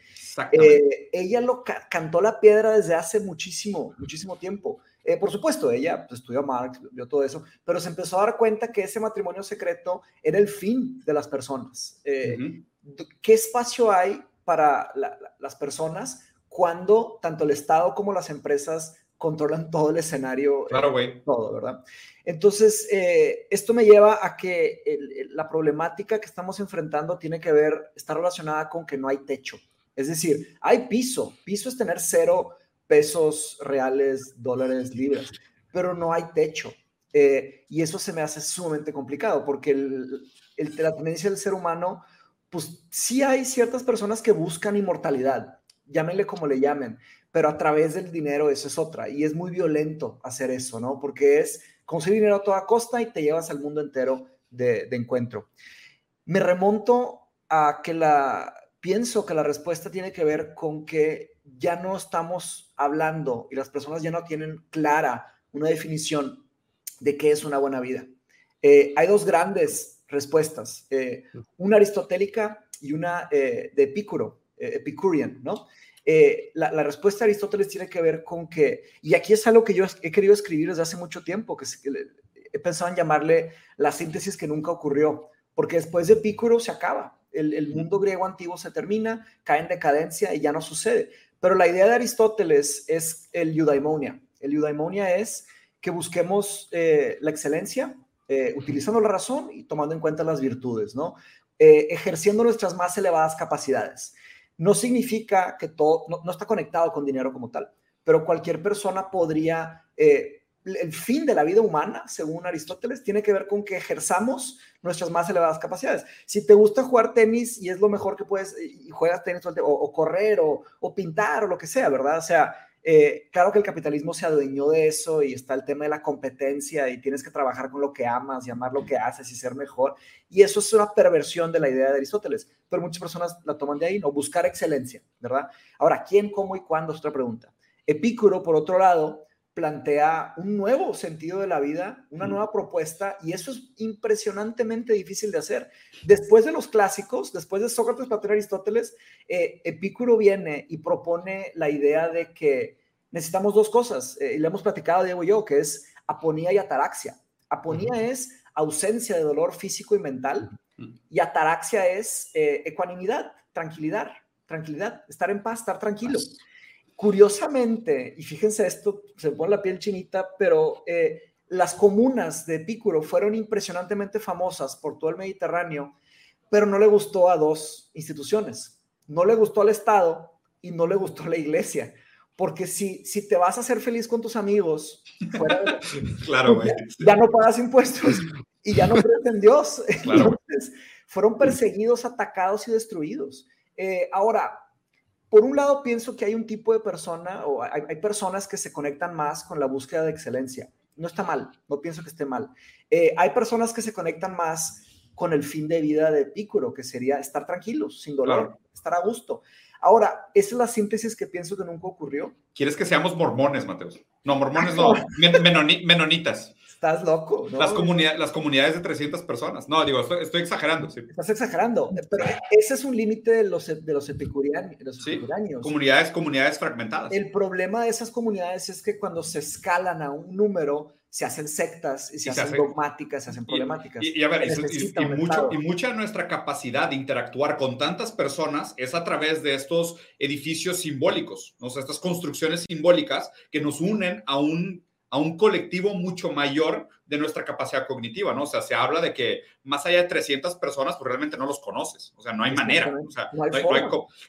Eh, ella lo cantó la piedra desde hace muchísimo, muchísimo tiempo. Eh, por supuesto, ella pues, estudió Marx, vio todo eso, pero se empezó a dar cuenta que ese matrimonio secreto era el fin de las personas. Eh, ¿Qué espacio hay para las personas cuando tanto el Estado como las empresas controlan todo el escenario? Claro, güey. todo, ¿verdad? Entonces, eh, esto me lleva a que la problemática que estamos enfrentando tiene que ver, está relacionada con que no hay techo. Es decir, hay piso. Piso es tener cero pesos reales, dólares, libras, pero no hay techo. Eh, y eso se me hace sumamente complicado porque el, la tendencia del ser humano, pues sí hay ciertas personas que buscan inmortalidad, llámenle como le llamen, pero a través del dinero eso es otra. Y es muy violento hacer eso, ¿no? Porque es conseguir dinero a toda costa y te llevas al mundo entero de, de encuentro. Me remonto a que la, pienso que la respuesta tiene que ver con que ya no estamos hablando y las personas ya no tienen clara una definición de qué es una buena vida. Eh, hay dos grandes respuestas, eh, una aristotélica y una eh, de Epicuro, Epicurean, ¿no? La, la, respuesta de Aristóteles tiene que ver con que, y aquí es algo que yo he querido escribir desde hace mucho tiempo, que, he pensado en llamarle la síntesis que nunca ocurrió, porque después de Epicuro se acaba, el, mundo griego antiguo se termina, cae en decadencia y ya no sucede. Pero la idea de Aristóteles es el eudaimonia. El eudaimonia es que busquemos eh, la excelencia, eh, utilizando la razón y tomando en cuenta las virtudes, ¿no? Eh, ejerciendo nuestras más elevadas capacidades. No significa que todo, no, está conectado con dinero como tal, pero cualquier persona podría el fin de la vida humana, según Aristóteles, tiene que ver con que ejerzamos nuestras más elevadas capacidades. Si te gusta jugar tenis y es lo mejor que puedes, y juegas tenis o, correr o, pintar o lo que sea, ¿verdad? O sea, eh, claro que el capitalismo se adueñó de eso y está el tema de la competencia y tienes que trabajar con lo que amas y amar lo que haces y ser mejor. Y eso es una perversión de la idea de Aristóteles, pero muchas personas la toman de ahí, ¿no? Buscar excelencia, ¿verdad? Ahora, ¿quién, cómo y cuándo es otra pregunta? Epicuro, por otro lado, plantea un nuevo sentido de la vida, una nueva propuesta, y eso es impresionantemente difícil de hacer. Después de los clásicos, después de Sócrates, Platón y Aristóteles, eh, Epicuro viene y propone la idea de que necesitamos dos cosas, eh, y le hemos platicado Diego y yo, que es aponía y ataraxia. Aponía es ausencia de dolor físico y mental, y ataraxia es eh, ecuanimidad, tranquilidad, tranquilidad, estar en paz, estar tranquilo. Curiosamente, y fíjense esto, se pone la piel chinita, pero eh, las comunas de Epicuro fueron impresionantemente famosas por todo el Mediterráneo, pero no le gustó a dos instituciones. No le gustó al Estado y no le gustó a la iglesia. Porque si, si te vas a hacer feliz con tus amigos, claro, ya, no pagas impuestos y ya no crees en Dios. Entonces, fueron perseguidos, atacados y destruidos. Eh, ahora, por un lado pienso que hay un tipo de persona o hay, personas que se conectan más con la búsqueda de excelencia. No está mal, no pienso que esté mal. Eh, hay personas que se conectan más con el fin de vida de Epicuro, que sería estar tranquilos, sin dolor, estar a gusto. Ahora, esa es la síntesis que pienso que nunca ocurrió. ¿Quieres que seamos mormones, Mateus? No, mormones no, menonitas. Estás loco, ¿no? Las, comunidades, las comunidades de 300 personas. No, digo, estoy, exagerando. Sí. Estás exagerando. Pero ese es un límite de los, de los epicurianos. Sí, comunidades, comunidades fragmentadas. El problema de esas comunidades es que cuando se escalan a un número, se hacen sectas y se, hacen, dogmáticas, se hacen problemáticas. Y, a ver, y, mucho, y mucha de nuestra capacidad de interactuar con tantas personas es a través de estos edificios simbólicos, ¿no? estas construcciones simbólicas que nos unen a un a un colectivo mucho mayor de nuestra capacidad cognitiva, ¿no? O sea, se habla de que más allá de 300 personas, pues realmente no los conoces, o sea, no hay manera, o sea, no hay,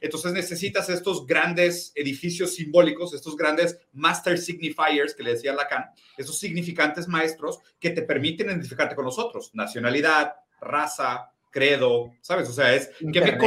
entonces necesitas estos grandes edificios simbólicos, estos grandes master signifiers que le decía Lacan, esos significantes maestros que te permiten identificarte con los otros, nacionalidad, raza, credo, ¿sabes? O sea, es que me,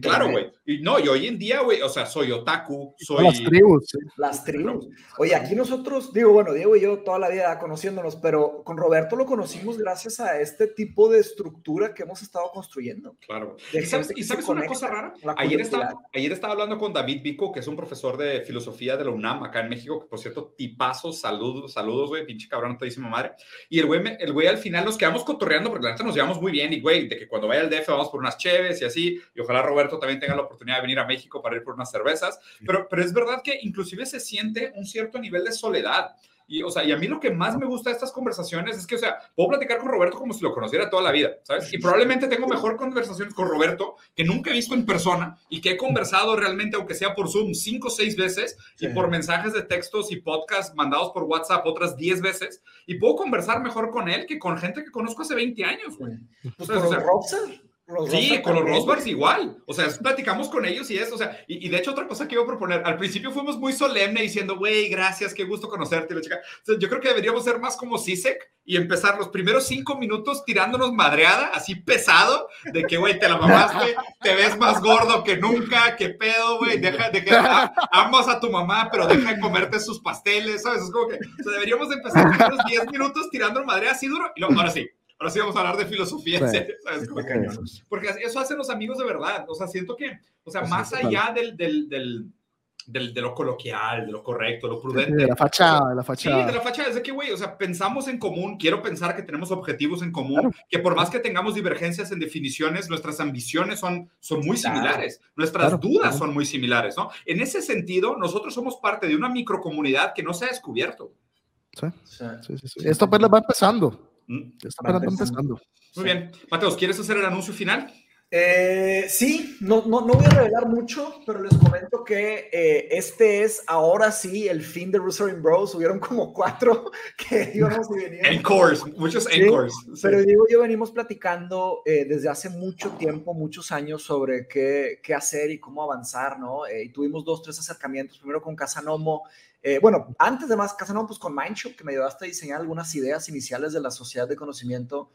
claro, güey. Y no, y hoy en día, güey, o sea, soy otaku, soy... Las tribus. Las tribus. Oye, aquí nosotros, digo, bueno, Diego y yo toda la vida conociéndonos, pero con Roberto lo conocimos gracias a este tipo de estructura que hemos estado construyendo. Claro. ¿Y sabes, ¿y sabes una cosa rara? Ayer estaba, ayer estaba hablando con David Vico, que es un profesor de filosofía de la UNAM acá en México, que por cierto, tipazos, saludos, saludos, güey, pinche cabrón, todísima madre. Y el güey, el güey al final nos quedamos cotorreando porque la neta nos llevamos muy bien y, güey, de que cuando vaya al DF vamos por unas cheves y así, y ojalá Roberto también tenga la oportunidad de venir a México para ir por unas cervezas, pero, pero es verdad que inclusive se siente un cierto nivel de soledad. y, o sea, y a mí lo que más me gusta de estas conversaciones es que, o sea, puedo platicar con Roberto como si lo conociera toda la vida, ¿sabes? Y probablemente tengo mejor conversaciones con Roberto que nunca he visto en persona y que he conversado realmente, aunque sea por Zoom, cinco o seis veces y por mensajes de textos y podcasts mandados por WhatsApp otras diez veces. Y puedo conversar mejor con él que con gente que conozco hace 20 años, güey. Pues, o sea, sí, con los Rosbars igual. O sea, platicamos con ellos y eso. O sea, y, de hecho, otra cosa que iba a proponer, al principio fuimos muy solemne diciendo, güey, gracias, qué gusto conocerte. La chica. yo creo que deberíamos ser más como CISEC y empezar los primeros cinco minutos tirándonos madreada, así pesado, de que, güey, te la mamaste, te ves más gordo que nunca, qué pedo, güey, deja de que amas a tu mamá, pero deja de comerte sus pasteles, ¿sabes? Es como que, o sea, deberíamos empezar los primeros 10 minutos tirando madreada así duro y luego, ahora sí Ahora sí vamos a hablar de filosofía, ¿sabes? Porque eso hacen los amigos de verdad. O sea, siento que, o sea, más allá del, del, del, de lo coloquial, de lo correcto, lo prudente. De la fachada, de la fachada. Sí, de la fachada. Es de que, güey, o sea, pensamos en común, quiero pensar que tenemos objetivos en común, que por más que tengamos divergencias en definiciones, nuestras ambiciones son, son muy similares, nuestras dudas son muy similares, ¿no? En ese sentido, nosotros somos parte de una microcomunidad que no se ha descubierto. Sí, sí, sí. sí. Esto pues va empezando. Mm, está empezando. Muy bien. Mateos, ¿quieres hacer el anuncio final? Eh, sí, no, no, no, voy a revelar mucho, pero les comento que eh, este es ahora sí el fin de Rosary Bros. Hubieron como cuatro que íbamos y veníamos. Encores, muchos encores. Pero digo, yo venimos platicando eh, desde hace mucho tiempo, muchos años, sobre qué, qué hacer y cómo avanzar, ¿no? y tuvimos dos, tres acercamientos, primero con Casanomo, eh, bueno, antes de más, Casanova, pues con Mindshop, que me ayudaste a diseñar algunas ideas iniciales de la sociedad de conocimiento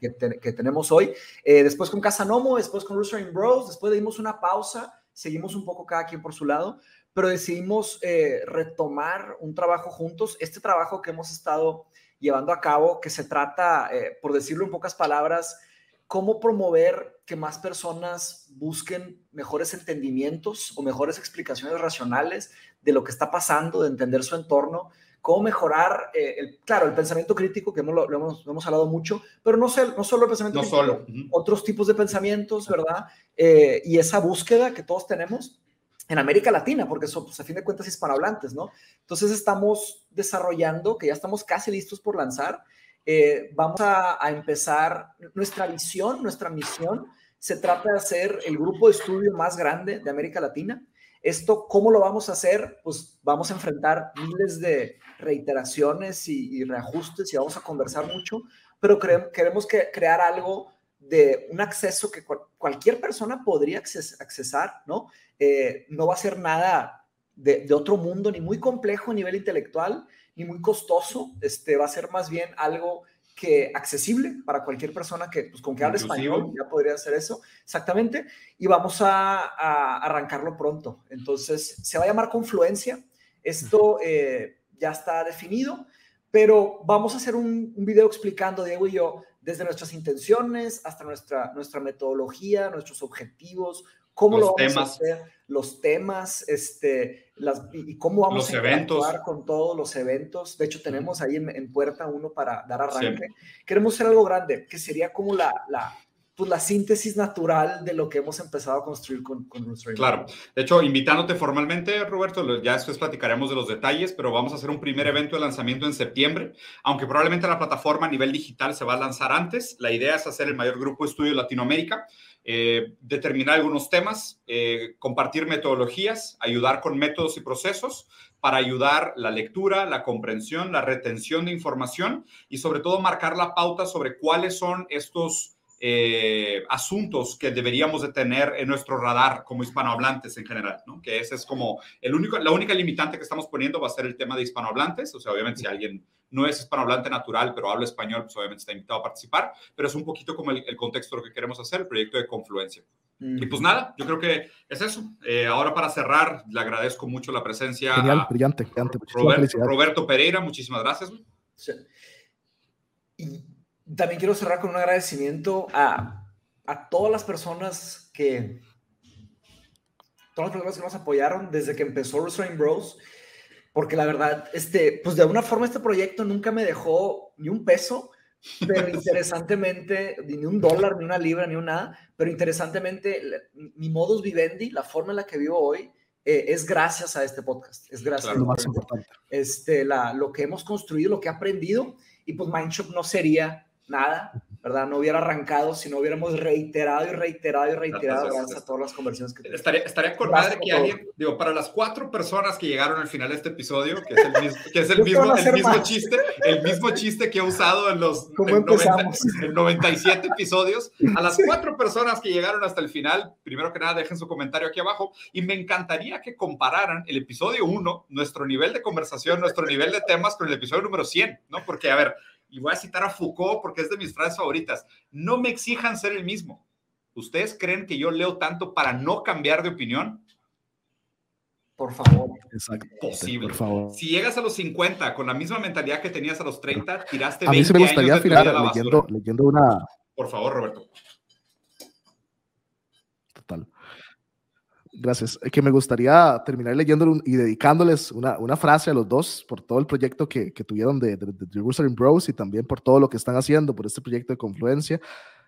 que, que, tenemos hoy. Eh, después con Casanomo, después con Rooster Bros, después dimos una pausa, seguimos un poco cada quien por su lado, pero decidimos eh, retomar un trabajo juntos. Este trabajo que hemos estado llevando a cabo, que se trata, por decirlo en pocas palabras, cómo promover que más personas busquen mejores entendimientos o mejores explicaciones racionales de lo que está pasando, de entender su entorno, cómo mejorar, eh, el, claro, el pensamiento crítico, que hemos, lo, hemos, hemos, hablado mucho, pero no, no solo el pensamiento no crítico, solo. otros tipos de pensamientos, ¿verdad? Eh, y esa búsqueda que todos tenemos en América Latina, porque son, pues, a fin de cuentas, hispanohablantes, ¿no? Entonces estamos desarrollando, que ya estamos casi listos por lanzar, eh, vamos a, a empezar nuestra visión, nuestra misión, se trata de hacer el grupo de estudio más grande de América Latina, esto, ¿cómo lo vamos a hacer? Pues vamos a enfrentar miles de reiteraciones y, reajustes y vamos a conversar mucho, pero queremos que, crear algo de un acceso que cualquier persona podría accesar, ¿no? Eh, no va a ser nada de, de, otro mundo, ni muy complejo a nivel intelectual, ni muy costoso, este, va a ser más bien algo que accesible para cualquier persona que, pues, con que hable español, ya podría hacer eso, exactamente, y vamos a, arrancarlo pronto. Entonces, se va a llamar Confluencia, esto eh, ya está definido, pero vamos a hacer un, un, video explicando, Diego y yo, desde nuestras intenciones hasta nuestra, nuestra metodología, nuestros objetivos, cómo lo vamos a hacer, los temas, este, las, y cómo vamos a interactuar con todos los eventos. De hecho, tenemos ahí en, puerta uno para dar arranque. Queremos hacer algo grande, que sería como la, la, pues la síntesis natural de lo que hemos empezado a construir con, con Claro. De hecho, invitándote formalmente, Roberto, ya después platicaremos de los detalles, pero vamos a hacer un primer evento de lanzamiento en septiembre, aunque probablemente la plataforma a nivel digital se va a lanzar antes. La idea es hacer el mayor grupo de estudio de Latinoamérica eh, determinar algunos temas, eh, compartir metodologías, ayudar con métodos y procesos para ayudar la lectura, la comprensión, la retención de información y sobre todo marcar la pauta sobre cuáles son estos eh, asuntos que deberíamos de tener en nuestro radar como hispanohablantes en general, ¿no? Que ese es como el único, la única limitante que estamos poniendo va a ser el tema de hispanohablantes, o sea, obviamente si alguien no es hispanohablante natural, pero habla español, pues obviamente está invitado a participar, pero es un poquito como el, contexto de lo que queremos hacer, el proyecto de confluencia. Y pues nada, yo creo que es eso. Eh, ahora para cerrar, le agradezco mucho la presencia. Genial, brillante, brillante. Roberto, Roberto, Pereira, muchísimas gracias. Sí. Y también quiero cerrar con un agradecimiento a, a todas las personas que, todas las personas que nos apoyaron desde que empezó Restrain Bros. Porque la verdad, este, pues de alguna forma este proyecto nunca me dejó ni un peso, pero interesantemente, ni un dólar, ni una libra, ni un nada, pero interesantemente, mi modus vivendi, la forma en la que vivo hoy, eh, es gracias a este podcast. Es gracias Lo a más importante. este, la, lo que hemos construido, lo que he aprendido. Y pues Mindshop no sería nada, ¿verdad? No hubiera arrancado si no hubiéramos reiterado y reiterado y reiterado gracias a todas las conversiones que tenemos. Estaría, estaría con madre que alguien, digo, para las cuatro personas que llegaron al final de este episodio, que es el mismo, que es el mismo, el mismo chiste, el mismo chiste que he usado en los ¿Cómo en 90 empezamos? en 97 episodios. A las cuatro personas que llegaron hasta el final, primero que nada, dejen su comentario aquí abajo y me encantaría que compararan el episodio 1, nuestro nivel de conversación, nuestro nivel de temas con el episodio número 100, ¿no? Porque, a ver, y voy a citar a Foucault porque es de mis frases favoritas, no me exijan ser el mismo. ¿Ustedes creen que yo leo tanto para no cambiar de opinión? Por favor. Exacto. Posible. Por favor. Si llegas a los 50 con la misma mentalidad que tenías a los 30, tiraste A mí 20 sí me gustaría afinar leyendo, leyendo una. Por favor, Roberto. Total. Gracias. Eh, Que me gustaría terminar leyendo y dedicándoles una, una frase a los dos por todo el proyecto que, que tuvieron de, de, de Jerusalem Bros y también por todo lo que están haciendo, por este proyecto de confluencia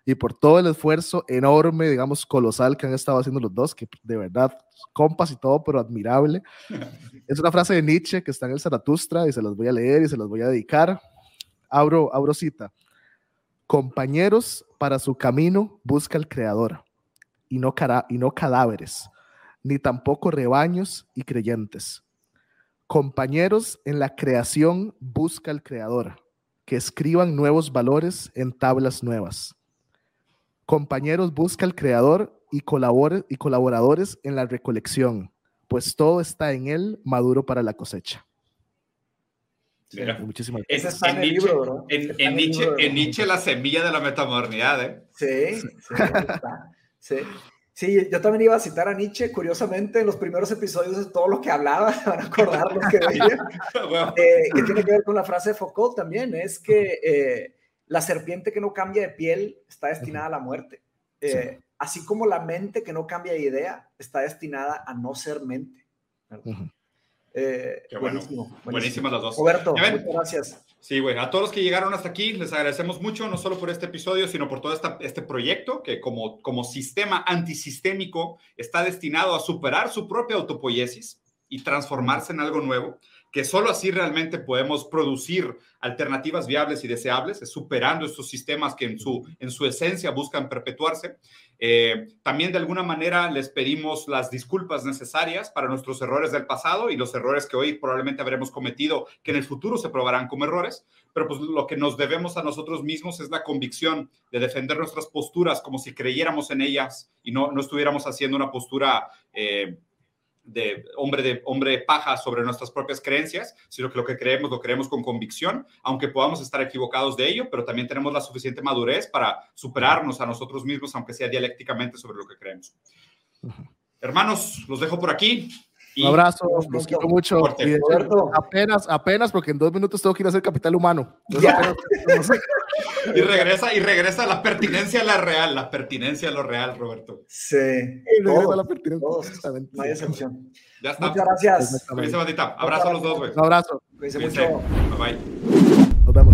y por todo el esfuerzo enorme, digamos, colosal que han estado haciendo los dos, que de verdad, compas y todo, pero admirable. Es una frase de Nietzsche que está en el Zaratustra y se las voy a leer y se las voy a dedicar. Abro, abro cita. Compañeros, para su camino busca el Creador y no, cara- y no cadáveres, ni tampoco rebaños y creyentes. Compañeros en la creación busca el Creador, que escriban nuevos valores en tablas nuevas. Compañeros busca el Creador y, y colaboradores en la recolección, pues todo está en él maduro para la cosecha. Mira. Muchísimas está en el Nietzsche, libro, en- Está Nietzsche, libro, en ¿verdad? Nietzsche la semilla de la metamodernidad, ¿eh? Sí, sí, ahí está. sí. Sí, yo también iba a citar a Nietzsche, curiosamente, en los primeros episodios de todo lo que hablaba, van a acordar lo que veía, Bueno, eh, que tiene que ver con la frase de Foucault también, es que eh, la serpiente que no cambia de piel está destinada a la muerte. Eh, Así como la mente que no cambia de idea está destinada a no ser mente. ¿verdad? Ujú. Eh, Qué bueno. buenísimo, buenísimo. buenísimas las dos. Roberto, muchas gracias. Sí, güey. A todos los que llegaron hasta aquí, les agradecemos mucho, no solo por este episodio, sino por todo esta- este proyecto que como, como sistema antisistémico está destinado a superar su propia autopoiesis y transformarse en algo nuevo, que solo así realmente podemos producir alternativas viables y deseables, es superando estos sistemas que en su, en su esencia buscan perpetuarse. Eh, también de alguna manera les pedimos las disculpas necesarias para nuestros errores del pasado y los errores que hoy probablemente habremos cometido, que en el futuro se probarán como errores, pero pues lo que nos debemos a nosotros mismos es la convicción de defender nuestras posturas como si creyéramos en ellas y no, no estuviéramos haciendo una postura eh, de hombre de hombre paja sobre nuestras propias creencias, sino que lo que creemos lo creemos con convicción, aunque podamos estar equivocados de ello, pero también tenemos la suficiente madurez para superarnos a nosotros mismos, aunque sea dialécticamente sobre lo que creemos. Hermanos, los dejo por aquí. Un abrazo, Nos los vemos. quiero mucho. Corte. Y de hecho, Roberto. apenas, apenas, porque en dos minutos tengo que ir a hacer capital humano. Entonces, Ya. apenas- Y regresa, y regresa la pertinencia a la real, la pertinencia a lo real, Roberto. Sí, y regresa todos, la pertinencia. todos. No hay excepción. Ya está. Muchas gracias. Bandita. Abrazo a los dos, güey. Un abrazo. Cuídense Cuídense. mucho. Bye bye.